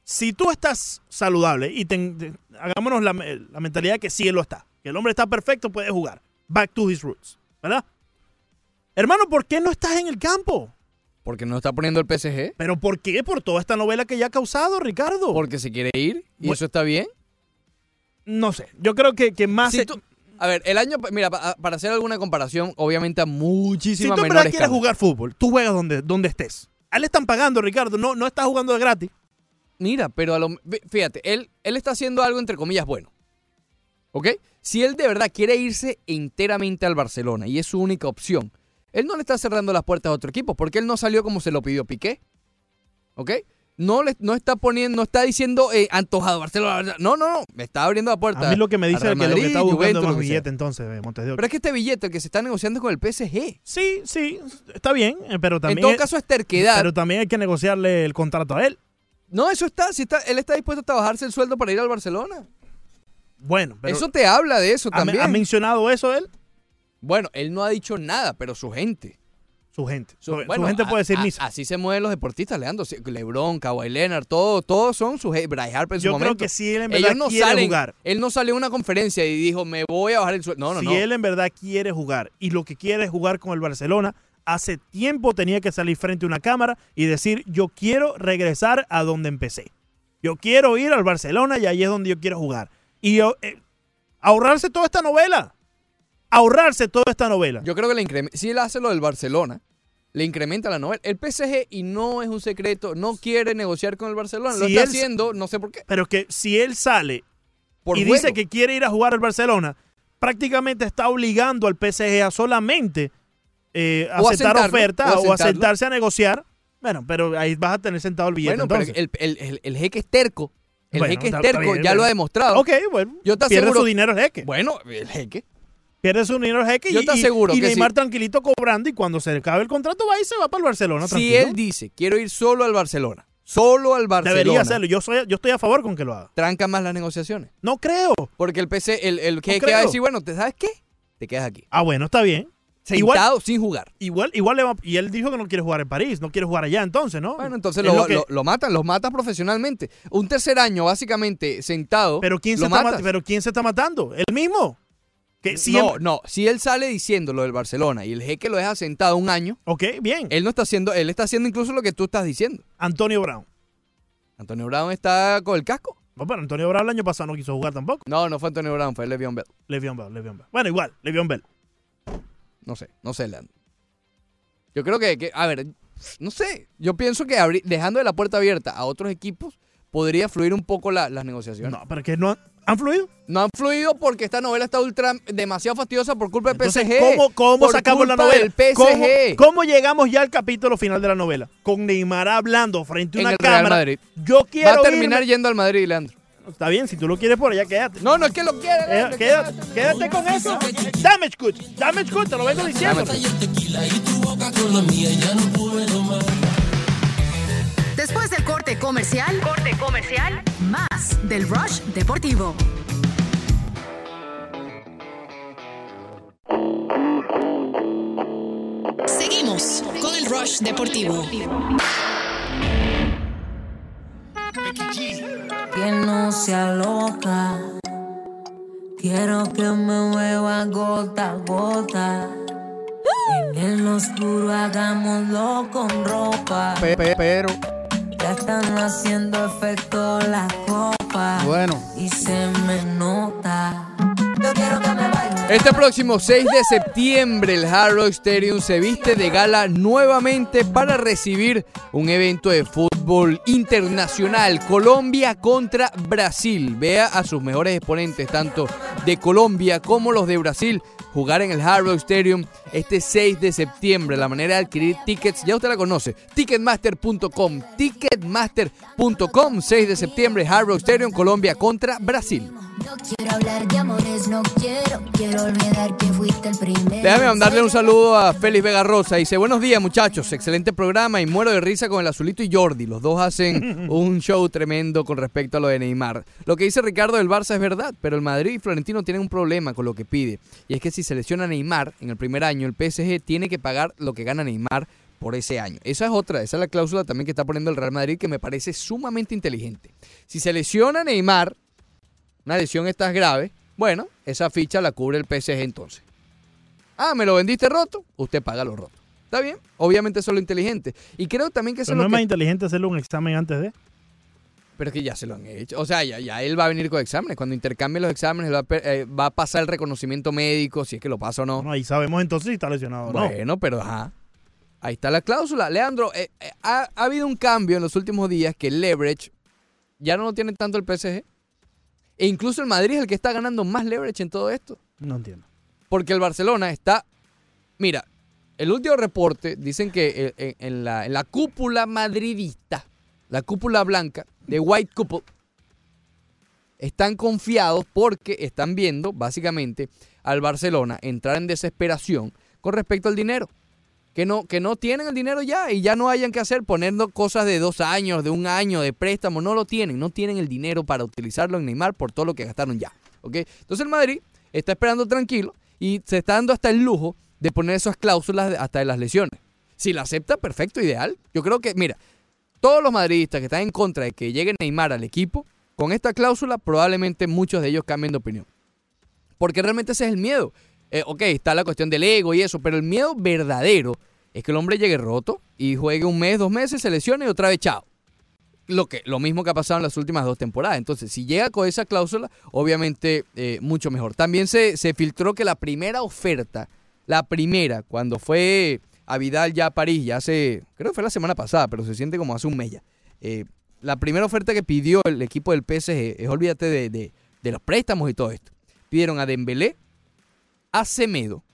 Speaker 5: Si tú estás saludable y te- hagámonos la, la mentalidad que sí él lo está, que el hombre está perfecto, puede jugar. Back to his roots, ¿verdad? Hermano, ¿por qué no estás en el campo?
Speaker 1: Porque no está poniendo el PSG.
Speaker 5: ¿Pero por qué? Por toda esta novela que ya ha causado, Ricardo.
Speaker 1: Porque se quiere ir. Y eso está bien.
Speaker 5: No sé. Yo creo que, que más.
Speaker 1: Si
Speaker 5: se-
Speaker 1: tú- a ver, el año, mira, pa- para hacer alguna comparación, obviamente a
Speaker 5: si
Speaker 1: muchísima
Speaker 5: tú en verdad quieres jugar fútbol, tú juegas donde, donde estés. A él le están pagando, Ricardo. No, no estás jugando de gratis.
Speaker 1: Mira, pero a lo, fíjate, él, él está haciendo algo entre comillas bueno. ¿Ok? Si él de verdad quiere irse enteramente al Barcelona y es su única opción, él no le está cerrando las puertas a otro equipo porque él no salió como se lo pidió Piqué. ¿Ok? No, le, no está poniendo, no está diciendo eh, antojado Barcelona. No, no, no. Me está abriendo la puerta.
Speaker 5: A mí lo que me dice es que lo que está buscando es más billete entonces, eh, Montes de Oca.
Speaker 1: Pero es que este billete, el que se está negociando con el PSG.
Speaker 5: Sí, sí, está bien, eh, pero también.
Speaker 1: en todo
Speaker 5: es-
Speaker 1: caso es terquedad.
Speaker 5: Pero también hay que negociarle el contrato a él.
Speaker 1: no, eso está, si está. Él está dispuesto a trabajarse el sueldo para ir al Barcelona.
Speaker 5: Bueno, pero.
Speaker 1: eso te habla de eso
Speaker 5: ¿ha,
Speaker 1: también.
Speaker 5: ha mencionado eso él?
Speaker 1: Bueno, él no ha dicho nada, pero su gente.
Speaker 5: Su gente. Su, gente
Speaker 1: a-
Speaker 5: puede decir
Speaker 1: a-
Speaker 5: misa.
Speaker 1: Así se mueven los deportistas, Leandro. LeBron, Kawhi Leonard, todos, todos son su gente. Bryce Harper en su
Speaker 5: Yo creo
Speaker 1: momento.
Speaker 5: que si él en verdad
Speaker 1: no
Speaker 5: quiere
Speaker 1: salen,
Speaker 5: jugar.
Speaker 1: Él no salió en una conferencia y dijo, me voy a bajar el sueldo. No, no,
Speaker 5: si
Speaker 1: no.
Speaker 5: él en verdad quiere jugar y lo que quiere es jugar con el Barcelona, hace tiempo tenía que salir frente a una cámara y decir, yo quiero regresar a donde empecé. Yo quiero ir al Barcelona y ahí es donde yo quiero jugar. Y eh, ahorrarse toda esta novela. Ahorrarse toda esta novela.
Speaker 1: Yo creo que le. Si él hace lo del Barcelona, le incrementa la novela. El PSG, y no es un secreto, no quiere negociar con el Barcelona. lo está
Speaker 5: él-
Speaker 1: haciendo, no sé por qué.
Speaker 5: Pero que si él sale
Speaker 1: Por
Speaker 5: y
Speaker 1: juego.
Speaker 5: dice que quiere ir a jugar al Barcelona, prácticamente está obligando al PSG a solamente eh, aceptar
Speaker 1: sentarlo,
Speaker 5: oferta
Speaker 1: o
Speaker 5: o a
Speaker 1: sentarlo.
Speaker 5: sentarse a negociar. Bueno, pero ahí vas a tener sentado el billete
Speaker 1: Bueno, pero
Speaker 5: entonces.
Speaker 1: el, el, el, el jeque es terco. El
Speaker 5: Bueno,
Speaker 1: jeque es terco, ya lo ha demostrado.
Speaker 5: Ok, bueno.
Speaker 1: Yo te
Speaker 5: pierde
Speaker 1: aseguro.
Speaker 5: su dinero el jeque.
Speaker 1: Bueno, el jeque.
Speaker 5: Pierde su dinero el jeque
Speaker 1: Yo
Speaker 5: y,
Speaker 1: te aseguro
Speaker 5: y
Speaker 1: que
Speaker 5: Neymar
Speaker 1: sí.
Speaker 5: tranquilito cobrando y cuando se le acabe el contrato va y se va para el Barcelona.
Speaker 1: Si
Speaker 5: tranquilo.
Speaker 1: él dice, quiero ir solo al Barcelona, solo al Barcelona,
Speaker 5: Debería hacerlo. Yo, soy, yo estoy a favor con que lo haga.
Speaker 1: tranca más las negociaciones.
Speaker 5: No creo.
Speaker 1: Porque el PC, el, el jeque
Speaker 5: creo.
Speaker 1: va a decir, bueno, ¿te sabes qué? Te quedas aquí.
Speaker 5: Ah, bueno, está bien.
Speaker 1: Sentado sin jugar.
Speaker 5: Igual, igual le va- y él dijo que no quiere jugar en París, no quiere jugar allá entonces, ¿no?
Speaker 1: Bueno, entonces
Speaker 5: Es
Speaker 1: lo,
Speaker 5: que-
Speaker 1: lo- lo matan, los matas profesionalmente. Un tercer año, básicamente, sentado.
Speaker 5: pero quién se
Speaker 1: lo
Speaker 5: está pero quién se está matando, él mismo. Que
Speaker 1: No,
Speaker 5: siempre-
Speaker 1: no. Si él sale diciendo lo del Barcelona y el jeque lo deja sentado un año,
Speaker 5: Ok, bien.
Speaker 1: él no está haciendo, él está haciendo incluso lo que tú estás diciendo.
Speaker 5: Antonio Brown.
Speaker 1: Antonio Brown está con el casco.
Speaker 5: No, pero Antonio Brown el año pasado no quiso jugar tampoco.
Speaker 1: No, no fue Antonio Brown, fue Le'Veon Bell.
Speaker 5: Le'Veon Bell, Le'Veon Bell. Bueno, igual, Le'Veon Bell.
Speaker 1: No sé, no sé, Leandro. Yo creo que, que- a ver, no sé. Yo pienso que abri- dejando la puerta abierta a otros equipos podría fluir un poco la- las negociaciones.
Speaker 5: No, pero que no han, ¿han fluido.
Speaker 1: No han fluido porque esta novela está ultra demasiado fastidiosa por culpa del
Speaker 5: Entonces,
Speaker 1: PSG.
Speaker 5: ¿cómo, cómo
Speaker 1: Por
Speaker 5: sacamos la novela?
Speaker 1: Del PSG.
Speaker 5: ¿Cómo, cómo llegamos ya al capítulo final de la novela? Con Neymar hablando frente a
Speaker 1: En
Speaker 5: una
Speaker 1: el Real
Speaker 5: cámara.
Speaker 1: Madrid.
Speaker 5: Yo quiero
Speaker 1: Va a terminar
Speaker 5: irme-
Speaker 1: yendo al Madrid, Leandro.
Speaker 5: Está bien, si tú lo quieres por allá, quédate.
Speaker 1: No, no es que lo.
Speaker 5: Eh,
Speaker 1: Leandro,
Speaker 5: quédate, quédate con eso. Damage goods, damage goods, te lo vengo diciendo.
Speaker 7: Después del corte comercial, corte comercial, más del Rush Deportivo.
Speaker 8: Seguimos con el Rush Deportivo.
Speaker 15: Que no sea loca, Quiero que me mueva gota a gota. En el oscuro hagámoslo con ropa.
Speaker 1: Pe- pe- pero,
Speaker 15: Ya están haciendo efecto las copas.
Speaker 1: Bueno.
Speaker 15: Y se me nota.
Speaker 1: Este próximo 6 de septiembre el Hard Rock Stadium se viste de gala nuevamente para recibir un evento de fútbol internacional, Colombia contra Brasil. Vea a sus mejores exponentes, tanto de Colombia como los de Brasil, jugar en el Hard Rock Stadium este 6 de septiembre. La manera de adquirir tickets, ya usted la conoce, ticketmaster.com, ticketmaster.com, 6 de septiembre, Hard Rock Stadium, Colombia contra Brasil.
Speaker 9: No quiero hablar de amores, no quiero. Quiero olvidar que fuiste el primero.
Speaker 1: Déjame mandarle un saludo a Félix Vega Rosa. Dice, buenos días muchachos, excelente programa y muero de risa con el Azulito y Jordi. Los dos hacen un show tremendo con respecto a lo de Neymar. Lo que dice Ricardo del Barça es verdad, pero el Madrid y Florentino tienen un problema con lo que pide. Y es que si se lesiona a Neymar en el primer año, el PSG tiene que pagar lo que gana Neymar por ese año. Esa es otra, esa es la cláusula también que está poniendo el Real Madrid que me parece sumamente inteligente. Si se lesiona a Neymar, una lesión esta es grave, bueno, esa ficha la cubre el PSG entonces. Ah, me lo vendiste roto, usted paga lo roto. ¿Está bien? Obviamente eso es lo inteligente. Y creo también que eso
Speaker 5: Pero
Speaker 1: es
Speaker 5: no
Speaker 1: lo
Speaker 5: es más
Speaker 1: que...
Speaker 5: inteligente hacerle un examen antes de.
Speaker 1: Pero es que ya se lo han hecho. O sea, ya, ya él va a venir con exámenes. Cuando intercambie los exámenes, va a, eh, va a pasar el reconocimiento médico, si es que lo pasa o no.
Speaker 5: No, ahí sabemos entonces si está lesionado o no.
Speaker 1: Bueno, pero ajá. Ahí está la cláusula. Leandro, eh, eh, ha, ha habido un cambio en los últimos días que el leverage ya no lo tiene tanto el PSG. E incluso el Madrid es el que está ganando más leverage en todo esto.
Speaker 5: No entiendo.
Speaker 1: Porque el Barcelona está. Mira, el último reporte dicen que en, en la, en la cúpula madridista, la cúpula blanca de White Couple, están confiados porque están viendo, básicamente, al Barcelona entrar en desesperación con respecto al dinero. Que no, que no tienen el dinero ya y ya no hayan que hacer poniendo cosas de dos años, de un año, de préstamo. No lo tienen, no tienen el dinero para utilizarlo en Neymar por todo lo que gastaron ya. ¿ok? Entonces el Madrid está esperando tranquilo y se está dando hasta el lujo de poner esas cláusulas hasta de las lesiones. Si la acepta, perfecto, ideal. Yo creo que, mira, todos los madridistas que están en contra de que llegue Neymar al equipo, con esta cláusula probablemente muchos de ellos cambien de opinión. Porque realmente ese es el miedo. Eh, ok, está la cuestión del ego y eso, pero el miedo verdadero es que el hombre llegue roto y juegue un mes, dos meses, se lesione y otra vez chao. Lo, que, lo mismo que ha pasado en las últimas dos temporadas. Entonces, si llega con esa cláusula, obviamente eh, mucho mejor. También se, se filtró que la primera oferta, la primera, cuando fue a Vidal ya a París, ya hace, creo que fue la semana pasada, pero se siente como hace un mes. Eh, la primera oferta que pidió el equipo del PSG es, olvídate de, de- de los préstamos y todo esto. Pidieron a Dembélé, a Semedo,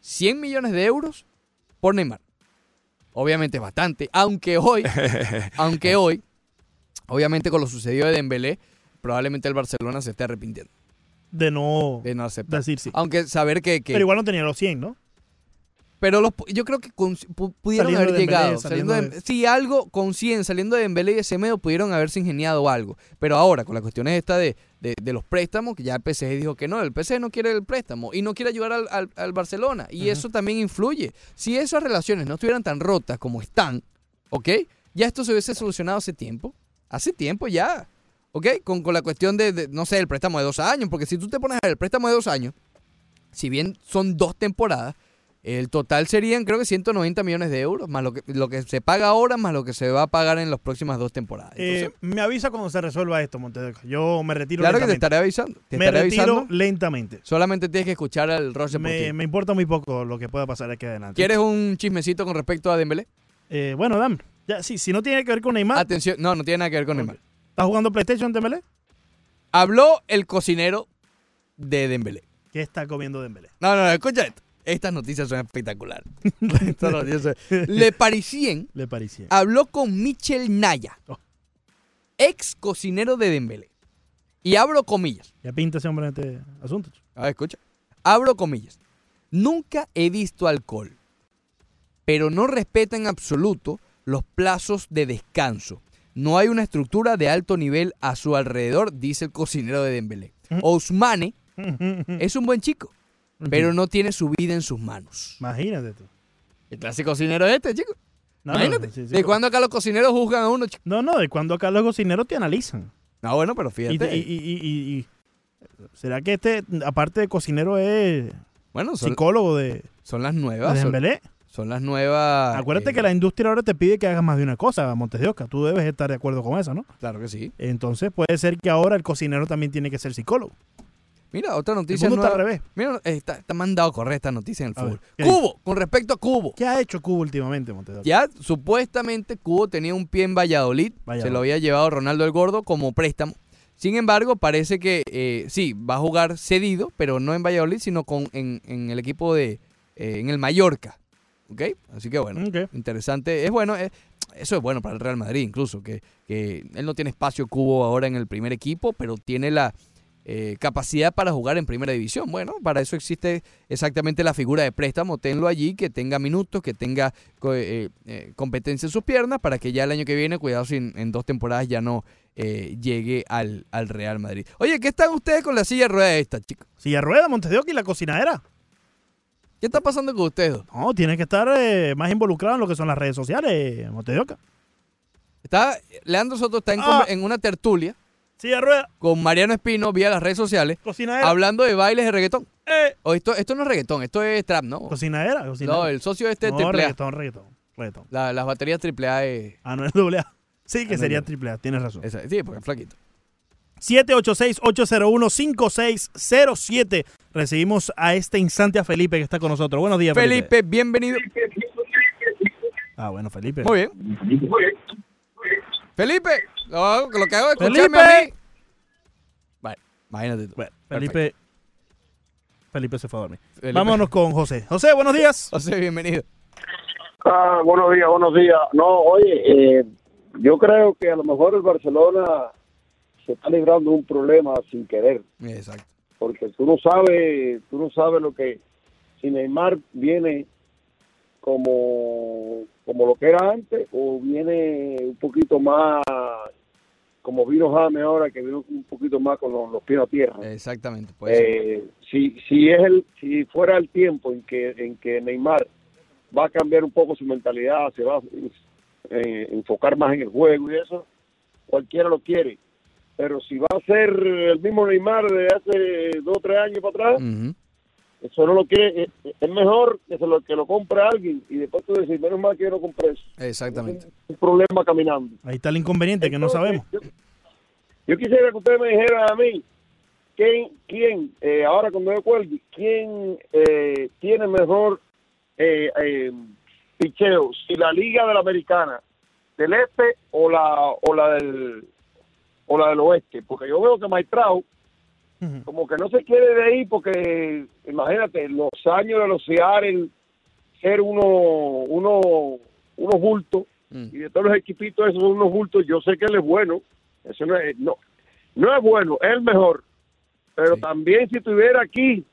Speaker 1: 100 millones de euros por Neymar. Obviamente es bastante, aunque hoy, aunque hoy, obviamente con lo sucedido de Dembélé, probablemente el Barcelona se esté arrepintiendo
Speaker 5: De no,
Speaker 1: de no aceptar.
Speaker 5: decir sí.
Speaker 1: Aunque saber que... que-
Speaker 5: Pero igual no tenía los 100, ¿no?
Speaker 1: Pero los, yo creo que con- pu- pudieron
Speaker 5: Saliendo
Speaker 1: haber
Speaker 5: de Dembélé,
Speaker 1: llegado.
Speaker 5: saliendo
Speaker 1: Saliendo de-
Speaker 5: de-
Speaker 1: sí, algo con 100, saliendo de Dembélé y de Semedo, pudieron haberse ingeniado algo. Pero ahora, con las cuestiones esta de, de, de los préstamos, que ya el PSG dijo que no, el PSG no quiere el préstamo y no quiere ayudar al, al- al Barcelona. Y eso también influye. Si esas relaciones no estuvieran tan rotas como están, ¿ok? Ya esto se hubiese solucionado hace tiempo. Hace tiempo ya. ¿Ok? Con, con la cuestión de, de, no sé, el préstamo de dos años. Porque si tú te pones a ver el préstamo de dos años, si bien son dos temporadas, el total serían creo que 190 millones de euros, más lo que, lo que se paga ahora, más lo que se va a pagar en las próximas dos temporadas.
Speaker 5: Eh, me avisa cuando se resuelva esto, Montedeco. Yo me retiro
Speaker 1: claro que te
Speaker 5: lentamente.
Speaker 1: estaré avisando. Te
Speaker 5: me
Speaker 1: estaré
Speaker 5: retiro
Speaker 1: avisando.
Speaker 5: lentamente.
Speaker 1: Solamente tienes que escuchar al Roche
Speaker 5: Me, me importa muy poco lo que pueda pasar aquí adelante.
Speaker 1: ¿Quieres un chismecito con respecto a Dembélé?
Speaker 5: Eh, bueno, dame. Ya, sí, si no tiene que ver con Neymar.
Speaker 1: Atención, no, no tiene nada que ver con Neymar.
Speaker 5: ¿Estás jugando PlayStation Dembélé?
Speaker 1: Habló el cocinero de Dembélé.
Speaker 5: ¿Qué está comiendo Dembélé?
Speaker 1: No, no, no, escucha esto. Estas noticias son espectaculares. Estas noticias son- Le Parisien
Speaker 5: Le parecía.
Speaker 1: habló con Michel Naya,
Speaker 5: Oh.
Speaker 1: ex cocinero de Dembélé. Y abro comillas.
Speaker 5: Ya pinta ese hombre en este asunto.
Speaker 1: A ver, escucha. Abro comillas. Nunca he visto alcohol, pero no respeta en absoluto los plazos de descanso. No hay una estructura de alto nivel a su alrededor, dice el cocinero de Dembélé. Ousmane es un buen chico, pero no tiene su vida en sus manos.
Speaker 5: Imagínate tú.
Speaker 1: El clásico cocinero es este, chico.
Speaker 5: No, no,
Speaker 1: Imagínate.
Speaker 5: sí, sí.
Speaker 1: ¿De cuándo acá los cocineros juzgan a uno, chico?
Speaker 5: No, no, de cuando acá los cocineros te analizan.
Speaker 1: No, bueno, pero fíjate.
Speaker 5: te- y, y, y, y- ¿Será que este, aparte de cocinero, es
Speaker 1: Bueno, son,
Speaker 5: psicólogo de,
Speaker 1: son las nuevas.
Speaker 5: de
Speaker 1: Son, son las nuevas.
Speaker 5: Acuérdate
Speaker 1: eh,
Speaker 5: que la industria ahora te pide que hagas más de una cosa, Montes de Oca. Tú debes estar de acuerdo con eso, ¿no?
Speaker 1: Claro que sí.
Speaker 5: Entonces puede ser que ahora el cocinero también tiene que ser psicólogo.
Speaker 1: Mira, otra noticia.
Speaker 5: mundo está
Speaker 1: nueva.
Speaker 5: al revés.
Speaker 1: Mira, eh, está, está mandado a correr esta noticia en el
Speaker 5: A
Speaker 1: fútbol.
Speaker 5: ¿qué
Speaker 1: Cubo, con respecto a Cubo.
Speaker 5: ¿Qué ha hecho Cubo últimamente, Oca?
Speaker 1: Ya supuestamente Cubo tenía un pie en Valladolid,
Speaker 5: Valladolid.
Speaker 1: se lo había llevado Ronaldo el Gordo como préstamo. Sin embargo, parece que eh, sí, va a jugar cedido, pero no en Valladolid, sino con, en, en el equipo de, eh, en el Mallorca. ¿Ok? Así que bueno, interesante. Es bueno, eso es bueno para el Real Madrid incluso, que, que él no tiene espacio Cubo ahora en el primer equipo, pero tiene la eh, capacidad para jugar en primera división. Bueno, para eso existe exactamente la figura de préstamo. Tenlo allí, que tenga minutos, que tenga eh, eh, competencia en sus piernas, para que ya el año que viene, cuidado si en, en dos temporadas ya no llegue al, al Real Madrid. Oye, ¿qué están ustedes con la silla de ruedas esta, chicos?
Speaker 5: Silla rueda, Montes y la cocinadera.
Speaker 1: ¿Qué está pasando con ustedes?
Speaker 5: No, tienes que estar más involucrado en lo que son las redes sociales, Montes.
Speaker 1: Está, Leandro Soto está en,
Speaker 5: Ah.
Speaker 1: en una tertulia
Speaker 5: Silla rueda,
Speaker 1: con Mariano Espino vía las redes sociales,
Speaker 5: cocinadera.
Speaker 1: hablando de bailes de reggaetón.
Speaker 5: Eh,
Speaker 1: O esto, esto no es reggaetón, esto es trap, ¿no?
Speaker 5: cocinadera, cocinadera.
Speaker 1: No, el socio este
Speaker 5: no,
Speaker 1: triple A.
Speaker 5: reggaetón, reggaetón, reggaetón.
Speaker 1: La- las baterías triple A es...
Speaker 5: Ah, no es doble A. Sí, que
Speaker 1: Ah,
Speaker 5: sería
Speaker 1: no.
Speaker 5: triple A, tienes razón.
Speaker 1: esa- sí, porque es flaquito.
Speaker 5: 786-801-5607. Recibimos a este instante a Felipe que está con nosotros. Buenos días, Felipe.
Speaker 1: Felipe, bienvenido.
Speaker 5: Ah, bueno, Felipe.
Speaker 1: Muy bien. Felipe, lo, lo que hago es
Speaker 5: Felipe.
Speaker 1: escucharme a mí. Vale, imagínate tú.
Speaker 5: Bueno, Felipe. Felipe se fue a dormir.
Speaker 1: Felipe.
Speaker 5: Vámonos con José. José, buenos días.
Speaker 1: José, bienvenido.
Speaker 11: Ah, buenos días, buenos días. No, oye, eh, yo creo que a lo mejor el Barcelona se está librando de un problema sin querer,
Speaker 1: Exacto.
Speaker 11: porque tú no sabes, tú no sabes lo que si Neymar viene como como lo que era antes o viene un poquito más como vino James ahora que vino un poquito más con los, los pies a tierra.
Speaker 1: Exactamente. Puede ser.
Speaker 11: Eh, si si es el si fuera el tiempo en que en que Neymar va a cambiar un poco su mentalidad se va a eh, enfocar más en el juego y eso cualquiera lo quiere pero si va a ser el mismo Neymar de hace dos o tres años para atrás. Eso no lo quiere es, es mejor que se lo que lo compre alguien y después tú decir menos mal que yo no compré eso
Speaker 1: Exactamente.
Speaker 11: un problema caminando
Speaker 5: Ahí está el inconveniente que no sabemos.
Speaker 11: yo, yo quisiera que ustedes me dijeran a mí quién, quién eh, ahora cuando yo cuelgue, quién eh, tiene mejor eh, eh, picheo, si la Liga de la Americana del Este o la o la del o la del Oeste, porque yo veo que Maitrao como que no se quiere de ahí porque imagínate los años de los Seattle ser uno uno unos bultos
Speaker 1: Mm.
Speaker 11: y de todos los equipitos esos son unos bultos yo sé que él es bueno eso no es no, no es bueno es el mejor pero
Speaker 1: Sí.
Speaker 11: también si estuviera aquí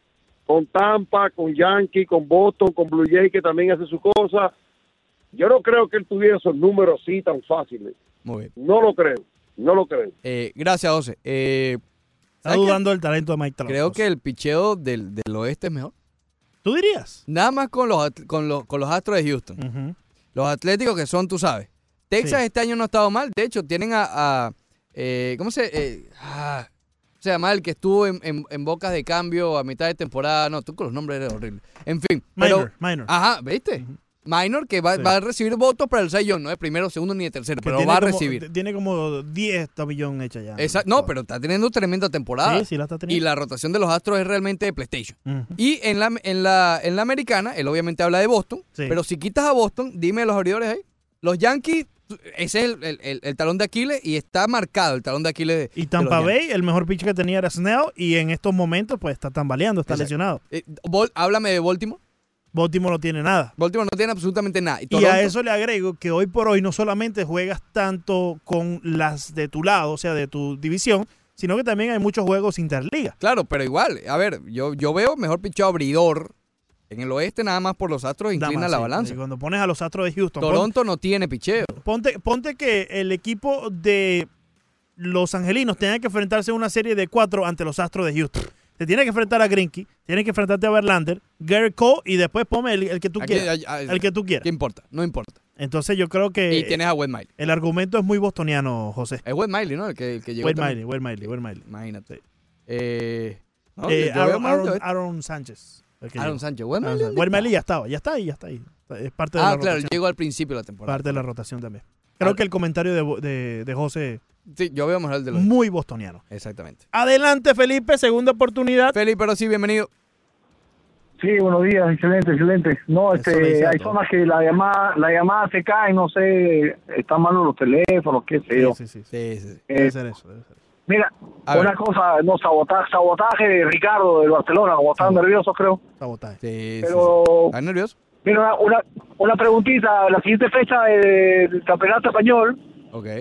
Speaker 11: con Tampa con Yankee con Boston con Blue Jay que también hace su cosa yo no creo que él tuviera esos números así tan fáciles
Speaker 1: Muy bien.
Speaker 11: no lo creo no lo creo
Speaker 1: Eh, gracias, José. Eh,
Speaker 5: Está dudando del talento de Mike Trout.
Speaker 1: Creo que el picheo del, del oeste es mejor.
Speaker 5: ¿Tú dirías?
Speaker 1: Nada más con los, con los, con los astros de Houston. Los atléticos que son, tú sabes. Texas
Speaker 5: Sí.
Speaker 1: este año no ha estado mal. De hecho, tienen a. a, eh, ¿Cómo se.? Eh, ah, se llama el que estuvo en, en, en bocas de cambio a mitad de temporada. No, tú con los nombres eres horrible. En fin. pero-
Speaker 5: Minor, minor.
Speaker 1: Ajá, ¿viste? Minor que va,
Speaker 5: Sí.
Speaker 1: va a recibir votos para el Sayón, no es primero, segundo ni de tercero,
Speaker 5: Que
Speaker 1: pero va a
Speaker 5: como-
Speaker 1: recibir.
Speaker 5: Tiene como 10 tabillón hecha ya.
Speaker 1: Esa- no, pero está teniendo tremenda temporada.
Speaker 5: Sí, sí la está
Speaker 1: y
Speaker 5: teniendo.
Speaker 1: la rotación de los astros es realmente de PlayStation. Y en la, en la, en la americana, él obviamente habla de Boston,
Speaker 5: Sí.
Speaker 1: pero si quitas a Boston, dime los abridores ahí. Los Yankees, ese es el, el- el- el talón de Aquiles y está marcado el talón de Aquiles. de-
Speaker 5: Y
Speaker 1: de
Speaker 5: Tampa Bay, el mejor pitch que tenía era Snell y en estos momentos pues está tambaleando, está
Speaker 1: Exacto.
Speaker 5: lesionado.
Speaker 1: Eh, háblame de Baltimore.
Speaker 5: Baltimore no tiene nada.
Speaker 1: Baltimore no tiene absolutamente nada. Y,
Speaker 5: a eso le agrego que hoy por hoy no solamente juegas tanto con las de tu lado, o sea, de tu división, sino que también hay muchos juegos interliga.
Speaker 1: Claro, pero igual, a ver, yo, yo veo mejor picheo abridor en el oeste nada más por los astros inclina
Speaker 5: más,
Speaker 1: la
Speaker 5: sí.
Speaker 1: balanza.
Speaker 5: Y cuando pones a los Astros de Houston,
Speaker 1: Toronto no tiene picheo.
Speaker 5: ponte, ponte que el equipo de los angelinos tenga que enfrentarse a una serie de cuatro ante los Astros de Houston. Te tiene que enfrentar a Grinky, tiene que enfrentarte a Verlander, Garrett Cole y después ponme el, el que tú
Speaker 1: Aquí-
Speaker 5: quieras. el que tú quieras.
Speaker 1: ¿Qué importa? No importa.
Speaker 5: Entonces yo creo que
Speaker 1: y tienes a Wade Miley.
Speaker 5: el argumento es muy bostoniano, José.
Speaker 1: Es Wade Miley, ¿no? El que, el que llegó también.
Speaker 5: Miley, Wade Miley, Wade Miley.
Speaker 1: Imagínate. Eh, no,
Speaker 5: Eh, Aaron, Aaron-. Aaron Sánchez.
Speaker 1: Aaron. Sánchez. Bueno,
Speaker 5: Sánchez. Wermeli ya estaba, ya está ahí, ya está ahí. Es parte de
Speaker 1: Ah,
Speaker 5: la
Speaker 1: claro,
Speaker 5: rotación.
Speaker 1: llegó al principio de la temporada.
Speaker 5: Parte de la rotación también. Creo que el comentario de, de José,
Speaker 1: Sí, yo veo mejor el de los.
Speaker 5: muy bostoniano.
Speaker 1: Exactamente.
Speaker 5: Adelante, Felipe, segunda oportunidad.
Speaker 1: Felipe, pero sí, bienvenido.
Speaker 14: Sí, buenos días, excelente, excelente. No,
Speaker 5: Eso
Speaker 14: este, hay
Speaker 5: todo.
Speaker 14: zonas que la llamada, la llamada se cae, no sé, están malos los teléfonos, qué sé yo.
Speaker 5: Sí, sí, sí.
Speaker 1: Sí, sí. sí.
Speaker 5: Debe
Speaker 14: Eh,
Speaker 5: ser eso. debe ser.
Speaker 14: Mira,
Speaker 1: A ver.
Speaker 14: una cosa, no, sabotaje, sabotaje de Ricardo del Barcelona, como estaban nerviosos, creo.
Speaker 5: Sabotaje.
Speaker 1: Sí, sí,
Speaker 14: Pero,
Speaker 1: sí. ¿Estás nervioso?
Speaker 14: mira, una, una, una preguntita, la siguiente fecha de- del campeonato español,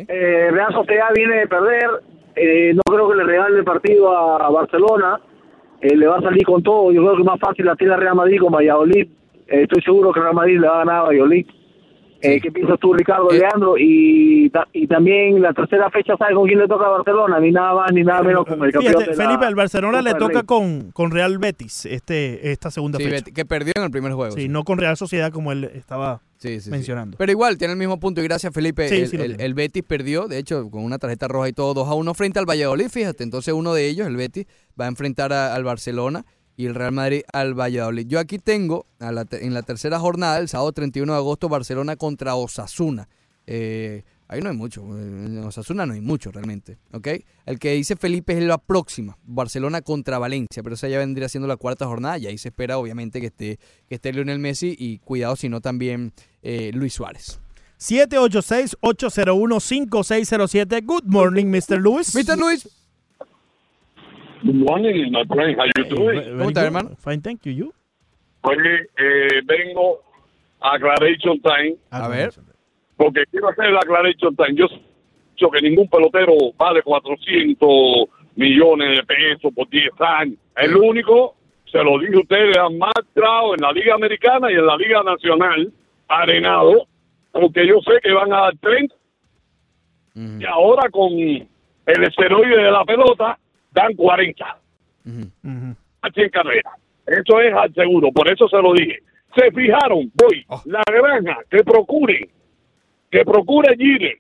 Speaker 14: Eh, Real Sociedad viene de perder, eh, no creo que le regale el partido a Barcelona, eh, le va a salir con todo, yo creo que más fácil la tiene Real Madrid con Valladolid, Eh, estoy seguro que Real Madrid le va a ganar a Valladolid. Eh, ¿Qué piensas tú, Ricardo,
Speaker 1: Eh.
Speaker 14: Leandro? Y, ta- y también la tercera fecha, ¿sabes con quién le toca a Barcelona? Ni nada más ni nada menos con el campeón
Speaker 5: Fíjate,
Speaker 14: de la
Speaker 5: Felipe, al Barcelona le toca con, con Real Betis este, esta segunda
Speaker 1: Sí,
Speaker 5: fecha.
Speaker 1: Que perdió en el primer juego.
Speaker 5: Sí,
Speaker 1: sí.
Speaker 5: no con Real Sociedad como él estaba
Speaker 1: Sí, sí,
Speaker 5: mencionando.
Speaker 1: Pero igual, tiene el mismo punto. Y gracias, Felipe.
Speaker 5: Sí,
Speaker 1: el, el- Betis perdió, de hecho, con una tarjeta roja y todo, 2 a 1 frente al Valladolid, fíjate. Entonces, uno de ellos, el Betis, va a enfrentar a- al Barcelona y el Real Madrid al Valladolid. Yo aquí tengo, a la te- en la tercera jornada, el sábado 31 de agosto, Barcelona contra Osasuna. Eh, ahí no hay mucho. En Osasuna no hay mucho realmente. ¿ok? El que dice Felipe es la próxima. Barcelona contra Valencia. Pero esa ya vendría siendo la cuarta jornada. Y ahí se espera, obviamente, que esté, que esté Lionel Messi. Y cuidado, si no también eh, Luis Suárez.
Speaker 5: 786-801-5607. Good morning, Mr. Lewis.
Speaker 1: Mr. Luis.
Speaker 10: Good morning, my friend. How you doing?
Speaker 1: ¿Cómo estás,
Speaker 5: good.
Speaker 1: hermano?
Speaker 5: Fine, thank you. You?
Speaker 10: Oye, eh, vengo a Aclaration Time
Speaker 1: A ver.
Speaker 10: Porque quiero hacer la Aclaration Time. Yo sé que ningún pelotero vale 400 millones de pesos por 10 años. El único, se lo dije a ustedes, es Matt Trout en la Liga Americana y en la Liga Nacional, arenado, aunque yo sé que van a dar 30. Y ahora con el esteroide de la pelota, dan 40
Speaker 5: Ujú.
Speaker 10: aquí en carrera. Eso es al seguro, por eso se lo dije. Se fijaron, voy,
Speaker 1: Oh.
Speaker 10: la granja, que procuren, que procure Gire,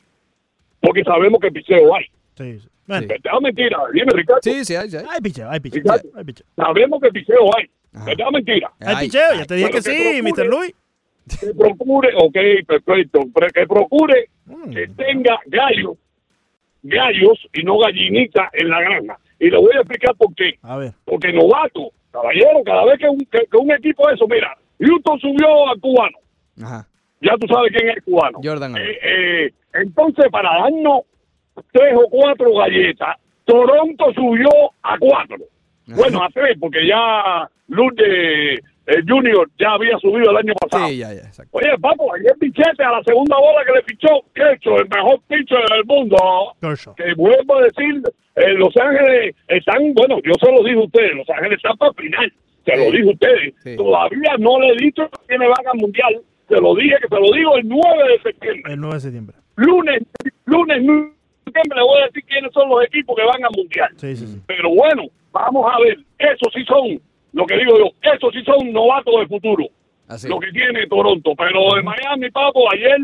Speaker 10: porque sabemos que picheo hay.
Speaker 5: Sí, sí. Bueno,
Speaker 1: Sí.
Speaker 10: ¿Verdad o mentira? Dime, Ricardo.
Speaker 1: Sí, sí, hay, sí hay.
Speaker 5: hay picheo, hay picheo.
Speaker 10: Ricardo.
Speaker 5: Hay picheo.
Speaker 10: Sabemos que picheo hay.
Speaker 1: Ajá.
Speaker 10: ¿Verdad o mentira?
Speaker 5: Hay
Speaker 1: Ay,
Speaker 5: picheo, ya te dije que
Speaker 10: que
Speaker 5: sí,
Speaker 10: procure.
Speaker 5: Mr. Luis.
Speaker 10: Que procure, ok, perfecto, pero que procure
Speaker 5: Mm.
Speaker 10: que tenga gallos, gallos y no gallinitas en la granja. Y le voy a explicar por qué.
Speaker 5: A ver.
Speaker 10: Porque novato, caballero, cada vez que un, que, que un equipo de eso, mira, Houston subió al cubano.
Speaker 1: Ajá.
Speaker 10: Ya tú sabes quién es el cubano.
Speaker 1: Jordan.
Speaker 10: Eh, eh, entonces, para darnos tres o cuatro galletas, Toronto subió a cuatro. Bueno, a tres, porque ya Lourdes eh, Junior ya había subido el año pasado.
Speaker 1: Sí, ya, ya, exacto.
Speaker 10: Oye, papo, ayer pichete a la segunda bola que le pichó Kecho, el mejor pitcher del mundo.
Speaker 5: Kershaw.
Speaker 10: Que vuelvo a decir, eh, Los Ángeles están, bueno, yo se lo dije a ustedes, Los Ángeles están para el final. Se lo dije a ustedes.
Speaker 1: Sí.
Speaker 10: Todavía no le he dicho que tiene vaga mundial. Se lo dije, que se lo digo el 9 de septiembre.
Speaker 5: El 9 de septiembre.
Speaker 10: Lunes, lunes 9 de septiembre le voy a decir quiénes son los equipos que van a mundial.
Speaker 5: Sí, sí, sí.
Speaker 10: Pero bueno, vamos a ver. Esos sí son, lo que digo yo, esos sí son novatos de futuro
Speaker 1: Así.
Speaker 10: lo que tiene Toronto. Pero de Miami, papo, ayer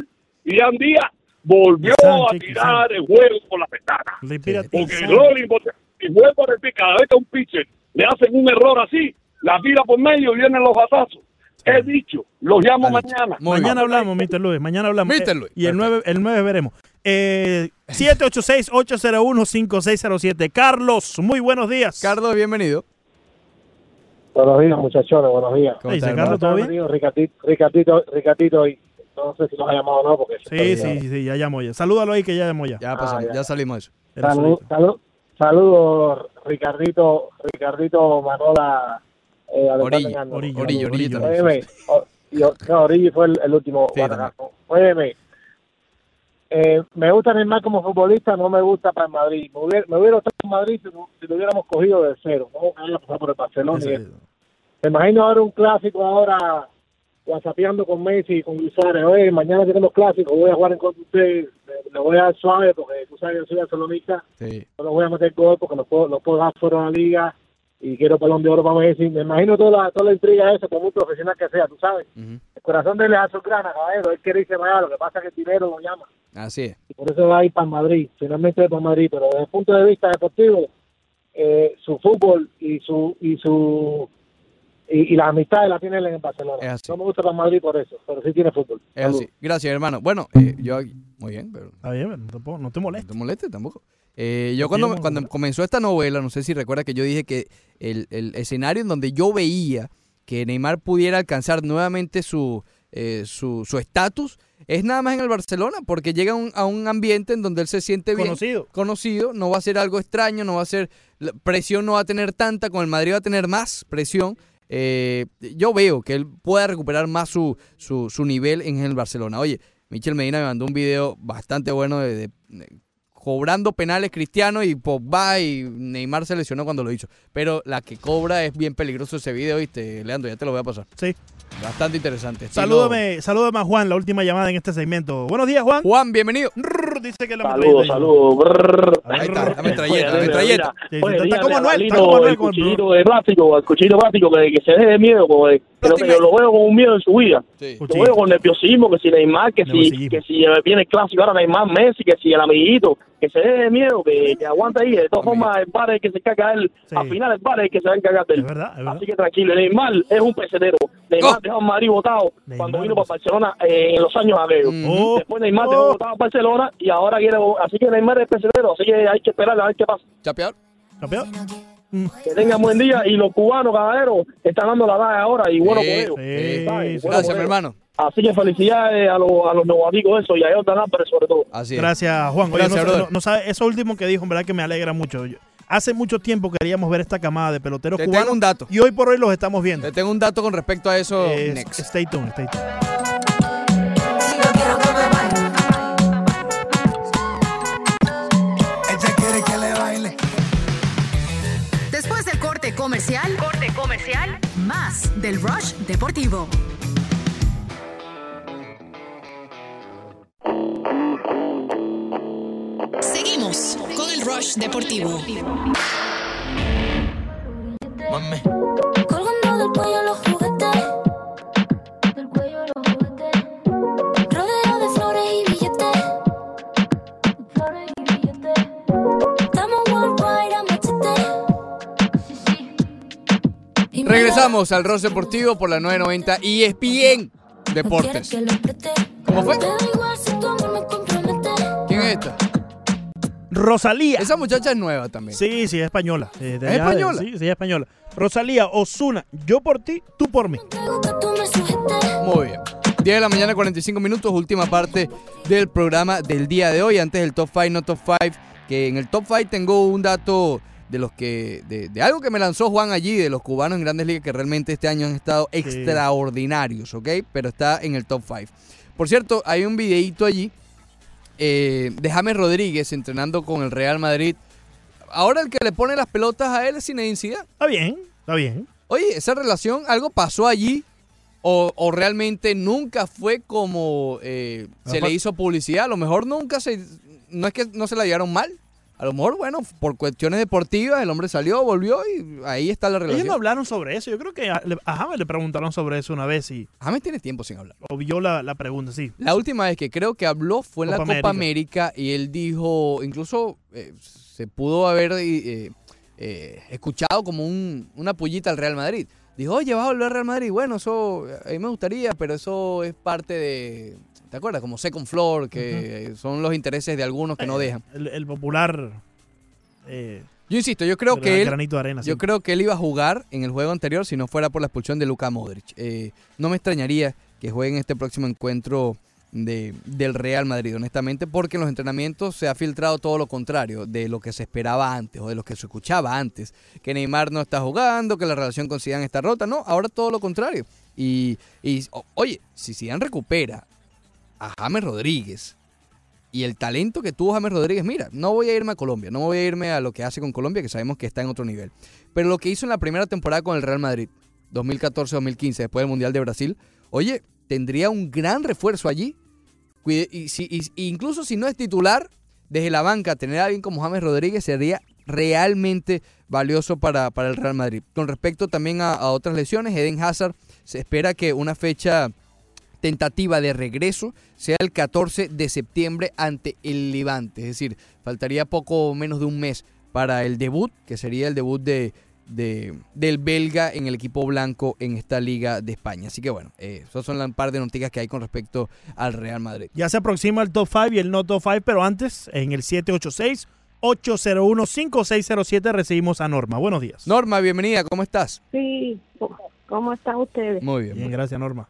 Speaker 10: y Ian Díaz volvió
Speaker 5: Sánchez,
Speaker 10: a tirar el juego por la ventana. Porque importante, y vuelvo a repetir, cada vez que a un pitcher le hacen un error así, la tira por medio y vienen los batazos. He dicho, los llamo
Speaker 1: Dale,
Speaker 10: mañana.
Speaker 1: Muy
Speaker 5: mañana
Speaker 1: bien.
Speaker 5: hablamos, Mr. Luis. Mañana hablamos.
Speaker 1: Mr.
Speaker 5: Eh,
Speaker 1: Luis,
Speaker 5: Y el
Speaker 1: perfecto.
Speaker 5: 9, el 9 veremos. Eh, 786-801-5607. Carlos, muy buenos días.
Speaker 1: Carlos, bienvenido.
Speaker 14: Buenos días, muchachones, buenos días.
Speaker 1: ¿Cómo estás,
Speaker 5: Carlos? ¿todo bien?
Speaker 14: Bienvenido, Ricardito, Ricardito, Ricardito, y no sé si nos ha llamado o no, porque...
Speaker 5: Sí, sí, sí, ya llamó ya. Salúdalo ahí que ya llamó ya.
Speaker 1: Ya pasamos,
Speaker 14: Ah, ya.
Speaker 1: ya salimos de eso.
Speaker 5: Era
Speaker 14: Salud,
Speaker 5: solito.
Speaker 14: salud, saludos, Ricardito, Ricardito Manola, eh.
Speaker 1: Orillo,
Speaker 5: Orillo,
Speaker 1: Orillo.
Speaker 5: Orillo.
Speaker 14: Óyeme, o- yo- no, Origi fue el, el último
Speaker 1: Sí,
Speaker 14: guanacazo. Óyeme, eh, me gusta Neymar como futbolista, no me gusta para el Madrid. Me hubiera, me hubiera gustado en Madrid si, lo- si lo hubiéramos cogido de cero. No que haya pasado por el Barcelona. y. Me imagino ahora un clásico ahora whatsappeando con Messi y con Luis Suárez. Oye, mañana tenemos clásico, voy a jugar en contra de usted. Le, le voy a dar suave porque tú sabes que yo soy barcelonista.
Speaker 1: Sí.
Speaker 14: No lo voy a meter gol porque no puedo, no puedo dar fuera de la liga y quiero balón de oro para Messi. Me imagino toda la, toda la intriga esa, por muy profesional que sea, tú sabes. El corazón de él es azulgrana, caballero. Él quiere irse para allá, lo que pasa es que el dinero lo llama.
Speaker 1: Así es.
Speaker 14: Y por eso va a ir para Madrid. Finalmente va para Madrid. Pero desde el punto de vista deportivo, eh, su fútbol y su y su y, y las amistades las tiene él en el Barcelona.
Speaker 1: Es así.
Speaker 14: No me gusta Real Madrid por eso, pero sí tiene fútbol.
Speaker 1: Es así. Gracias, hermano. Bueno, eh, yo muy bien, pero
Speaker 5: Está bien, pero tampoco- no te molestes.
Speaker 1: no te molestes tampoco. Eh, yo cuando, cuando comenzó esta novela, no sé si recuerda que yo dije que el, el escenario en donde yo veía que Neymar pudiera alcanzar nuevamente su eh, su su estatus es nada más en el Barcelona, porque llega a un, a un ambiente en donde él se siente bien.
Speaker 5: Conocido.
Speaker 1: Conocido, no va a ser algo extraño, no va a ser, la presión no va a tener tanta, con el Madrid va a tener más presión. Eh, yo veo que él pueda recuperar más su, su, su nivel en el Barcelona. Oye, Michel Medina me mandó un video bastante bueno de, de- de cobrando penales Cristiano y Pogba y Neymar se lesionó cuando lo hizo. Pero la que cobra es bien peligroso ese video, ¿viste? Leandro, ya te lo voy a pasar.
Speaker 5: Sí.
Speaker 1: Bastante interesante.
Speaker 5: Salúdame, salúdame a Juan, la última llamada en este segmento. Buenos días, Juan.
Speaker 1: Juan, bienvenido.
Speaker 5: Dice que la
Speaker 11: Saludos, saludos.
Speaker 1: Ahí está, la metralleta, la metralleta.
Speaker 5: Sí, está como
Speaker 11: a
Speaker 5: Anuel, está como Anuel
Speaker 11: el cuchillito de plástico, el cuchillo de plástico, que, que se deje de miedo, porque creo que yo lo veo con un miedo en su vida.
Speaker 1: Sí.
Speaker 11: Lo veo con nerviosismo, que si Neymar, que si, que si viene el clásico ahora Neymar Messi, que si el amiguito, que se deje de miedo, que, que aguanta ahí. De todas formas, el bar es el que se encarga él.
Speaker 5: Sí.
Speaker 11: Al final, el bar es el que se va a encargar de él.
Speaker 5: Es verdad, es verdad.
Speaker 11: Así que tranquilo, Neymar es un pesetero. Neymar
Speaker 1: Oh.
Speaker 11: dejó a Madrid votado cuando vino para Barcelona eh, en los años aquellos.
Speaker 5: Oh.
Speaker 11: Después Neymar
Speaker 5: Oh.
Speaker 11: dejó votado a Barcelona y ahora quiere. Así que Neymar es pesetero, así que hay que esperar a ver qué pasa.
Speaker 1: Chapeador.
Speaker 5: ¿Campeón?
Speaker 11: Que tengan buen día y los cubanos, caballeros, están dando la edad ahora y bueno
Speaker 1: Sí,
Speaker 11: por ellos.
Speaker 1: Gracias,
Speaker 11: por
Speaker 1: mi
Speaker 11: ellos.
Speaker 1: hermano.
Speaker 11: Así que felicidades a los, a los neumáticos eso y a Jordan Álvarez sobre todo.
Speaker 1: Así es.
Speaker 5: Gracias, Juan. Oye,
Speaker 1: Gracias,
Speaker 5: no,
Speaker 1: brother.
Speaker 5: no- no sabe, eso último que dijo, en verdad que me alegra mucho. Yo- hace mucho tiempo queríamos ver esta camada de peloteros
Speaker 1: Te
Speaker 5: cubanos
Speaker 1: tengo un dato.
Speaker 5: y hoy por hoy los estamos viendo.
Speaker 1: Te tengo un dato con respecto a eso.
Speaker 5: Eh,
Speaker 1: next.
Speaker 5: stay tuned, stay tuned.
Speaker 2: Ella quiere que le baile.
Speaker 7: Después del corte comercial, corte comercial, más del Rush Deportivo.
Speaker 8: Seguimos con el Rush Deportivo.
Speaker 2: Mami.
Speaker 9: Colgando del cuello los juguetes. Del cuello los juguetes. Rodeo de flores y billetes. Flores y billetes. Estamos worldwide a machete. Sí, sí.
Speaker 1: Regresamos al Ross Deportivo por la 990 y ESPN
Speaker 9: da-
Speaker 1: Deportes. ¿Cómo fue? Esta?
Speaker 5: Rosalía.
Speaker 1: Esa muchacha es nueva también.
Speaker 5: Sí, sí, es española. Eh, de
Speaker 1: ¿Es
Speaker 5: allá
Speaker 1: española?
Speaker 5: sí, sí, es española. Rosalía, Osuna, yo por ti, tú por mí.
Speaker 1: Muy bien. 10 de la mañana, 45 minutos, última parte del programa del día de hoy. Antes del top 5, no top 5, que en el top 5 tengo un dato de los que de, de algo que me lanzó Juan allí, de los cubanos en Grandes Ligas que realmente este año han estado extraordinarios, ¿ok? Pero está en el top 5. Por cierto, hay un videíto allí eh, de James Rodríguez entrenando con el Real Madrid. Ahora el que le pone las pelotas a él es Zinedine Zidane.
Speaker 5: Está bien, está bien.
Speaker 1: Oye, esa relación, algo pasó allí o, o realmente nunca fue como eh, se le hizo publicidad. A lo mejor nunca se, no es que no se la llevaron mal. A lo mejor, bueno, por cuestiones deportivas, el hombre salió, volvió y ahí está la
Speaker 5: Ellos
Speaker 1: relación.
Speaker 5: no hablaron sobre eso. Yo creo que a, James le preguntaron sobre eso una vez y.
Speaker 1: James tiene tiempo sin hablar.
Speaker 5: O vio la, la pregunta, sí.
Speaker 1: La última vez que creo que habló fue en la
Speaker 5: Copa
Speaker 1: Copa América. y él dijo, incluso eh, se pudo haber eh, eh, escuchado como un- una pullita al Real Madrid. Dijo, oye, vas a volver al Real Madrid. Bueno, eso a mí me gustaría, pero eso es parte de, ¿te acuerdas? Como second floor, que son los intereses de algunos que no dejan.
Speaker 5: El, el popular. eh,
Speaker 1: Yo insisto, yo creo que él,
Speaker 5: Granito de arena.
Speaker 1: yo
Speaker 5: sí.
Speaker 1: creo que él iba a jugar en el juego anterior si no fuera por la expulsión de Luka Modric. Eh, no me extrañaría que juegue en este próximo encuentro de, del Real Madrid, honestamente, porque en los entrenamientos se ha filtrado todo lo contrario de lo que se esperaba antes o de lo que se escuchaba antes. Que Neymar no está jugando, que la relación con Zidane está rota. No, ahora todo lo contrario. Y, y oye, si Zidane recupera James Rodríguez y el talento que tuvo James Rodríguez, mira, no voy a irme a Colombia, no voy a irme a lo que hace con Colombia, que sabemos que está en otro nivel. Pero lo que hizo en la primera temporada con el Real Madrid, 2014-2015, después del Mundial de Brasil, oye, tendría un gran refuerzo allí. Y si, incluso si no es titular, desde la banca, tener a alguien como James Rodríguez sería realmente valioso para, para el Real Madrid. Con respecto también a, a otras lesiones, Eden Hazard se espera que una fecha tentativa de regreso sea el 14 de septiembre ante el Levante. Es decir, faltaría poco menos de un mes para el debut, que sería el debut de, de- del belga en el equipo blanco en esta Liga de España. Así que bueno, eh, esas son la par de noticias que hay con respecto al Real Madrid.
Speaker 5: Ya se aproxima el top 5 y el no top 5, pero antes, en el 786-801-5607 recibimos a Norma. Buenos días.
Speaker 1: Norma, bienvenida, ¿cómo estás?
Speaker 16: Sí, ¿cómo están ustedes?
Speaker 1: Muy bien.
Speaker 5: Bien, gracias, Norma.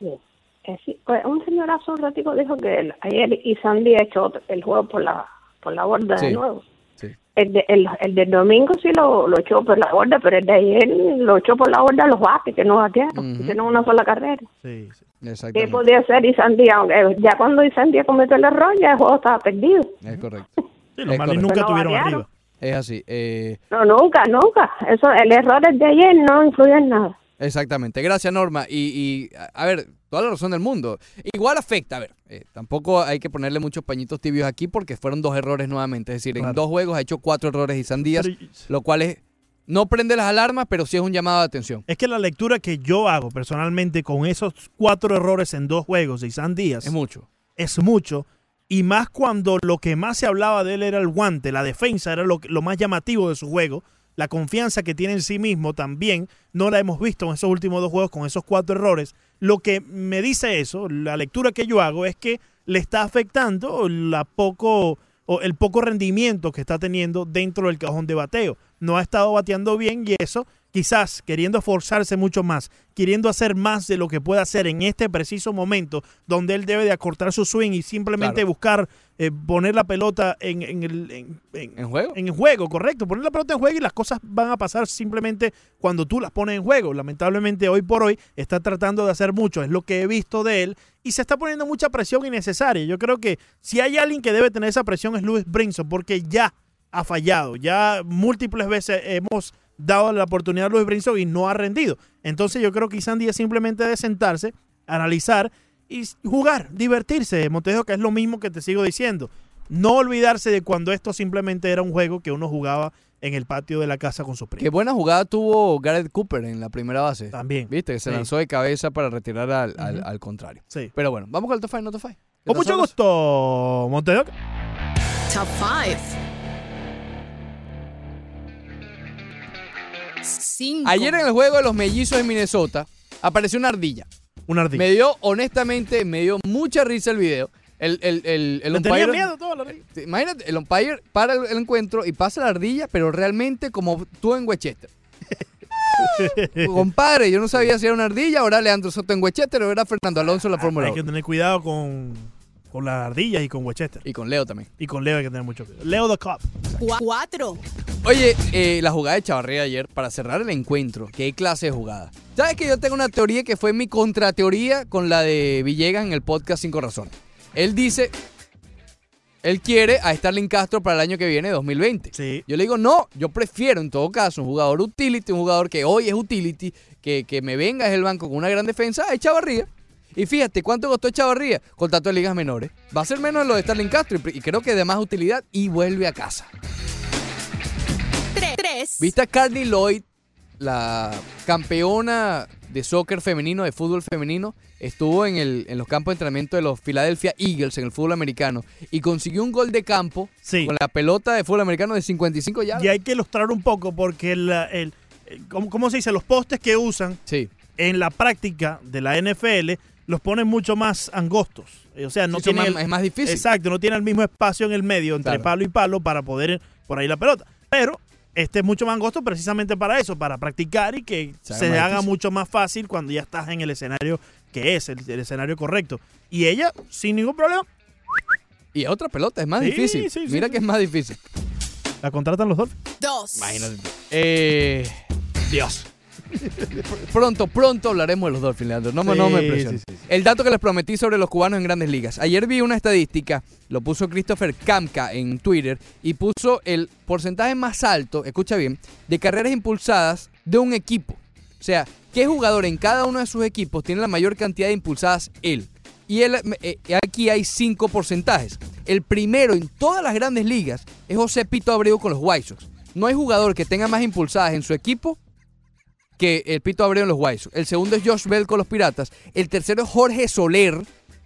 Speaker 16: Bien. Eh, sí, pues, un señor hace un ratico dijo que él- ayer y Sandy ha hecho el juego por la por la borda de
Speaker 1: Sí.
Speaker 16: nuevo.
Speaker 1: Sí.
Speaker 16: El, de, el, el del domingo sí lo, lo echó por la borda, pero el de ayer lo echó por la borda los bates, que no batearon, que tienen una sola carrera.
Speaker 5: Sí,
Speaker 16: ¿Qué
Speaker 1: Exactamente.
Speaker 16: podía ser Isandy? Aunque ya cuando Isandy cometió el error, ya el juego estaba perdido.
Speaker 1: Es correcto.
Speaker 5: Sí, los
Speaker 1: Es
Speaker 5: Marlins nunca tuvieron
Speaker 16: variaron.
Speaker 5: arriba.
Speaker 1: Es así. eh,
Speaker 16: No, nunca, nunca. Eso, el error de ayer no influye en nada.
Speaker 1: Exactamente. Gracias, Norma. Y, y, a ver, toda la razón del mundo. Igual afecta, a ver, eh, tampoco hay que ponerle muchos pañitos tibios aquí porque fueron dos errores nuevamente. Es decir, en dos juegos ha hecho cuatro errores y Sandías,
Speaker 5: Pero-
Speaker 1: lo cual es, no prende las alarmas, pero sí es un llamado de atención.
Speaker 5: Es que la lectura que yo hago personalmente con esos cuatro errores en dos juegos de Isan Díaz
Speaker 1: Es mucho.
Speaker 5: es mucho. Y más cuando lo que más se hablaba de él era el guante, la defensa era lo, lo más llamativo de su juego. La confianza que tiene en sí mismo también no la hemos visto en esos últimos dos juegos con esos cuatro errores. Lo que me dice eso, la lectura que yo hago es que le está afectando la poco o el poco rendimiento que está teniendo dentro del cajón de bateo. No ha estado bateando bien y eso quizás queriendo esforzarse mucho más, queriendo hacer más de lo que puede hacer en este preciso momento donde él debe de acortar su swing y simplemente
Speaker 1: Claro.
Speaker 5: buscar eh, poner la pelota en, en el en, en-
Speaker 1: ¿En juego?
Speaker 5: en juego, correcto, poner la pelota en juego y las cosas van a pasar simplemente cuando tú las pones en juego. Lamentablemente hoy por hoy está tratando de hacer mucho, es lo que he visto de él y se está poniendo mucha presión innecesaria. Yo creo que si hay alguien que debe tener esa presión es Luis Brinson porque ya ha fallado, ya múltiples veces hemos dado la oportunidad a Luis Brinson y no ha rendido. Entonces yo creo que Isan Díaz simplemente de sentarse, analizar y jugar, divertirse, Montejo, que es lo mismo que te sigo diciendo. No olvidarse de cuando esto simplemente era un juego que uno jugaba en el patio de la casa con sus primos.
Speaker 1: Qué buena jugada tuvo Garrett Cooper en la primera base.
Speaker 5: También.
Speaker 1: Viste, que se
Speaker 5: Sí.
Speaker 1: lanzó de cabeza para retirar al, al- contrario.
Speaker 5: Sí.
Speaker 1: Pero bueno, vamos con el top five, no top five. ¿Qué
Speaker 5: Con
Speaker 1: tal,
Speaker 5: mucho gusto, Montejo.
Speaker 8: Top 5.
Speaker 1: Ayer en el juego de los mellizos de Minnesota apareció una ardilla.
Speaker 5: Una ardilla.
Speaker 1: Me dio, honestamente, me dio mucha risa el video. El, el, el, el
Speaker 5: tenía miedo todo la ardilla.
Speaker 1: Imagínate, el umpire para el, el encuentro y pasa la ardilla, pero realmente como tú en Westchester. Compadre, yo no sabía si era una ardilla, ahora Leandro Soto en Westchester o era Fernando Alonso en la Fórmula
Speaker 5: Hay
Speaker 1: 1.
Speaker 5: que tener cuidado con, con las ardillas y con Westchester.
Speaker 1: Y con Leo también.
Speaker 5: Y con Leo hay que tener mucho cuidado. Leo the Cop.
Speaker 8: 4.
Speaker 1: Oye, eh, la jugada de Chavarría ayer, para cerrar el encuentro, qué clase de jugada. ¿Sabes que yo tengo una teoría que fue mi contrateoría con la de Villegas en el podcast Cinco Razones? Él dice, él quiere a Starling Castro para el año que viene, 2020.
Speaker 5: Sí.
Speaker 1: Yo le digo, no, yo prefiero en todo caso un jugador utility, un jugador que hoy es utility, que, que me venga desde el banco con una gran defensa, a Chavarría. Y fíjate, ¿cuánto costó Chavarría? Contrato de ligas menores. Va a ser menos de lo de Starling Castro y, y creo que de más utilidad y vuelve a casa.
Speaker 8: 3.
Speaker 1: ¿Viste a Carly Lloyd, la campeona de soccer femenino, de fútbol femenino? Estuvo en, el, en los campos de entrenamiento de los Philadelphia Eagles en el fútbol americano y consiguió un gol de campo
Speaker 5: Sí.
Speaker 1: con la pelota de fútbol americano de 55 yardas.
Speaker 5: Y hay que ilustrar un poco porque el, el, el- ¿cómo, cómo se dice? Los postes que usan
Speaker 1: Sí.
Speaker 5: en la práctica de la NFL los ponen mucho más angostos. Eh, O sea, no
Speaker 1: Sí,
Speaker 5: tiene
Speaker 1: más- es más difícil.
Speaker 5: Exacto, no tiene el mismo espacio en el medio entre
Speaker 1: Claro.
Speaker 5: palo y palo para poder por ahí la pelota. Pero este es mucho más angosto precisamente para eso, para practicar y que
Speaker 1: Se
Speaker 5: se,
Speaker 1: haga difícil.
Speaker 5: mucho más fácil cuando ya estás en el escenario que es, el, el escenario correcto. Y ella, sin ningún problema,
Speaker 1: Y otra pelota, es más
Speaker 5: Sí,
Speaker 1: difícil.
Speaker 5: sí, sí,
Speaker 1: Mira
Speaker 5: sí.
Speaker 1: que es más difícil.
Speaker 5: la contratan los Dolphins.
Speaker 8: 2.
Speaker 1: Imagínate. Eh, Dios. Pronto, pronto hablaremos de los Dolphins, Leandro. No, me- no me
Speaker 5: Sí,
Speaker 1: presiones.
Speaker 5: sí, sí, sí.
Speaker 1: El dato que les prometí sobre los cubanos en grandes ligas. Ayer vi una estadística, lo puso Christopher Kamka en Twitter, y puso el porcentaje más alto, escucha bien, de carreras impulsadas de un equipo. O sea, ¿qué jugador en cada uno de sus equipos tiene la mayor cantidad de impulsadas él? Y él, eh, eh, aquí hay cinco porcentajes. El primero en todas las grandes ligas es José Pito Abreu con los White Sox. No hay jugador que tenga más impulsadas en su equipo que el Pito Abreu en los White Sox. El segundo es Josh Bell con los Piratas. El tercero es Jorge Soler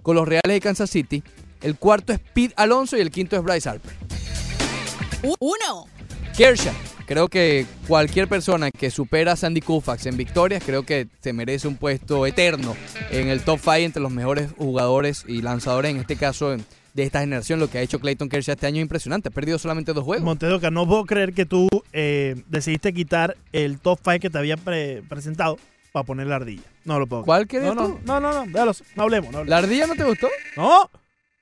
Speaker 1: con los Reales de Kansas City. El cuarto es Pete Alonso y el quinto es Bryce Harper.
Speaker 8: 1.
Speaker 1: Kershaw. Creo que cualquier persona que supera a Sandy Koufax en victorias, creo que se merece un puesto eterno en el top 5 entre los mejores jugadores y lanzadores, en este caso en- de esta generación. Lo que ha hecho Clayton Kershaw este año es impresionante. Ha perdido solamente dos juegos.
Speaker 5: Montedoca, no puedo creer que tú eh, decidiste quitar el top 5 que te había pre- presentado para poner la ardilla. No lo puedo creer.
Speaker 1: ¿Cuál querías
Speaker 5: no, no,
Speaker 1: tú?
Speaker 5: No, no, no, déjalos, no hablemos. No hablemos.
Speaker 1: ¿La ardilla no te gustó?
Speaker 5: No.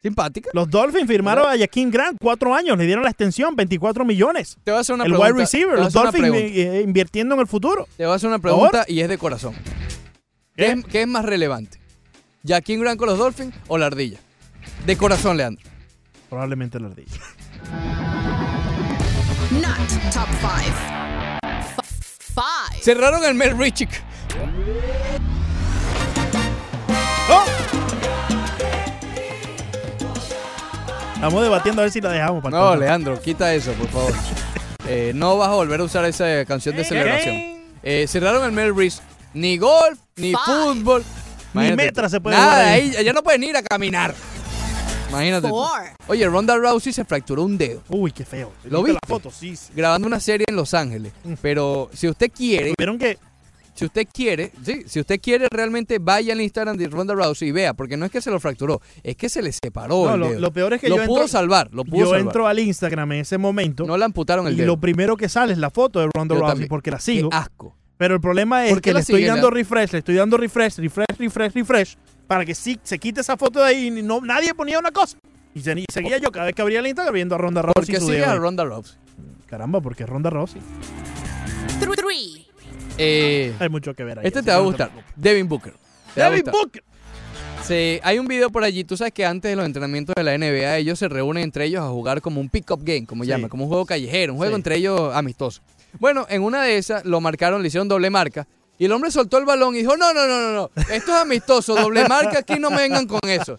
Speaker 1: Simpática.
Speaker 5: Los Dolphins firmaron a Jaquim Grant cuatro años, le dieron la extensión, 24 millones.
Speaker 1: Te voy a hacer una
Speaker 5: el
Speaker 1: pregunta.
Speaker 5: wide receiver, los Dolphins eh, invirtiendo en el futuro.
Speaker 1: Te voy a hacer una pregunta y es de corazón. ¿Qué, es, qué es más relevante? ¿Jaquín Grant con los Dolphins o la ardilla? De corazón, Leandro.
Speaker 5: Probablemente la ardilla.
Speaker 8: Not top five. Five.
Speaker 1: Cerraron el Mel Richie.
Speaker 5: ¡Oh! Estamos debatiendo a ver si la dejamos para
Speaker 1: No. Leandro, quita eso, por favor. Eh, no vas a volver a usar esa canción de celebración. Eh, cerraron el Mel Reese. Ni golf, ni fútbol.
Speaker 5: Ni
Speaker 1: Imagínate
Speaker 5: metra se puede
Speaker 1: Nada,
Speaker 5: jugar ahí.
Speaker 1: ahí ya no pueden ir a caminar. Imagínate. tú. Oye, Ronda Rousey se fracturó un dedo.
Speaker 5: Uy, qué feo.
Speaker 1: ¿Lo
Speaker 5: ¿Viste
Speaker 1: viste?
Speaker 5: la foto? Sí, sí.
Speaker 1: Grabando una serie en Los Ángeles. Pero si usted quiere.
Speaker 5: ¿Vieron que?
Speaker 1: Si usted quiere, sí, si usted quiere realmente vaya al Instagram de Ronda Rousey y vea, porque no es que se lo fracturó, es que se le separó
Speaker 5: No,
Speaker 1: el
Speaker 5: lo,
Speaker 1: dedo.
Speaker 5: lo peor es que
Speaker 1: lo
Speaker 5: yo
Speaker 1: pudo
Speaker 5: entro,
Speaker 1: salvar, lo pudo
Speaker 5: yo
Speaker 1: salvar.
Speaker 5: entro al Instagram en ese momento.
Speaker 1: No le amputaron el
Speaker 5: y
Speaker 1: dedo.
Speaker 5: lo primero que sale es la foto de Ronda
Speaker 1: Yo
Speaker 5: Rousey
Speaker 1: también.
Speaker 5: porque la
Speaker 1: Qué
Speaker 5: sigo.
Speaker 1: asco.
Speaker 5: Pero el problema es
Speaker 1: ¿Por qué
Speaker 5: que
Speaker 1: la
Speaker 5: le estoy dando refresh, le estoy dando refresh, refresh, refresh, refresh, para que sí, se quite esa foto de ahí y no, nadie ponía una cosa. Y, se- y seguía yo cada vez que abría el Instagram viendo a Ronda Rousey.
Speaker 1: ¿Por qué sigue a. Ronda Rousey?
Speaker 5: Caramba, porque es Ronda Rousey.
Speaker 1: Eh,
Speaker 5: Hay mucho que ver ahí.
Speaker 1: este te va a gustar. Devin Booker. Te va a
Speaker 5: Devin
Speaker 1: gustar.
Speaker 5: Booker.
Speaker 1: Sí, hay un video por allí. Tú sabes que antes de los entrenamientos de la NBA, ellos se reúnen entre ellos a jugar como un pick-up game, como
Speaker 5: Sí.
Speaker 1: llama, como un juego callejero, un juego
Speaker 5: Sí.
Speaker 1: entre ellos amistoso. Bueno, en una de esas lo marcaron, le hicieron doble marca. Y el hombre soltó el balón y dijo, no, no, no, no, no. Esto es amistoso, doble marca, aquí no me vengan con eso.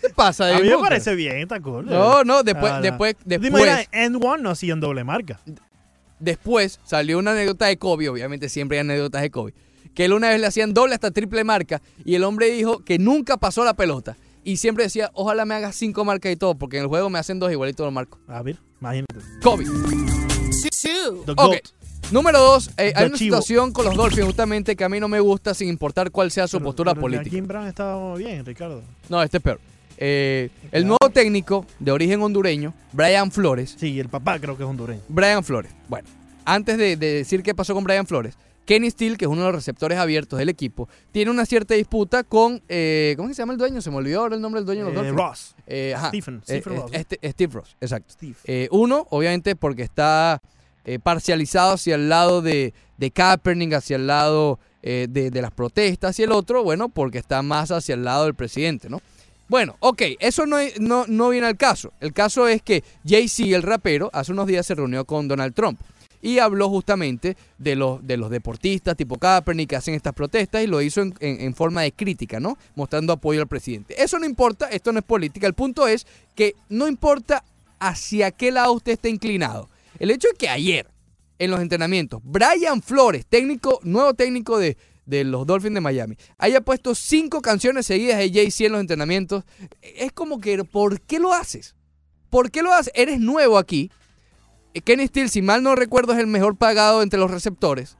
Speaker 1: ¿Qué pasa,
Speaker 5: A
Speaker 1: Devin
Speaker 5: mí me
Speaker 1: Booker?
Speaker 5: parece bien, está cool.
Speaker 1: No, no, después,
Speaker 5: Ah, no.
Speaker 1: después,
Speaker 5: ¿Te
Speaker 1: después,
Speaker 5: imaginas, End One no hacían doble marca.
Speaker 1: después salió una anécdota de Kobe, obviamente siempre hay anécdotas de Kobe, que él una vez le hacían doble hasta triple marca y el hombre dijo que nunca pasó la pelota. Y siempre decía, ojalá me hagas cinco marcas y todo, porque en el juego me hacen dos igualitos los marcos.
Speaker 5: A ver, imagínate.
Speaker 1: Kobe.
Speaker 8: Two.
Speaker 5: The
Speaker 1: Ok.
Speaker 5: GOAT.
Speaker 1: Número dos, eh, hay una
Speaker 5: Chivo.
Speaker 1: situación con los Dolphins justamente que a mí no me gusta sin importar cuál sea su
Speaker 5: Pero-
Speaker 1: postura
Speaker 5: pero
Speaker 1: política.
Speaker 5: Jaquim Brown estaba bien, Ricardo.
Speaker 1: No, este es peor. Eh, el nuevo técnico de origen hondureño, Brian Flores.
Speaker 5: Sí, el papá creo que es hondureño.
Speaker 1: Brian Flores. Bueno, antes de, de decir qué pasó con Brian Flores, Kenny Steele, que es uno de los receptores abiertos del equipo, tiene una cierta disputa con. eh, ¿Cómo es que se llama el dueño? Se me olvidó ahora el nombre del dueño de los
Speaker 5: Eh,
Speaker 1: Dolphins.
Speaker 5: Ross.
Speaker 1: Eh, ajá.
Speaker 5: Stephen, Stephen
Speaker 1: eh,
Speaker 5: Ross.
Speaker 1: este- Steve Ross, exacto.
Speaker 5: Steve.
Speaker 1: Uno, obviamente, porque está eh, parcializado hacia el lado de, de Kaepernick, hacia el lado eh, de, de las protestas, y el otro, bueno, porque está más hacia el lado del presidente, ¿no? Bueno, ok, eso no, no, no viene al caso. El caso es que Jay-Z, el rapero, hace unos días se reunió con Donald Trump y habló justamente de los, de los deportistas tipo Kaepernick que hacen estas protestas y lo hizo en, en- en forma de crítica, ¿no? Mostrando apoyo al presidente. Eso no importa, esto no es política. El punto es que no importa hacia qué lado usted esté inclinado. El hecho es que ayer, en los entrenamientos, Brian Flores, técnico, nuevo técnico de, de los Dolphins de Miami, haya puesto cinco canciones seguidas de Jay-Z en los entrenamientos, es como que, ¿por qué lo haces? ¿Por qué lo haces? Eres nuevo aquí. Eh, Kenny Steele, si mal no recuerdo, es el mejor pagado entre los receptores.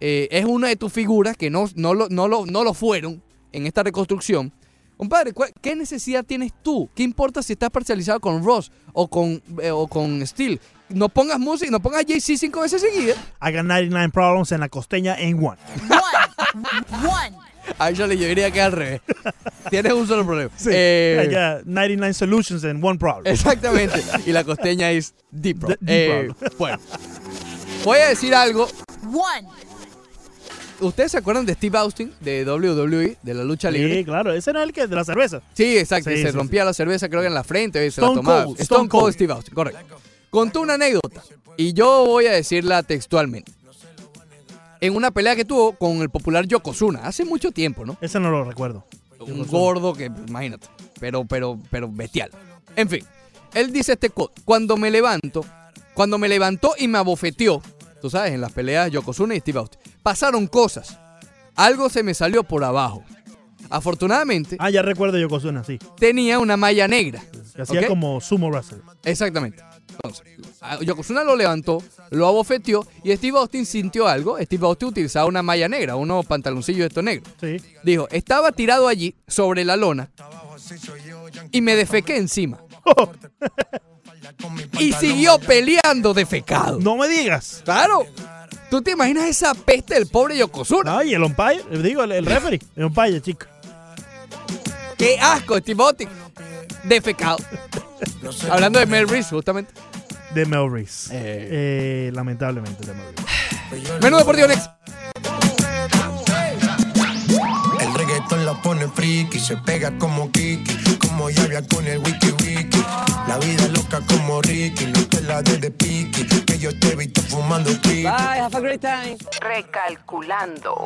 Speaker 1: Eh, es una de tus figuras que no, no, lo, no, lo, no lo fueron en esta reconstrucción. Compadre, ¿cuál- ¿qué necesidad tienes tú? ¿Qué importa si estás parcializado con Ross o con, eh, o con Steele? No pongas música, no pongas Jay-Z cinco veces seguidas.
Speaker 5: I got 99 problems en la costeña en one.
Speaker 8: One.
Speaker 1: Actually, yo diría que al revés. Tienes un solo problema.
Speaker 5: Sí.
Speaker 1: Eh,
Speaker 5: I got 99 solutions and one problem.
Speaker 1: Exactamente. Y la costeña es Deep.
Speaker 5: The- deep
Speaker 1: Eh,
Speaker 5: problem.
Speaker 1: bueno, voy a decir algo.
Speaker 8: One.
Speaker 1: ¿Ustedes se acuerdan de Steve Austin de WWE, de la lucha libre?
Speaker 5: Sí, claro. Ese no es el que de la cerveza.
Speaker 1: Sí, exacto.
Speaker 5: Sí,
Speaker 1: se
Speaker 5: sí,
Speaker 1: rompía la cerveza, creo que en la frente, y se la
Speaker 5: Stone
Speaker 1: tomaba.
Speaker 5: Cold,
Speaker 1: Stone,
Speaker 5: Stone
Speaker 1: Cold
Speaker 5: Cold.
Speaker 1: Steve Austin, correcto. Contó una anécdota y yo voy a decirla textualmente. En una pelea que tuvo con el popular Yokozuna hace mucho tiempo, ¿no?
Speaker 5: Ese no lo recuerdo.
Speaker 1: Un gordo que, imagínate, pero, pero, pero bestial. En fin, él dice este cuando me levanto, cuando me levantó y me abofeteó, tú sabes, en las peleas Yokozuna y Steve Austin, pasaron cosas. Algo se me salió por abajo. Afortunadamente,
Speaker 5: Ah, ya recuerdo Yokozuna, sí.
Speaker 1: tenía una malla negra.
Speaker 5: Que hacía como sumo wrestler.
Speaker 1: Exactamente. Entonces, Yokozuna lo levantó, lo abofeteó y Steve Austin sintió algo. Steve Austin utilizaba una malla negra, unos pantaloncillos de estos negros. Dijo, estaba tirado allí sobre la lona y me defequé encima. y siguió peleando defecado.
Speaker 5: No me digas.
Speaker 1: Claro. ¿Tú te imaginas esa peste del pobre Yokozuna?
Speaker 5: Ay, el umpire, digo, el, el referee, el umpire, chico.
Speaker 1: ¡Qué asco, Steve Austin! Defecado. Hablando de Mel Reese, justamente.
Speaker 5: De Mel Reese. Eh, lamentablemente, de Mel Reese.
Speaker 1: Menú deportivo next.
Speaker 2: El reggaetón la pone friki, se pega como Kiki, como Yavia con el wiki wiki. La vida es loca como Ricky, no te la de de piqui, que yo te he visto fumando.
Speaker 17: Bye, have a great time.
Speaker 7: Recalculando.